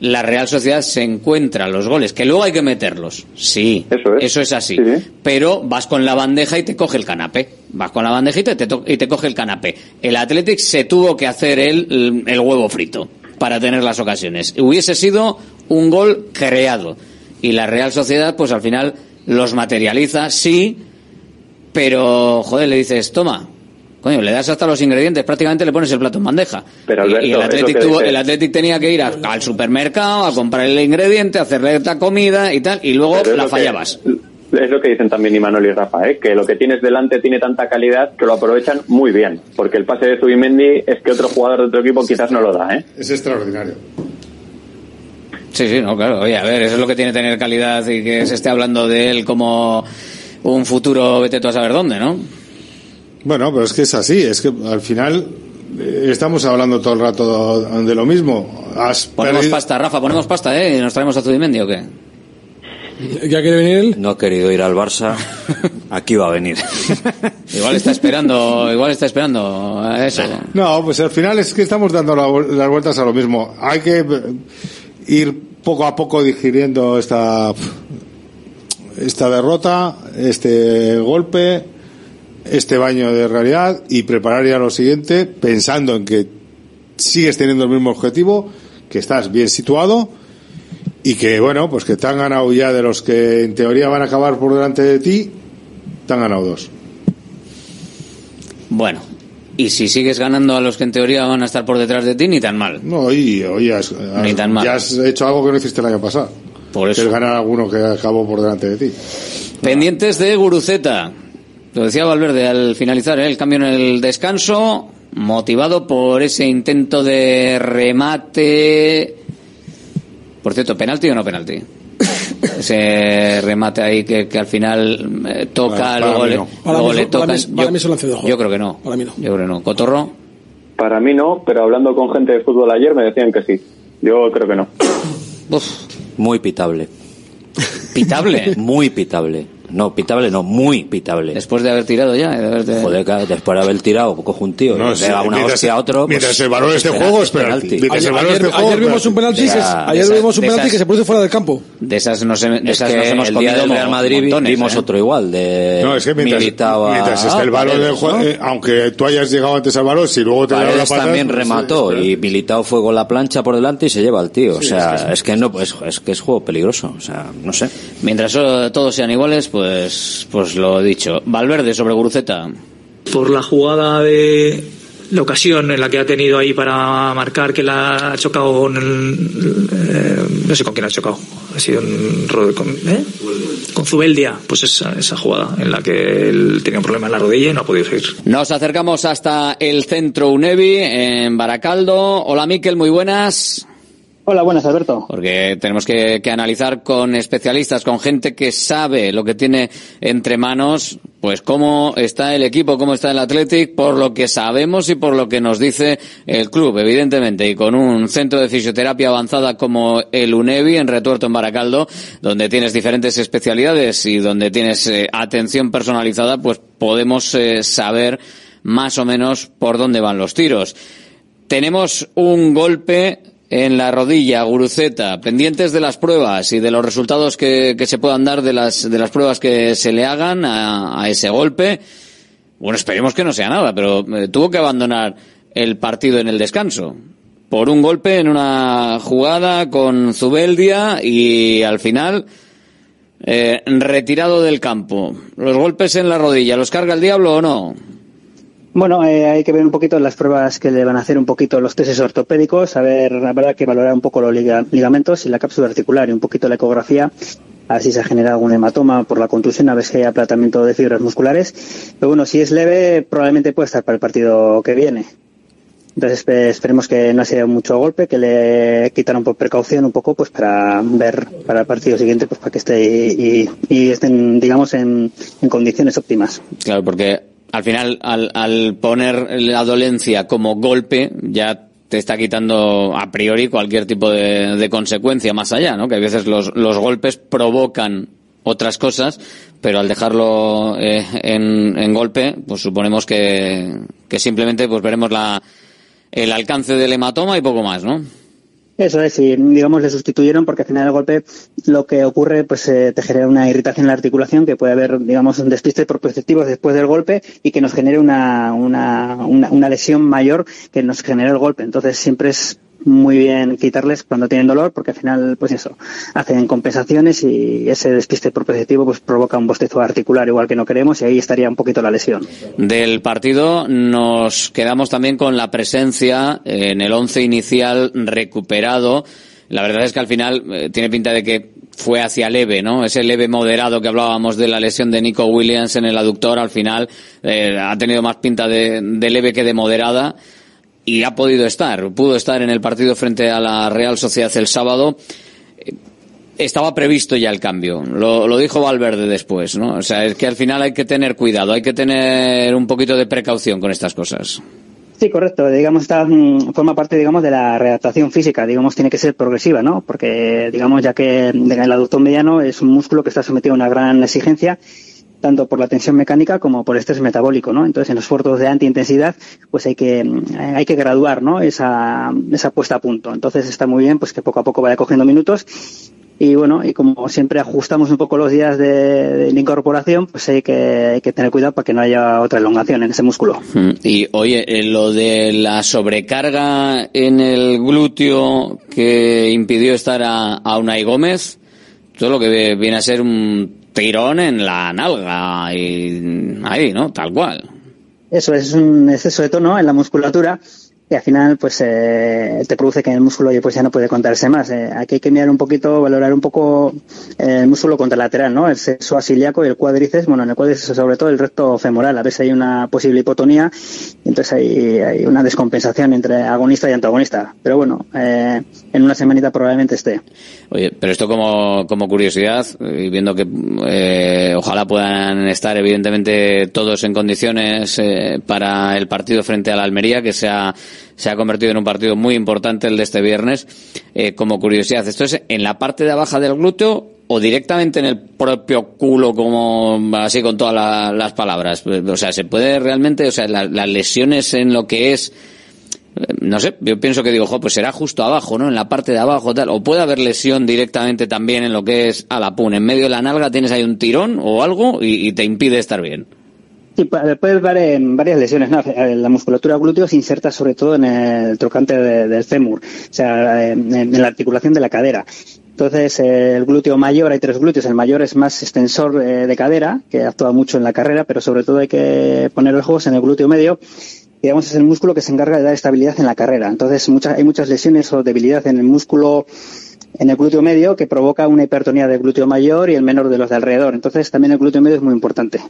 La Real Sociedad se encuentra los goles, que luego hay que meterlos. Sí, eso es, así. Pero vas con la bandeja y te coge el canapé. Vas con la bandejita y te, y te coge el canapé. El Athletic se tuvo que hacer el, el huevo frito para tener las ocasiones. Hubiese sido un gol creado. Y la Real Sociedad, pues al final los materializa, sí, pero, joder, le dices, toma, coño, le das hasta los ingredientes, prácticamente le pones el plato en bandeja. Pero, Y- Alberto, y el es lo Athletic, que tuvo- dices. el Athletic tenía que ir a- al supermercado a comprar el ingrediente, hacerle la comida y tal, y luego la que- fallabas. Es lo que dicen también Imanol y Rafa, ¿eh? que lo que tienes delante tiene tanta calidad que lo aprovechan muy bien. Porque el pase de Zubimendi es que otro jugador de otro equipo quizás no lo da. ¿eh? Es extraordinario. Sí, sí, no, claro. Oye, a ver, eso es lo que tiene tener calidad y que se esté hablando de él como un futuro, vete tú a saber dónde, ¿no? Bueno, pero es que es así, es que al final eh, estamos hablando todo el rato de lo mismo. Has Ponemos perdido- pasta, Rafa, ponemos pasta, ¿eh? ¿Y nos traemos a Zubimendi o qué? ¿Ya quiere venir él? No ha querido ir al Barça. (laughs) Aquí va a venir. (laughs) Igual está esperando, igual está esperando a eso. No, pues al final es que estamos dando las vueltas a lo mismo. Hay que eh, ir poco a poco digiriendo esta esta derrota, este golpe, este baño de realidad y preparar ya lo siguiente pensando en que sigues teniendo el mismo objetivo, que estás bien situado y que bueno, pues que te han ganado ya de los que en teoría van a acabar por delante de ti, te han ganado dos. Bueno, y si sigues ganando a los que en teoría van a estar por detrás de ti, ni tan mal. No, y oye, has, Ni tan mal. ya has hecho algo que no hiciste el año pasado. Por Que eso. es ganar a alguno que acabó por delante de ti. Pendientes de Guruceta. Lo decía Valverde al finalizar ¿eh? el cambio en el descanso, motivado por ese intento de remate. Por cierto, ¿penalti o no penalti? (coughs) ese remate ahí que, que al final eh, toca, Para- luego, para mí le, no. Para luego mí le es- para toca. mí es- para mí es un lance de juego. yo creo que no. Para mí no. Yo creo que no. ¿Cotorro? Para mí no, pero hablando con gente de fútbol ayer me decían que sí. Yo creo que no. Muy pitable. Pitable. Muy pitable. No, pitable no, muy pitable. Después de haber tirado ya. De haberte... Joder, claro, después de haber tirado, coge un tío, No, sí, una mientras- hostia a otro. pues, mientras el balón esté en juego, es penalti. Mientras el balón Ayer, en juego, ayer vimos un penalti, De ayer de vimos un esas- penalti de que se produce fuera del campo. De esas, nos, de Es esas que nos hemos el comido día del Real Madrid montones, vimos ¿eh? otro igual, de No, es que mientras, Militao a- mientras esté el a balón en Paredes, juego, ¿no? eh, aunque tú hayas llegado antes al balón, si luego te da la patada, también pues, remató es- y Militao fue con la plancha por delante y se lleva al tío. o sea, es que es no, es, es que es juego peligroso. O sea, no sé. Mientras eh, todos sean iguales, pues, pues lo dicho. Valverde sobre Guruceta. por la jugada de la ocasión en la que ha tenido ahí para marcar que la ha chocado con el, eh, no sé con quién ha chocado ha sido un con, ¿eh? con Zubeldia pues esa, esa jugada en la que él tenía un problema en la rodilla y no ha podido seguir Nos acercamos hasta el centro UNEVI en Baracaldo. Hola Miquel, muy buenas. Hola, buenas, Alberto. Porque tenemos que, analizar con especialistas, con gente que sabe lo que tiene entre manos, pues cómo está el equipo, cómo está el Athletic, por lo que sabemos y por lo que nos dice el club, evidentemente, y con un centro de fisioterapia avanzada como el UNEVI en Retuerto en Baracaldo, donde tienes diferentes especialidades y donde tienes eh, atención personalizada, pues podemos eh, saber más o menos por dónde van los tiros. Tenemos un golpe en la rodilla, Guruceta, pendientes de las pruebas y de los resultados que, que se puedan dar de las, de las pruebas que se le hagan a, a ese golpe. Bueno, esperemos que no sea nada, pero eh, tuvo que abandonar el partido en el descanso por un golpe en una jugada con Zubeldia y al final eh, retirado del campo. Los golpes en la rodilla, ¿los carga el diablo o no? Bueno, eh, hay que ver un poquito las pruebas que le van a hacer un poquito los testes ortopédicos, a ver, verdad que valorar un poco los liga- ligamentos y la cápsula articular y un poquito la ecografía, a ver si se ha generado algún hematoma por la contusión, a ver si hay aplatamiento de fibras musculares. Pero bueno, si es leve, probablemente puede estar para el partido que viene. Entonces espe- esperemos que no sea mucho golpe, que le quitaron por precaución un poco, pues para ver para el partido siguiente, pues para que esté y estén, digamos, en, en condiciones óptimas. Claro, porque al final, al, al poner la dolencia como golpe, ya te está quitando a priori cualquier tipo de, consecuencia más allá, ¿no? Que a veces los, los golpes provocan otras cosas, pero al dejarlo eh, en, en golpe, pues suponemos que, que simplemente pues veremos la, el alcance del hematoma y poco más, ¿no? Eso es, y digamos le sustituyeron porque al final del golpe lo que ocurre pues eh, te genera una irritación en la articulación que puede haber digamos un despiste proprioceptivo después del golpe y que nos genere una, una, una, una lesión mayor que nos genera el golpe. Entonces siempre es muy bien quitarles cuando tienen dolor porque al final pues eso hacen compensaciones y ese despiste proprioceptivo pues provoca un bostezo articular igual que no queremos y ahí estaría un poquito la lesión. del partido nos quedamos también con la presencia en el once inicial recuperado. La verdad es que al final eh, tiene pinta de que fue hacia leve, ¿no? Ese leve moderado que hablábamos de la lesión de Nico Williams en el aductor, al final eh, ha tenido más pinta de leve que de moderada y ha podido estar, pudo estar en el partido frente a la Real Sociedad el sábado estaba previsto ya el cambio. Lo, dijo Valverde después, ¿no? O sea, es que al final hay que tener cuidado, hay que tener un poquito de precaución con estas cosas. Sí, correcto. Digamos, esta mm, forma parte, digamos, de la readaptación física. Digamos, tiene que ser progresiva, ¿no? Porque, digamos, ya que el aductor mediano es un músculo que está sometido a una gran exigencia, tanto por la tensión mecánica como por el estrés metabólico, ¿no? Entonces, en los esfuerzos de antiintensidad, pues hay que, mm, hay que graduar, ¿no? Esa, esa puesta a punto. Entonces, está muy bien, pues que poco a poco vaya cogiendo minutos y bueno, y como siempre ajustamos un poco los días de, incorporación, pues hay que, hay que tener cuidado para que no haya otra elongación en ese músculo. Mm, Y oye, eh, lo de la sobrecarga en el glúteo que impidió estar a, a Unai Gómez, todo lo que viene a ser un tirón en la nalga y ahí, ¿no? Tal cual. Eso es un exceso de tono en la musculatura y al final pues eh, te produce que el músculo pues ya no puede contarse más. Eh, aquí hay que mirar un poquito, valorar un poco eh, el músculo contralateral, ¿no? El sexo asiliaco y el cuádriceps, bueno, en el cuádriceps sobre todo el recto femoral, a veces hay una posible hipotonía, entonces hay, una descompensación entre agonista y antagonista. Pero bueno, eh, en una semanita probablemente esté. Oye, pero esto como, como curiosidad, y viendo que eh, ojalá puedan estar evidentemente todos en condiciones para el partido frente a la Almería, que se ha, se ha convertido en un partido muy importante el de este viernes, eh, como curiosidad, ¿esto es en la parte de abajo del glúteo o directamente en el propio culo, como así con todas la- las palabras. O sea, se puede realmente, o sea, la- las lesiones en lo que es eh, no sé, yo pienso que digo, jo, pues será justo abajo, ¿no? En la parte de abajo, tal. O puede haber lesión directamente también en lo que es a la pun. En medio de la nalga tienes ahí un tirón o algo y te impide estar bien. Sí, pu- puede haber en varias lesiones. ¿no? Eh, La musculatura glúteo se inserta sobre todo en el trocante de- del fémur, o sea, en, la articulación de la cadera. Entonces, eh, el glúteo mayor, hay tres glúteos. El mayor es más extensor eh, de cadera, que actúa mucho en la carrera, pero sobre todo hay que poner los ojos en el glúteo medio. Digamos, es el músculo que se encarga de dar estabilidad en la carrera. Entonces, muchas, hay muchas lesiones o debilidad en el músculo en el glúteo medio que provoca una hipertonía del glúteo mayor y el menor de los de alrededor. Entonces, también el glúteo medio es muy importante.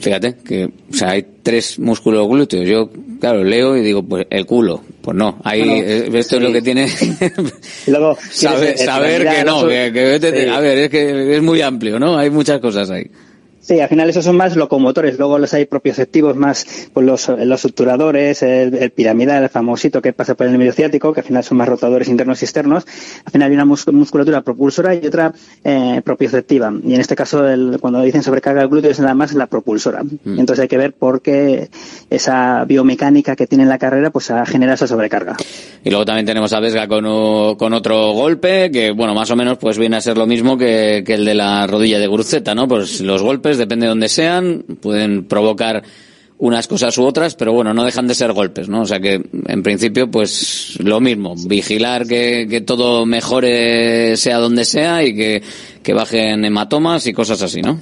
Fíjate que, o sea, hay tres músculos glúteos. Yo, claro, leo y digo, pues el culo. Pues no, hay, Bueno, eh, esto es lo que tiene (laughs) luego, (laughs) saber, saber que no, que, que a ver, es que es muy amplio, ¿no? Hay muchas cosas ahí. Sí, al final esos son más locomotores. Luego los hay propioceptivos más, pues los, los suturadores, el, el piramidal, el famosito que pasa por el medio ciático, que al final son más rotadores internos y externos. Al final hay una mus- musculatura propulsora y otra eh, propioceptiva. Y en este caso, el- cuando dicen sobrecarga del glúteo es nada más la propulsora. Mm. Entonces hay que ver por qué esa biomecánica que tiene en la carrera pues ha generado esa sobrecarga. Y luego también tenemos a Vesga con, con otro golpe, que bueno, más o menos pues viene a ser lo mismo que, que el de la rodilla de Guruceta, ¿no? Pues los golpes, depende de donde sean, pueden provocar unas cosas u otras, pero bueno, no dejan de ser golpes, ¿no? O sea que, en principio, pues lo mismo, vigilar que, que todo mejore sea donde sea y que, que bajen hematomas y cosas así, ¿no?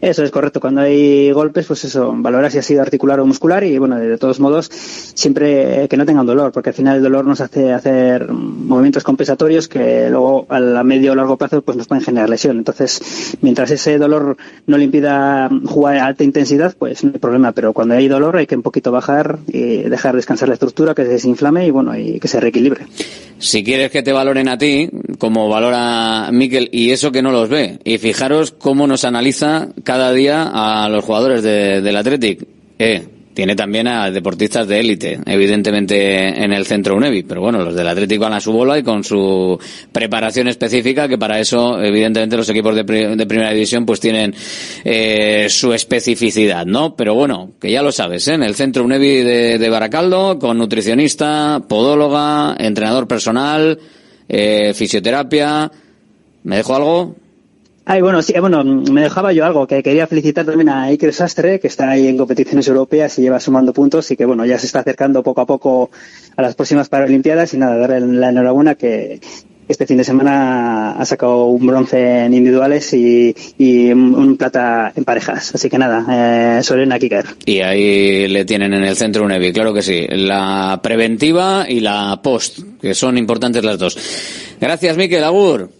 Eso es correcto. Cuando hay golpes, pues eso, valorar si ha sido articular o muscular y bueno, de todos modos, siempre que no tengan dolor, porque al final el dolor nos hace hacer movimientos compensatorios que luego a medio o largo plazo pues nos pueden generar lesión. Entonces, mientras ese dolor no le impida jugar a alta intensidad, pues no hay problema. Pero cuando hay dolor hay que un poquito bajar y dejar descansar la estructura, que se desinflame y bueno, y que se reequilibre. Si quieres que te valoren a ti, como valora Miquel, y eso que no los ve, y fijaros cómo nos analiza día a los jugadores de- del Athletic. Eh, tiene también a deportistas de élite, evidentemente en el centro UNEVI, pero bueno, los del Atlético van a su bola y con su preparación específica, que para eso, evidentemente, los equipos de, de primera división pues tienen eh, su especificidad, ¿no? Pero bueno, que ya lo sabes, ¿eh? en el centro UNEVI de, de Baracaldo, con nutricionista, podóloga, entrenador personal, eh, fisioterapia. ¿Me dejo algo? Ay, bueno, sí, eh, bueno, me dejaba yo algo, que quería felicitar también a Iker Sastre, que está ahí en competiciones europeas y lleva sumando puntos y que, bueno, ya se está acercando poco a poco a las próximas Paralimpiadas y nada, darle la enhorabuena que este fin de semana ha sacado un bronce en individuales y, un, un plata en parejas. Así que nada, eh, Sorena Kiker. Y ahí le tienen en el centro UNEVI, claro que sí. La preventiva y la post, que son importantes las dos. Gracias, Miquel. Agur,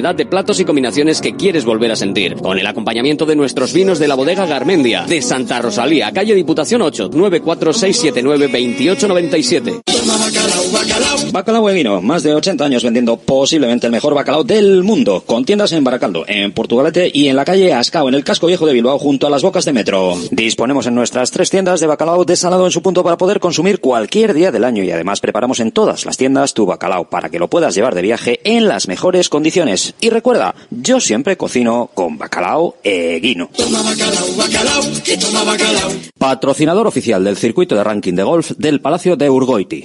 de platos y combinaciones que quieres volver a sentir. Con el acompañamiento de nuestros vinos de la bodega Garmendia. De Santa Rosalía, calle Diputación 8, 946792897. Bacalao Eguino, más de 80 años vendiendo posiblemente el mejor bacalao del mundo, con tiendas en Baracaldo, en Portugalete y en la calle Ascao, en el casco viejo de Bilbao, junto a las bocas de metro. Disponemos en nuestras tres tiendas de bacalao desalado en su punto para poder consumir cualquier día del año y además preparamos en todas las tiendas tu bacalao para que lo puedas llevar de viaje en las mejores condiciones. Y recuerda, yo siempre cocino con bacalao Eguino. Toma bacalao, bacalao, bacalao. patrocinador oficial del circuito de ranking de golf del Palacio de Urgoiti.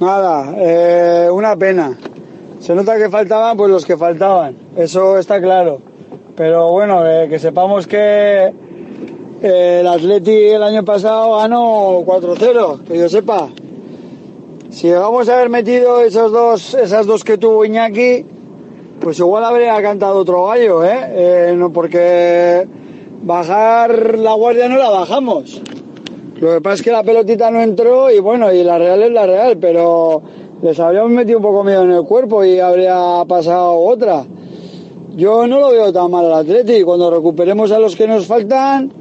Nada, eh, una pena. Se nota que faltaban pues los que faltaban, eso está claro. Pero bueno, eh, que sepamos que eh, el Atleti el año pasado ganó 4-0, que yo sepa. Si llegamos a haber metido esos dos, esas dos que tuvo Iñaki, pues igual habría cantado otro gallo, ¿eh? Eh, no, porque bajar la guardia no la bajamos. Lo que pasa es que la pelotita no entró y bueno, y la real es la real, pero les habríamos metido un poco miedo en el cuerpo y habría pasado otra. Yo no lo veo tan mal al Atleti cuando recuperemos a los que nos faltan,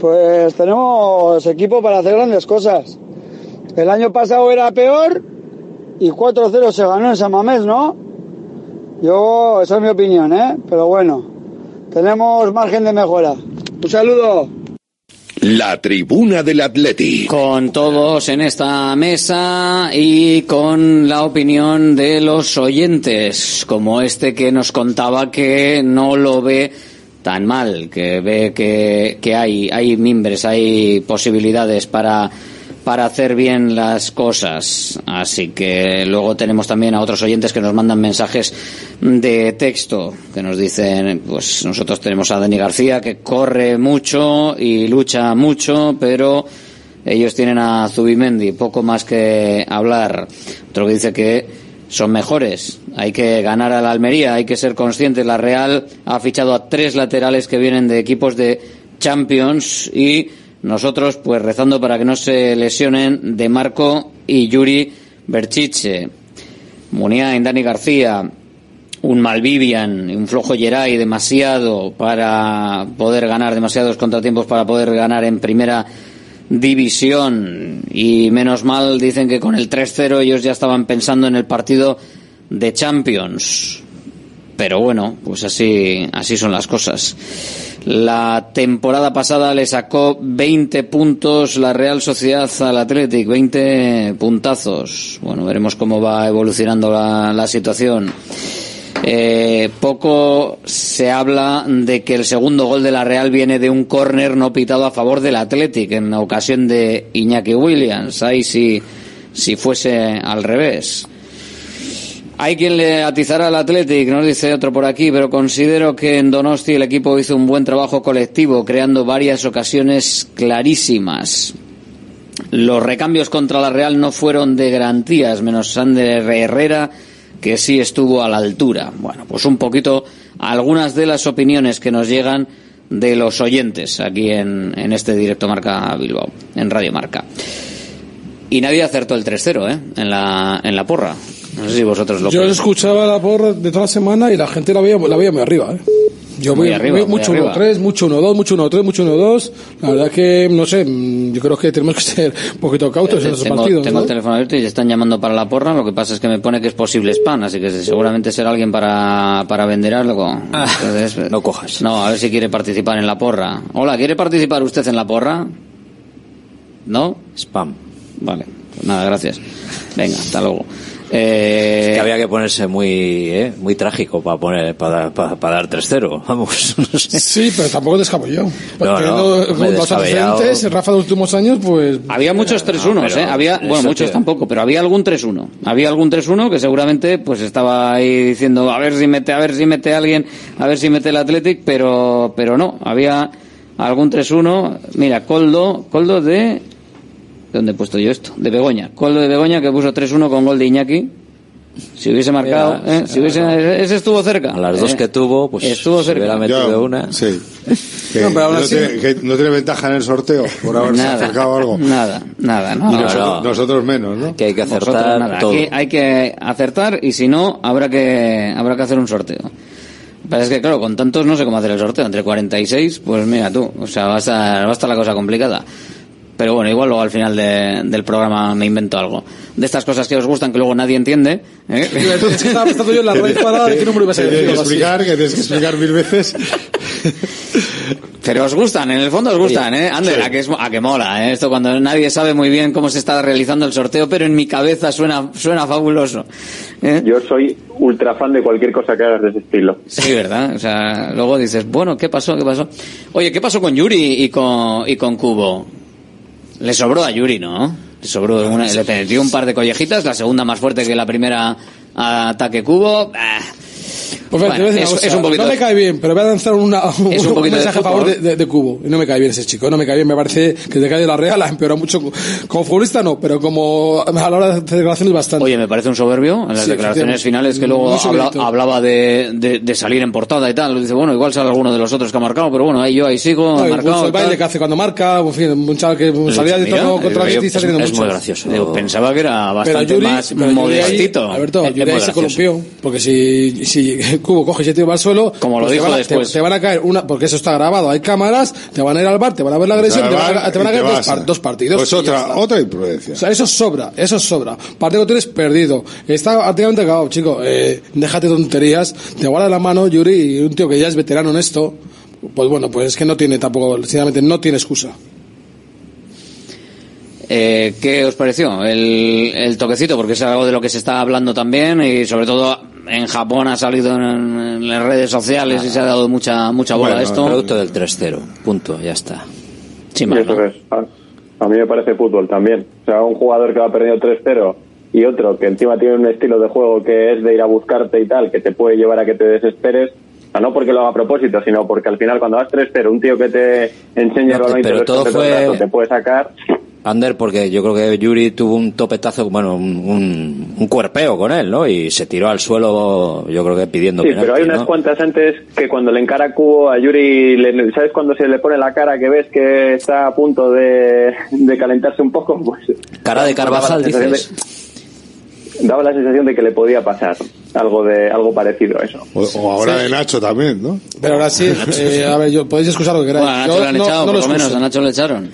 pues tenemos equipo para hacer grandes cosas. El año pasado era peor y 4-0 se ganó en San Mamés, ¿no? Yo, esa es mi opinión, ¿eh? Pero bueno, tenemos margen de mejora. Un saludo. La tribuna del Atleti. Con todos en esta mesa y con la opinión de los oyentes, como este que nos contaba que no lo ve tan mal, que ve que, que hay, hay mimbres, hay posibilidades para para hacer bien las cosas. Así que luego tenemos también a otros oyentes que nos mandan mensajes de texto, que nos dicen, pues nosotros tenemos a Dani García que corre mucho y lucha mucho, pero ellos tienen a Zubimendi, poco más que hablar. Otro que dice que son mejores. Hay que ganar a la Almería, hay que ser conscientes. La Real ha fichado a tres laterales que vienen de equipos de Champions y nosotros, pues rezando para que no se lesionen de Marco y Yuri Berchiche. Muniain, Dani García, un Malvivian, un flojo Geray demasiado para poder ganar, demasiados contratiempos para poder ganar en primera división. Y menos mal dicen que con el 3-0 ellos ya estaban pensando en el partido de Champions. Pero bueno, pues así, así son las cosas. La temporada pasada le sacó 20 puntos la Real Sociedad al Athletic, 20 puntazos. Bueno, veremos cómo va evolucionando la, situación. Eh, poco se habla de que el segundo gol de la Real viene de un córner no pitado a favor del Athletic en ocasión de Iñaki Williams. Ahí si, si fuese al revés. Hay quien le atizará al Athletic, nos dice otro por aquí, pero considero que en Donosti el equipo hizo un buen trabajo colectivo, creando varias ocasiones clarísimas. Los recambios contra la Real no fueron de garantías, menos Sander Herrera, que sí estuvo a la altura. Bueno, pues un poquito algunas de las opiniones que nos llegan de los oyentes aquí en, en este directo Marca Bilbao, en Radio Marca. Y nadie acertó el 3-0, ¿eh? En la, en la porra. No sé si vosotros lo Yo escuchaba la porra de toda la semana y la gente la veía, la veía muy arriba, ¿eh? Yo Muy muy, arriba, mucho arriba. 1-3, mucho 1-2, mucho 1-3, mucho 1-2. La verdad que, no sé, mm, yo creo que tenemos que (laughs) ser un poquito cautos en esos tengo, partidos. tengo ¿no? el teléfono abierto y ya están llamando para la porra. Lo que pasa es que me pone que es posible spam, así que seguramente será alguien para, para vender algo. Entonces, (laughs) no cojas. No, a ver si quiere participar en la porra. Hola, ¿quiere participar usted en la porra? ¿No? Spam. Vale, pues nada, gracias. Venga, hasta luego. Eh, que había que ponerse muy eh, muy trágico para poner para, para, para dar 3-0 (laughs) vamos no sé. Sí, pero tampoco descabelló. No, no, los antecedentes, Rafa de los últimos años, pues... Había muchos 3-1, No, pero ¿eh? Había, bueno, muchos que- tampoco, pero había algún 3-1. Había algún 3-1 que seguramente pues estaba ahí diciendo a ver si mete, a ver si mete alguien, a ver si mete el Athletic, pero, pero no. Había algún 3-1. Mira, Coldo, Coldo de, ¿dónde he puesto yo esto? De Begoña. Coldo de Begoña que puso 3-1 con gol de Iñaki. Si hubiese marcado, Mira, ¿eh? si hubiese, ese estuvo cerca. a las dos Eh, que tuvo pues estuvo cerca. hubiera metido Ya, una Sí. (laughs) Que No, pero aún no, así- tiene, que no tiene ventaja en el sorteo por haberse Nada, acercado a algo. nada, nada, no. Y nosotros, no. nosotros menos, ¿no? que hay que Nosotros acertar nada. todo Aquí hay que acertar y si no, habrá que, habrá que hacer un sorteo. Pero es que, claro, con tantos no sé cómo hacer el sorteo. Entre 46, pues mira tú, o sea, va a estar, va a estar la cosa complicada. Pero bueno, igual luego al final de- del programa me invento algo. De estas cosas que os gustan que luego nadie entiende. ¿eh? Estaba pensando yo en la raíz parada de qué número ibas a Que decir. explicar, que tienes que explicar mil veces. Pero os gustan, en el fondo os gustan, ¿eh? Ander, sí. a, que es, a que mola, ¿eh? Esto cuando nadie sabe muy bien cómo se está realizando el sorteo, pero en mi cabeza suena, suena fabuloso. ¿eh? Yo soy ultra fan de cualquier cosa que hagas de ese estilo. Sí, ¿verdad? O sea, luego dices, bueno, ¿qué pasó? ¿Qué pasó? Oye, ¿qué pasó con Yuri y con, y con Cubo? Le sobró a Yuri, ¿no? Le sobró una, le metió un par de collejitas, la segunda más fuerte que la primera ataque Cubo. Ah. Pues Bueno, es- cosa, es un poquito no me cae bien, pero voy a lanzar una, (laughs) un, Es un de mensaje a favor de, de- de Cubo. Y no me cae bien ese chico, no me cae bien. Me parece que te cae de la Real, ha empeorado (laughs) mucho. Como futbolista no, pero como a la hora de hacer declaraciones bastante. Oye, me parece un soberbio en las Sí, declaraciones finales que luego habla- hablaba de, de, de salir en portada y tal. Dice, bueno, igual sale alguno de los otros que ha marcado, pero bueno, ahí yo ahí sigo, No, marcado. el baile que hace cuando marca, en fin, un chaval que salía de tono contra el Betis está es- teniendo es mucho. muy gracioso. Digo, pensaba que era bastante Yuri, más modestito. Alberto, Yuri ahí se columpió. Porque si, si (laughs) Cubo coge y se tira al suelo, Como lo pues dijo te van, a, después. Te, te van a caer una, porque eso está grabado, hay cámaras, te van a ir al bar, te van a ver la agresión, te van a, te van a Y te caer dos, vas. par- dos partidos. Pues otra, otra imprudencia. O sea, eso sobra, eso sobra. Partido que tienes perdido. Está activamente acabado, chico. Eh, déjate tonterías. Te guarda la mano, Yuri, y un tío que ya es veterano en esto. Pues bueno, pues es que no tiene tampoco, sinceramente, no tiene excusa. Eh, ¿Qué os pareció el, el toquecito? Porque es algo de lo que se está hablando también y sobre todo en Japón ha salido en, en las redes sociales y se ha dado mucha mucha bola a Bueno, esto. producto del 3-0 punto ya está Sí, más, eso ¿no? es. A, a mí me parece fútbol también. O sea, un jugador que va perdiendo 3-0 y otro que encima tiene un estilo de juego que es de ir a buscarte y tal, que te puede llevar a que te desesperes. O sea, no porque lo haga a propósito, sino porque al final cuando vas 3-0, un tío que te enseña el No, balón y te todo todo el fue- rato, te puede sacar. Ander, porque yo creo que Yuri tuvo un topetazo, bueno, un, un, un cuerpeo con él, ¿no? Y se tiró al suelo, yo creo que pidiendo Sí, penalti, pero hay unas ¿no? cuantas antes que cuando le encara a Cubo a Yuri, le- ¿sabes cuando se le pone la cara que ves que está a punto de, de calentarse un poco? Pues Cara de Carvajal, dices. de- daba la sensación de que le podía pasar algo de algo parecido a eso. O, o ahora de Nacho también, ¿no? Pero ahora sí, eh, a ver, yo, podéis excusar lo que queráis. Bueno, a Nacho Yo le han no- echado, no por lo menos, a Nacho le echaron.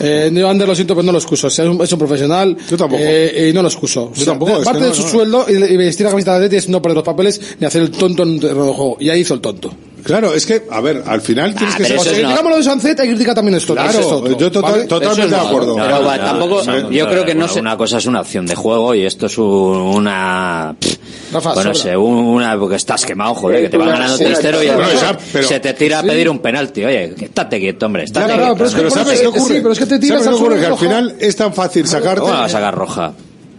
Eh, yo, Ander, lo siento, pero no lo excuso. Es, un, es un profesional. Yo tampoco. y no lo excuso. O sea, tampoco, es Parte que no, de su no. sueldo y, y vestir la camiseta de Atleti es no perder los papeles ni hacer el tonto en un juego. Y ahí hizo el tonto. Claro, es que, a ver, al final tienes que O ser... sea, criticamos lo de Sancet, hay que criticar también esto. Claro, es otro, yo total- ¿vale? totalmente es de acuerdo. Pero No, no, tampoco, no, yo no, creo que no se... Una cosa es una acción de juego y esto es un- una... Rafa, bueno, sobra. sé, un- una... porque estás quemado, joder, que te van ganando una- 3-0 y Bueno, además esa- pero- se te tira a pedir un penalti. Oye, que estate quieto, hombre, estate claro, quieto. pero es que por ¿sabes qué ocurre? sí, pero es que te tiras ¿Sabes qué ocurre? Que al final es tan fácil sacarte... ¿Cómo a sacar roja?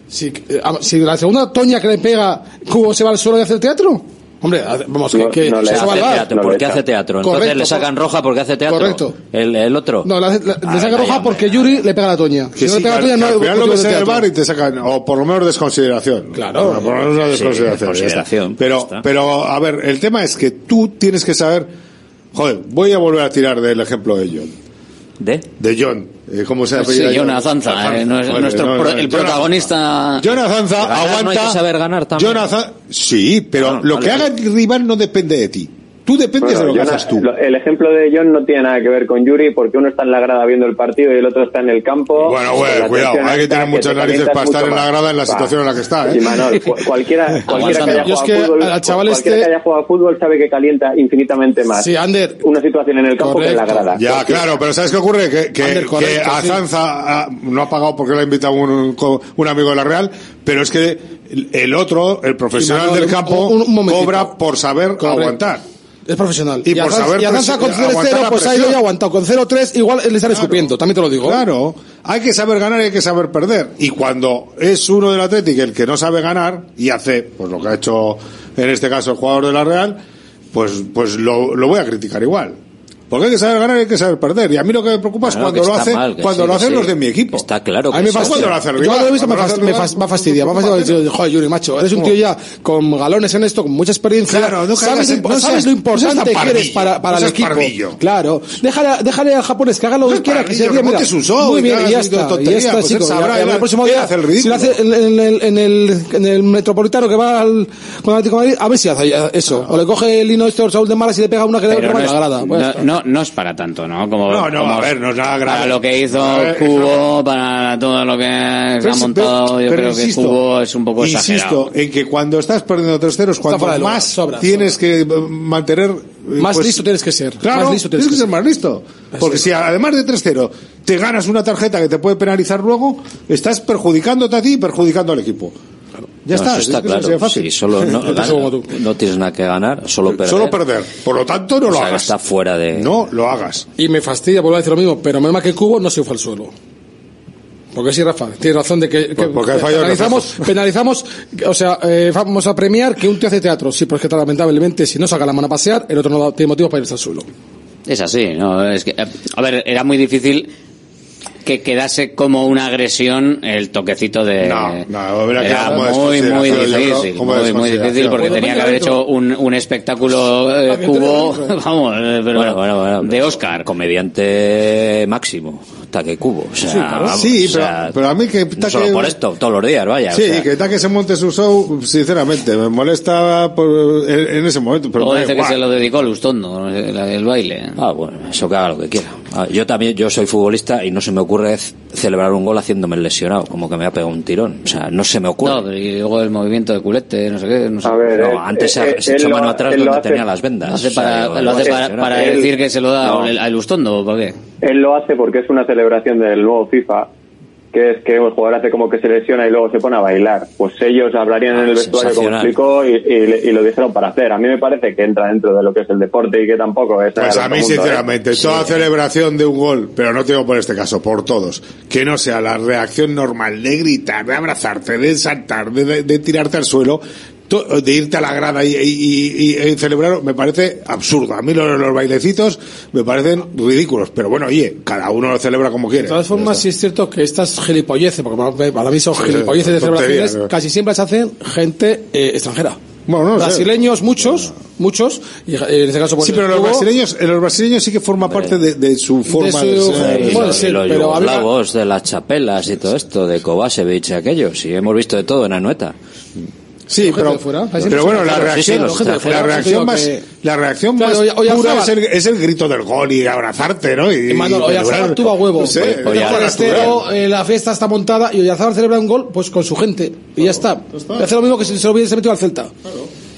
Si, si la segunda toña que le pega, Cubo se va al suelo y hace el teatro. Hombre, vamos, que, No, que no le eso Hace va teatro. no ¿Por le qué echa. hace teatro? Entonces Correcto, le sacan roja porque hace teatro. Correcto. El, el otro. No, le, hace- le- le Ah, saca venga, roja ya, porque. Yuri le pega la toña. Que si no sí, le pega que la toña, no que al final lo de en el bar y te sacan, o por lo menos desconsideración. Claro. Por lo menos una Sí, desconsideración. ya está. consideración, Pero, pero, a ver, el tema es que tú tienes que saber, joder, voy a volver a tirar del ejemplo de John. ¿De? De John. Eh, ¿Cómo se Sí, apellida? Jonah Zanza, eh, no es- Vale, nuestro no, pro- no, el protagonista. Jonah Zanza Ganar no aguanta. hay que saber ganar también. Jonah Zan- sí, pero Bueno, lo vale, que haga el rival no depende de ti. Tú dependes Bueno, de lo que John- haces tú. El ejemplo de John no tiene nada que ver con Yuri porque uno está en la grada viendo el partido y el otro está en el campo. Bueno, la cuidado, hay que tener muchas te narices para estar en la grada en la situación en la que está, ¿eh? Sí, (laughs) cu- cualquiera, cualquiera que haya jugado que fútbol, al chaval cualquiera este- que haya jugado a fútbol sabe que calienta infinitamente más Sí, Ander. una situación en el campo que en la grada. Ya, Porque- claro, pero ¿sabes qué ocurre? Que, que, Ander, correcto, que sí. Azanza no ha pagado porque lo ha invitado un, un amigo de la Real, pero es que el- otro, el profesional Manuel, del campo, un- cobra por saber Correcto. aguantar. Es profesional. Y por Azanza- saber y presi- con aguantar 0-0 la pues ido presión. y aguantado. Con 0-3 igual le están escupiendo, también te lo digo. Claro, hay que saber ganar y hay que saber perder. Y cuando es uno del Atlético el que no sabe ganar y hace pues lo que ha hecho en este caso el jugador de la Real, pues pues lo, lo voy a criticar igual. Porque hay que saber ganar y hay que saber perder. Y a mí lo que me preocupa es Bueno, cuando lo está hace, mal, cuando sí, lo hacen sí. los de mi equipo. Está claro que A mí me fastidia. cuando lo hace el Yo cuando lo he visto me, fastidia. Me fastidia. Joder, Yuri, macho, eres un tío ya con galones en esto, con mucha experiencia. Claro, no sabes, lo en- impo- no sabes seas- lo no importante que eres para, para el equipo. pardillo. Claro. Déjale, déjale al japonés que haga lo que quiera, que se que mira. Muy bien, y ya está. Y ya está, pues chico. El próximo día, si lo hace en el, en el, en el Metropolitano que va al, Atlético Madrid, a ver si hace eso. O le coge el lino Saúl de Malas y le pega una que le roba no no, es para tanto, ¿no? Como, No, no, como a ver, no es nada grave. Para lo que hizo ver, Cubo, para todo lo que se ha montado, pero- yo pero creo insisto, que Cubo es un poco Insisto exagerado. en que cuando estás perdiendo 3-0 es cuando fuera de lugar, más sobra, tienes que mantener... Más pues, listo tienes que ser. Claro, más listo tienes que ser ser. más listo. Porque si además de 3-0 te ganas una tarjeta que te puede penalizar luego, estás perjudicándote a ti y perjudicando al equipo. Ya No, está, eso es está que es claro. fácil. Sí, solo (laughs) no, tienes nada que ganar, solo perder. Solo perder. Por lo tanto, no O lo sea, que hagas. está fuera de. No lo hagas. Y me fastidia, vuelvo a decir lo mismo, pero menos mal que Cubo no se fue al suelo. Porque sí, Rafa, tienes razón de que, que Pues el penalizamos, (laughs) penalizamos, o sea, eh, vamos a premiar que un tío hace teatro. Sí, porque lamentablemente si no saca la mano a pasear, el otro no tiene motivo para irse al suelo. Es así, ¿no? Es que, eh, a ver, era muy difícil que quedase como una agresión el toquecito de... No, no, era muy, muy difícil, muy, muy difícil, porque tenía que haber hecho un, un espectáculo eh, cubo, (laughs) vamos, eh, pero Bueno, bueno, bueno. de Oscar. Comediante máximo, Taque Cubo. O sea, Sí, claro. vamos, Sí, o pero- sea, pero a mí que no Taque- solo por esto, todos los días, vaya. o Sí, sea, que tal que se monte su show, sinceramente, me molesta por- en, en ese momento. Pero dice que se lo dedicó Lustondo, el, el baile. Ah, bueno, eso que haga lo que quiera. Ah, Yo también, yo soy futbolista y no se me ocurre celebrar un gol haciéndome el lesionado, como que me ha pegado un tirón. O sea, no se me ocurre. No, pero y luego el movimiento de culete, no sé qué. No sé. A ver, No, eh, antes se, eh, se él echó lo- mano atrás él donde lo hace- tenía las vendas. Lo hace O sea, para, lo hace para, para Él- decir que se lo da no. al- a Lustondo, ¿o para qué? Él lo hace porque es una celebración del nuevo FIFA, que es que el jugador hace como que se lesiona y luego se pone a bailar. Pues ellos hablarían en el vestuario como explicó y, y- y lo dijeron para hacer. A mí me parece que entra dentro de lo que es el deporte y que tampoco es... Pues a mí, ¿eh? sinceramente, toda celebración de un gol, pero no tengo por este caso, por todos, que no sea la reacción normal de gritar, de abrazarte, de saltar, de, de- de tirarte al suelo, de irte a la grada y, y- y- y celebrar, me parece absurdo. A mí los, los bailecitos me parecen ridículos, pero bueno, oye, cada uno lo celebra como quiere. De todas formas, sí es cierto que estas gilipolleces, porque para mí son Sí, gilipolleces de celebraciones, ¿no? casi siempre las hacen gente eh, extranjera. Bueno, no sé. Brasileños, muchos, muchos, y eh, en este caso pues, Sí, pero los brasileños, eh, los brasileños sí que forma parte de, de su forma su- de Bueno, los, sí, los pero de las chapelas y todo esto, de Kovacevic y aquello, sí, hemos visto de todo en Anueta. Sí, pero, fuera. Bueno, la extranjeros. Sí, sí, reacción, la reacción más, que- la reacción Claro, más pura es el, es el grito del gol y abrazarte, ¿no? Y, Y Manolo, Oyarzabal tuvo a huevo. No sé, Oye, es Oye, algo Forastero, natural. eh, la fiesta está montada y Oyarzabal celebra un gol pues con su gente. Y ya está. Y hace lo mismo que si se lo hubiese metido al Celta.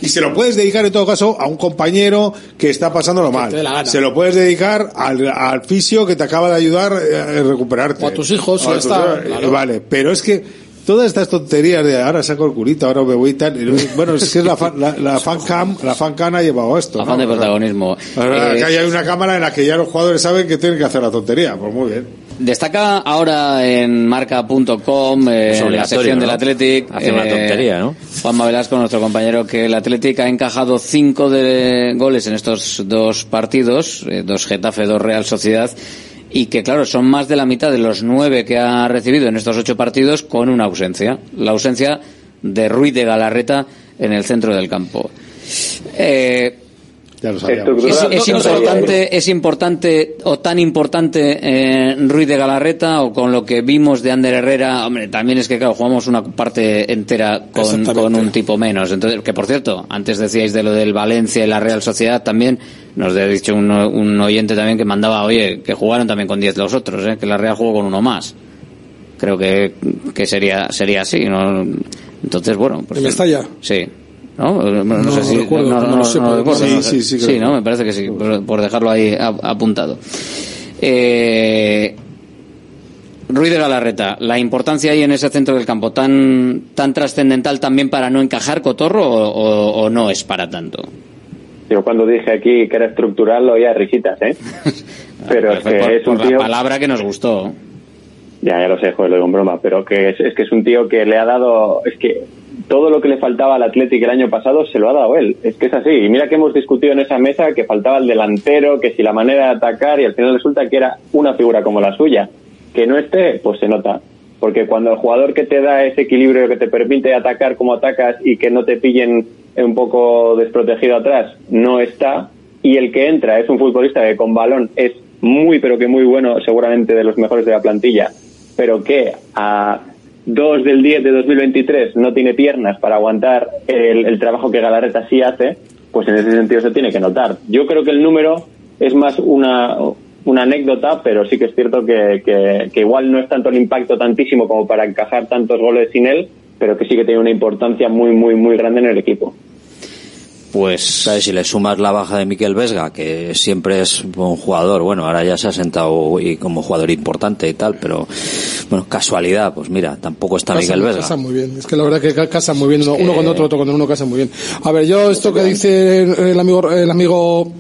Y se lo puedes dedicar en todo caso a un compañero que está pasándolo mal. Se lo puedes dedicar al, al fisio que te acaba de ayudar eh, a recuperarte. O a tus hijos, O a ya está, claro. Vale, pero es que todas estas tonterías de ahora saco el culito, ahora me voy y tal. Bueno, es que es la, fan, la, la (laughs) fan cam, la fan cam ha llevado esto. Afán de protagonismo. Ahora, Eh, hay una cámara en la que ya los jugadores saben que tienen que hacer la tontería. Pues muy bien. Destaca ahora en marca.com, eh, en la sección del. Athletic. Hacer una tontería, ¿no? Juanma Velasco, nuestro compañero, que el Athletic ha encajado cinco de goles en estos dos partidos, eh, dos Getafe, dos Real Sociedad, y que, claro, son más de la mitad de los nueve que ha recibido en estos ocho partidos con una ausencia. La ausencia de Ruiz de Galarreta en el centro del campo. Eh, Ya lo Es, sabíamos. es importante, es importante o tan importante eh, Ruiz de Galarreta o con lo que vimos de Ander Herrera. Hombre, también es que claro, jugamos una parte entera con, con un tipo menos. Entonces, que por cierto, antes decíais de lo del Valencia y la Real Sociedad también, nos ha dicho un, un oyente también que mandaba, oye, que jugaron también con 10 los otros, eh, que la Real jugó con uno más. Creo que, que sería, sería así, ¿no? Entonces, bueno, pues. ¿En Mestalla? Sí. ¿No? No, no No sé si. recuerdo, no, no no, lo sé, no pero- recuerdo, Sí, sí, sí, que- ¿no? Me parece que sí, por, por dejarlo ahí ap- apuntado. Eh, Ruiz de Galarreta, la importancia ahí en ese centro del campo, tan, tan trascendental también para no encajar Cotorro o, o- o no es para tanto. Yo cuando dije aquí que era estructural lo oía risitas, ¿eh? (laughs) Pero es que por, es un por tío... la palabra que nos gustó. Ya, ya lo sé, joder, lo digo en broma, pero que es, es que es un tío que le ha dado, es que todo lo que le faltaba al Athletic el año pasado se lo ha dado él, es que es así. Y mira que hemos discutido en esa mesa que faltaba el delantero, que si la manera de atacar y al final resulta que era una figura como la suya. Que no esté, pues se nota. Porque cuando el jugador que te da ese equilibrio que te permite atacar como atacas y que no te pillen un poco desprotegido atrás, no está, y el que entra es un futbolista que con balón es muy pero que muy bueno, seguramente de los mejores de la plantilla, pero que a 2 del 10 de 2023 no tiene piernas para aguantar el, trabajo que Galarreta sí hace, pues en ese sentido se tiene que notar. Yo creo que el número es más una, una anécdota, pero sí que es cierto que, que, que igual no es tanto el impacto tantísimo como para encajar tantos goles sin él, pero que sí que tiene una importancia muy, muy, muy grande en el equipo. Pues, ¿sabes? Si le sumas la baja de Miquel Vesga, que siempre es un jugador, bueno, ahora ya se ha sentado y como jugador importante y tal, pero, bueno, casualidad, pues mira, tampoco está Casa- Miquel Vesga. casa muy bien. Es que la verdad que ca- casa muy bien, uno, con otro, otro con uno casa muy bien. A ver, yo esto que dice el amigo, el amigo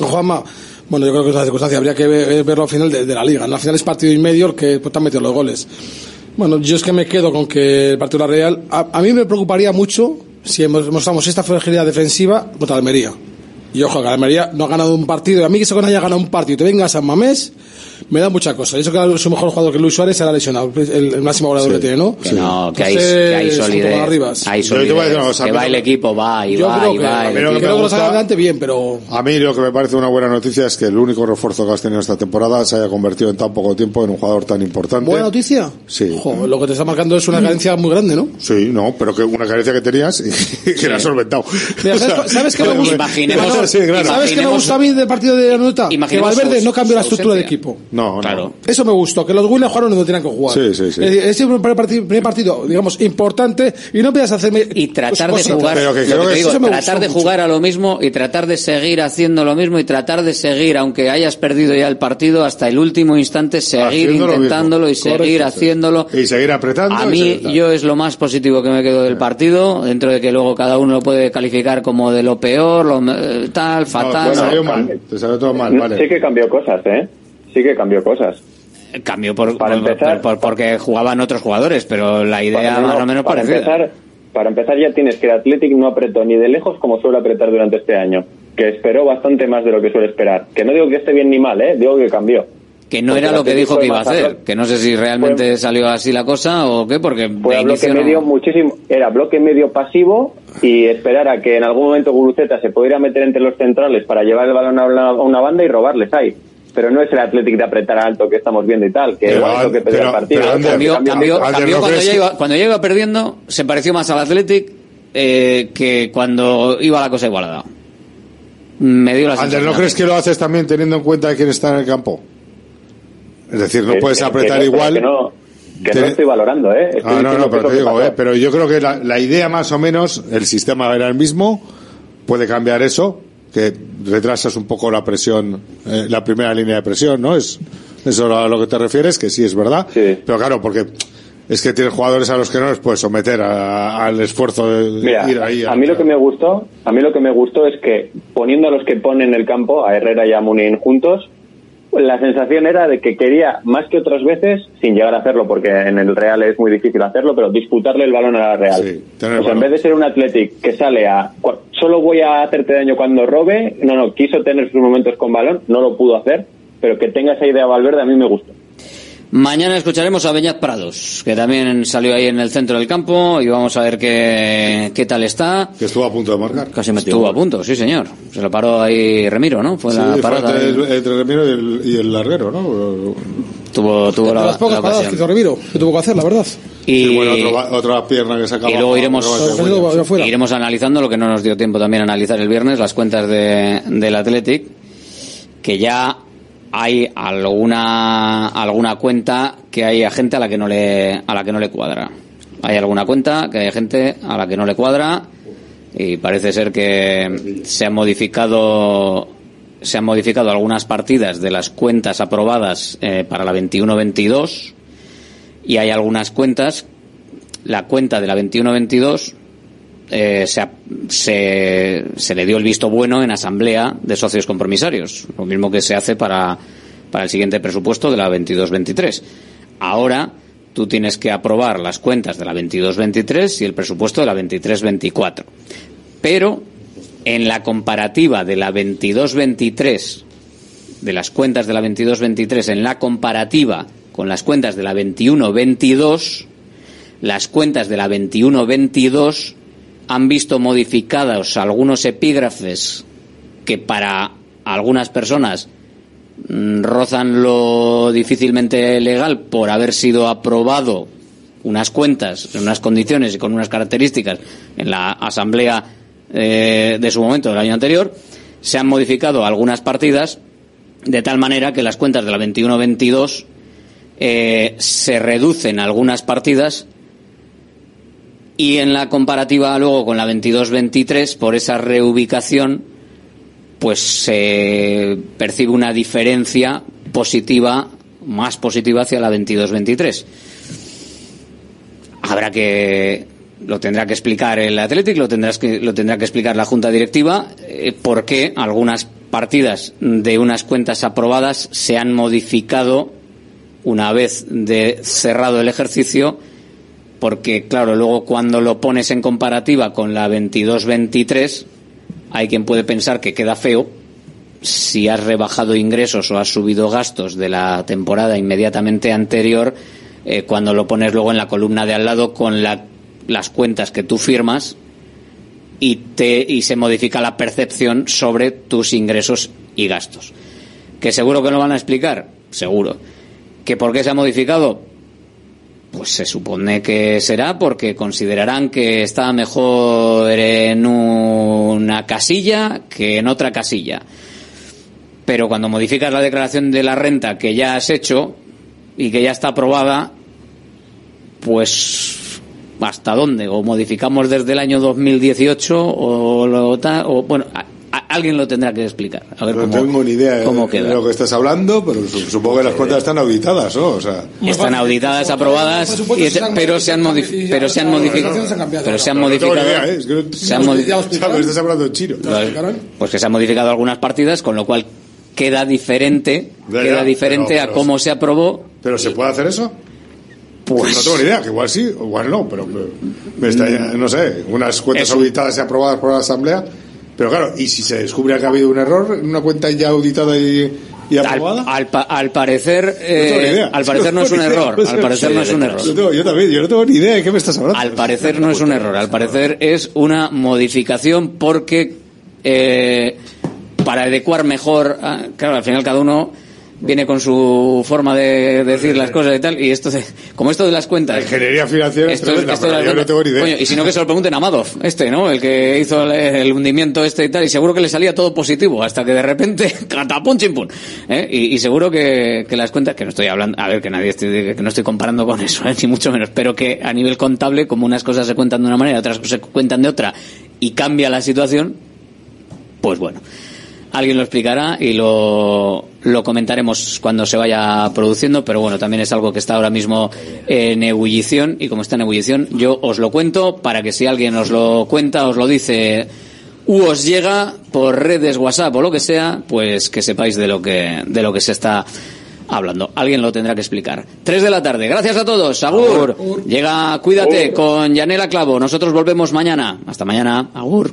Juanma, bueno, yo creo que es una circunstancia, habría que ve- verlo al final de, de la liga. ¿no? Al final es partido y medio el que pues, te han metido los goles. Bueno, yo es que me quedo con que el partido la Real, a, a mí me preocuparía mucho si mostramos esta fragilidad defensiva contra Almería. Y ojo, que Almería no ha ganado un partido. Y a mí que se haya ganado un partido y te venga a San Mamés, me da mucha cosa. Y eso que su mejor jugador que Luis Suárez será lesionado, el, el máximo goleador que tiene, ¿no? Que no, que hay, Entonces, que hay solidez. Hay Yo te voy a decir solidez. una cosa, que va el equipo, va y Yo va creo y que- va. el pero equipo. que me Creo que lo saca gusta- adelante bien, pero A mí lo que me parece una buena noticia es que el único refuerzo que has tenido esta temporada se haya convertido en tan poco tiempo en un jugador tan importante. buena noticia. Sí. Lo que te está marcando es una carencia muy grande, ¿no? Sí, no, pero que una carencia que tenías y (laughs) que la has solventado. Mira, ¿sabes, O sea, ¿sabes qué me (laughs) gusta? Imaginemos- Sí, claro. ¿Sabes qué me gusta a mí del partido de la nota? Que Valverde no cambió la estructura del equipo. No. Claro. Eso me gustó, que los Williams jugaron donde tenían que jugar. Sí, sí, sí. Es el primer partido, primer partido, digamos, importante y no empiezas a hacerme. y tratar de jugar Pero que lo creo que te que digo, eso me tratar gustó de mucho. jugar a lo mismo y tratar de seguir haciendo lo mismo y tratar de seguir aunque hayas perdido ya el partido hasta el último instante seguir intentándolo y seguir Correcto, haciéndolo Y seguir apretando. a mí yo es lo más positivo que me quedo del partido dentro de que luego cada uno lo puede calificar como de lo peor lo eh, tal fatal te salió no. mal. Te salió todo mal, vale. Sí que cambió cosas, ¿eh? Sí que cambió cosas. cambió por, Para por- empezar- por- porque jugaban otros jugadores pero la idea Para- no, más no, o menos para parecida empezar, para empezar ya tienes que el Athletic no apretó ni de lejos como suele apretar durante este año, que esperó bastante más de lo que suele esperar. Que no digo que esté bien ni mal, ¿eh? Digo que cambió. Que no era lo que dijo que iba a hacer que no sé si realmente salió así la cosa o qué porque bloque no- medio muchísimo, era bloque medio pasivo y esperar a que en algún momento Guruceta se pudiera meter entre los centrales para llevar el balón a una, a una banda y robarles ahí. Pero no es el Athletic de apretar alto que estamos viendo y tal, que Pero, igual es lo que pedía pero- el partido. pero, Ander, cambió, Cambio- cambió, Ander, cambió ¿no cuando, ya iba, cuando ya iba perdiendo, se pareció más al Athletic eh, que cuando iba la cosa igualada. Me dio la Ander, sensación. ¿no crees que lo haces también teniendo en cuenta quién está en el campo? Es decir, no Que- puedes apretar que no, igual. Que no, que Te- no estoy valorando, ¿eh? Estoy Ah, no, no, pero te digo, eh, pero yo creo que la, la idea más o menos, el sistema era el mismo, puede cambiar eso, que retrasas un poco la presión, eh, la primera línea de presión, ¿no? Es eso a lo que te refieres, que sí es verdad, pero claro, porque es que tienes jugadores a los que no les puedes someter a- al esfuerzo de Mira, ir ahí. a mí lo que me gustó, a mí lo que me gustó es que poniendo a los que pone en el campo, a Herrera y a Munin juntos, la sensación era de que quería más que otras veces, sin llegar a hacerlo, porque en el Real es muy difícil hacerlo, pero disputarle el balón a la Real. o sea, en balón. vez de ser un Athletic que sale a solo voy a hacerte daño cuando robe, no, no, quiso tener sus momentos con balón, no lo pudo hacer, pero que tenga esa idea Valverde a mí me gustó. Mañana escucharemos a Beñat Prados, que también salió ahí en el centro del campo y vamos a ver qué, qué tal está. Que estuvo a punto de marcar. Casi metió Estuvo a punto, sí señor. Se lo paró ahí Remiro, ¿no? Fue Sí, la fue parada. entre, ahí. el- entre Remiro y el, y el larguero, ¿no? Tuvo, tuvo De la, las pocas la paradas que hizo Remiro, que tuvo que hacer, la verdad. Y, Sí, bueno, otro otra pierna que sacaba. y luego iremos, iremos analizando lo que no nos dio tiempo también a analizar el viernes, las cuentas de, del Athletic, que ya hay alguna alguna cuenta que hay a gente a la que no le a la que no le cuadra. Hay alguna cuenta que hay gente a la que no le cuadra y parece ser que se han modificado se han modificado algunas partidas de las cuentas aprobadas eh, para la 21-22 y hay algunas cuentas la cuenta de la 21-22 eh, se, se, se le dio el visto bueno en asamblea de socios compromisarios, lo mismo que se hace para, para el siguiente presupuesto de la 22-23. Ahora tú tienes que aprobar las cuentas de la 22-23 y el presupuesto de la 23-24. Pero en la comparativa de la 22-23, de las cuentas de la 22-23, en la comparativa con las cuentas de la 21-22, las cuentas de la 21-22 han visto modificados algunos epígrafes que para algunas personas mm, rozan lo difícilmente legal por haber sido aprobado unas cuentas en unas condiciones y con unas características en la asamblea eh, de su momento del año anterior se han modificado algunas partidas de tal manera que las cuentas de la 21-22 eh, se reducen algunas partidas y en la comparativa luego con la 22-23 por esa reubicación pues se percibe una diferencia positiva más positiva hacia la 22-23 habrá que lo tendrá que explicar el Athletic lo tendrás que lo tendrá que explicar la junta directiva eh, por qué algunas partidas de unas cuentas aprobadas se han modificado una vez de cerrado el ejercicio porque claro, luego cuando lo pones en comparativa con la 22-23, hay quien puede pensar que queda feo si has rebajado ingresos o has subido gastos de la temporada inmediatamente anterior, eh, cuando lo pones luego en la columna de al lado con la- las cuentas que tú firmas y, te, y se modifica la percepción sobre tus ingresos y gastos. Que seguro que lo van a explicar, seguro. ¿Que por qué se ha modificado? Pues se supone que será porque considerarán que está mejor en una casilla que en otra casilla. Pero cuando modificas la declaración de la renta que ya has hecho y que ya está aprobada, pues ¿hasta dónde? O modificamos desde el año 2018 o, ta- o bueno, alguien lo tendrá que explicar. A ver No cómo, tengo ni idea cómo de queda. lo que estás hablando, pero su- supongo que las cuentas están auditadas, ¿no? O sea, Están auditadas, aprobadas, y- pero se han modificado, pero se han modificado, pero se han modificado, ¿eh? Se han modi- ¿Sabes? Estás hablando en chino. pues que se han modificado algunas partidas, con lo cual queda diferente, Ya, queda diferente pero- a cómo se aprobó. ¿Pero se puede hacer eso? Pues- no tengo ni idea, que igual sí, o igual no, pero pero me está, no sé, unas cuentas auditadas y aprobadas por la Asamblea. Pero claro, ¿y si se descubre que ha habido un error en una cuenta ya auditada y, y Al, aprobada? al pa- al parecer, No eh, al parecer no es un (laughs) idea. error, al parecer no es un error. Yo, tengo- yo también, yo no tengo ni idea de qué me estás hablando. Al parecer no es un error, al parecer es una modificación porque eh, para adecuar mejor, a- claro, al final cada uno viene con su forma de decir las cosas y tal, y esto de- como esto de las cuentas. Ingeniería financiera es Esto, tremenda, esto de las yo no tengo ni idea. Coño, y si no que se lo pregunten a Madoff, este, ¿no? El que hizo el, el hundimiento este y tal, y seguro que le salía todo positivo, hasta que de repente, (laughs) catapum chimpum. ¿eh? Y, y seguro que, que las cuentas, que no estoy hablando, a ver, que nadie estoy, que no estoy comparando con eso, ¿eh? (laughs) ni mucho menos, pero que a nivel contable, como unas cosas se cuentan de una manera, otras se cuentan de otra, y cambia la situación, pues bueno. Alguien lo explicará y lo, lo comentaremos cuando se vaya produciendo, pero bueno, también es algo que está ahora mismo en ebullición y como está en ebullición, yo os lo cuento para que si alguien os lo cuenta, os lo dice u os llega por redes WhatsApp o lo que sea, pues que sepáis de lo que, de lo que se está hablando. Alguien lo tendrá que explicar. Tres de la tarde. Gracias a todos. Agur. Llega, cuídate con Yanela Clavo. Nosotros volvemos mañana. Hasta mañana. Agur.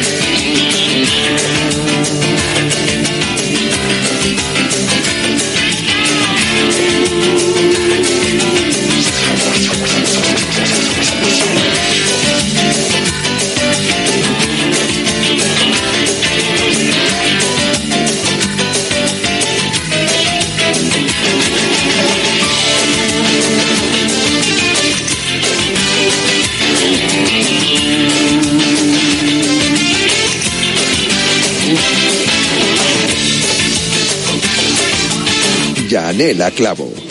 Yanela Clavo.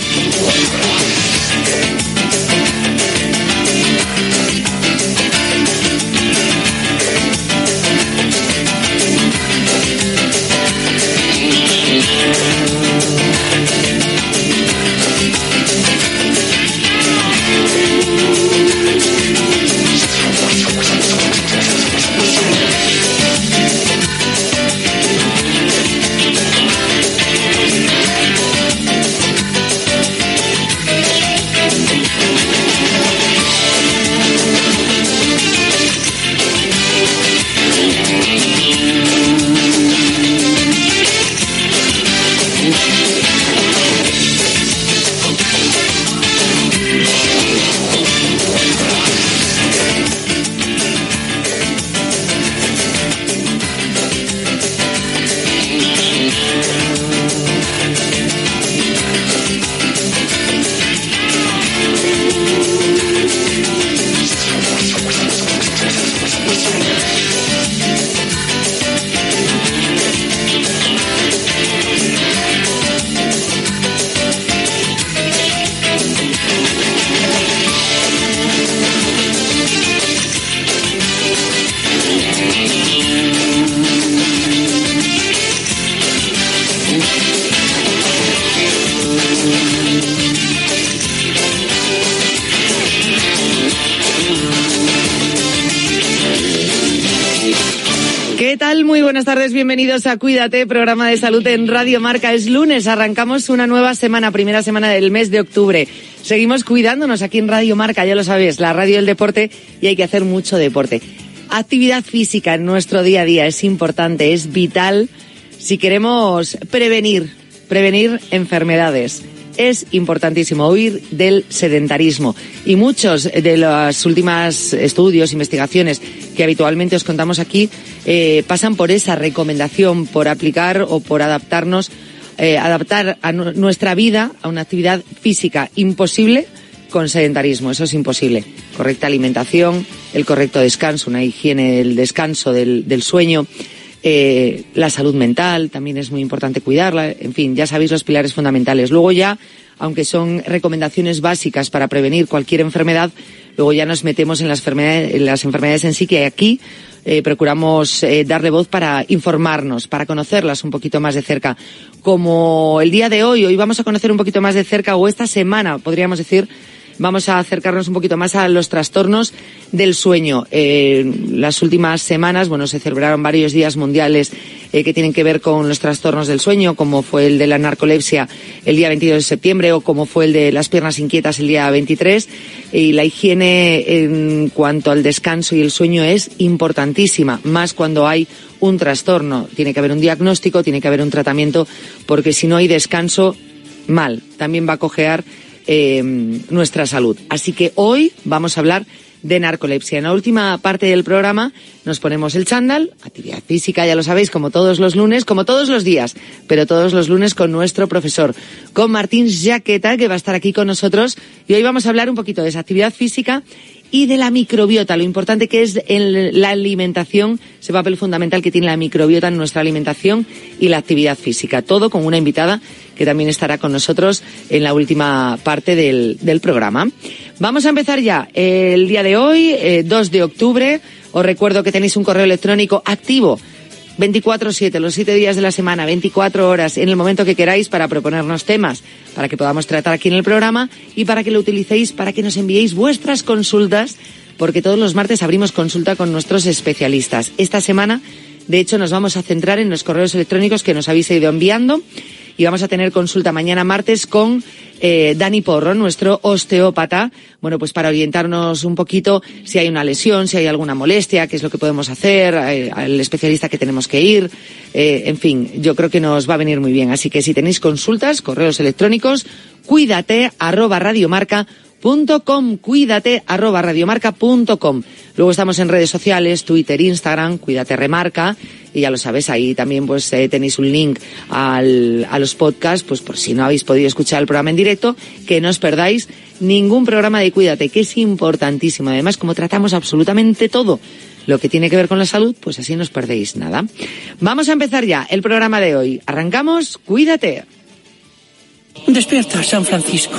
A Cuídate, programa de salud en Radio Marca. Es lunes, arrancamos una nueva semana, primera semana del mes de octubre. Seguimos cuidándonos aquí en Radio Marca, ya lo sabes, la radio del deporte y hay que hacer mucho deporte. Actividad física en nuestro día a día es importante, es vital si queremos prevenir, prevenir enfermedades es importantísimo huir del sedentarismo. Y muchos de los últimos estudios, investigaciones que habitualmente os contamos aquí, eh, pasan por esa recomendación, por aplicar o por adaptarnos, eh, adaptar a nu- nuestra vida a una actividad física imposible con sedentarismo. Eso es imposible. Correcta alimentación, el correcto descanso, una higiene del descanso, del sueño. Eh, la salud mental también es muy importante cuidarla. En fin, ya sabéis los pilares fundamentales. Luego ya, aunque son recomendaciones básicas para prevenir cualquier enfermedad, luego ya nos metemos en las enfermedades, en, las enfermedades en sí que aquí eh, procuramos eh, darle voz para informarnos, para conocerlas un poquito más de cerca. Como el día de hoy, hoy vamos a conocer un poquito más de cerca, o esta semana, podríamos decir, vamos a acercarnos un poquito más a los trastornos del sueño. Eh, las últimas semanas, bueno, se celebraron varios días mundiales eh, que tienen que ver con los trastornos del sueño, como fue el de la narcolepsia el día 22 de septiembre o como fue el de las piernas inquietas el día 23. Y la higiene en cuanto al descanso y el sueño es importantísima, más cuando hay un trastorno. Tiene que haber un diagnóstico, tiene que haber un tratamiento, porque si no hay descanso, mal. También va a cojear eh, nuestra salud. Así que hoy vamos a hablar de narcolepsia. En la última parte del programa nos ponemos el chándal, actividad física, ya lo sabéis, como todos los lunes, como todos los días, pero todos los lunes con nuestro profesor, con Martín Jaqueta, que va a estar aquí con nosotros. Y hoy vamos a hablar un poquito de esa actividad física y de la microbiota, lo importante que es en la alimentación, ese papel fundamental que tiene la microbiota en nuestra alimentación y la actividad física. Todo con una invitada que también estará con nosotros en la última parte del, del programa. Vamos a empezar ya el día de hoy, eh, 2 de octubre. Os recuerdo que tenéis un correo electrónico activo 24-7, los siete días de la semana, 24 horas, en el momento que queráis para proponernos temas, para que podamos tratar aquí en el programa y para que lo utilicéis para que nos enviéis vuestras consultas, porque todos los martes abrimos consulta con nuestros especialistas. Esta semana De hecho, nos vamos a centrar en los correos electrónicos que nos habéis ido enviando y vamos a tener consulta mañana martes con eh, Dani Porro, nuestro osteópata, bueno, pues para orientarnos un poquito si hay una lesión, si hay alguna molestia, qué es lo que podemos hacer, eh, al especialista que tenemos que ir, eh, en fin, yo creo que nos va a venir muy bien. Así que si tenéis consultas, correos electrónicos, cuídate arroba radiomarca com, cuídate arroba radiomarca.com. Luego estamos en redes sociales, Twitter, Instagram, cuídate remarca, y ya lo sabes, ahí también pues eh, tenéis un link al, a los podcasts, pues por si no habéis podido escuchar el programa en directo, que no os perdáis ningún programa de Cuídate, que es importantísimo. Además, como tratamos absolutamente todo lo que tiene que ver con la salud, pues así no os perdéis nada. Vamos a empezar ya el programa de hoy. Arrancamos, Cuídate. Despierta, San Francisco.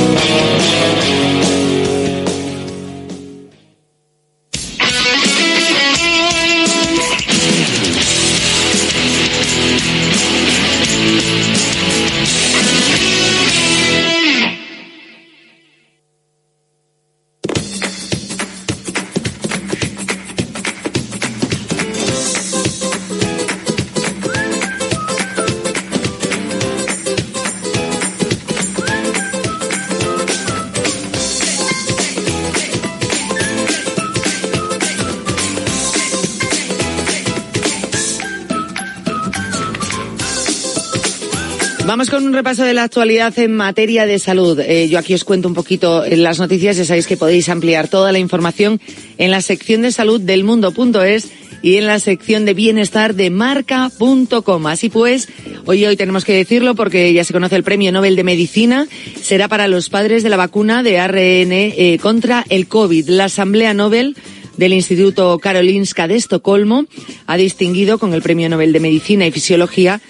Repaso de la actualidad en materia de salud. Eh, yo aquí os cuento un poquito las noticias. Ya sabéis que podéis ampliar toda la información en la sección de salud del mundo.es y en la sección de bienestar de marca.com. Así pues, hoy hoy tenemos que decirlo porque ya se conoce el premio Nobel de Medicina. Será para los padres de la vacuna de ARN eh, contra el COVID. La Asamblea Nobel del Instituto Karolinska de Estocolmo ha distinguido con el Premio Nobel de Medicina y Fisiología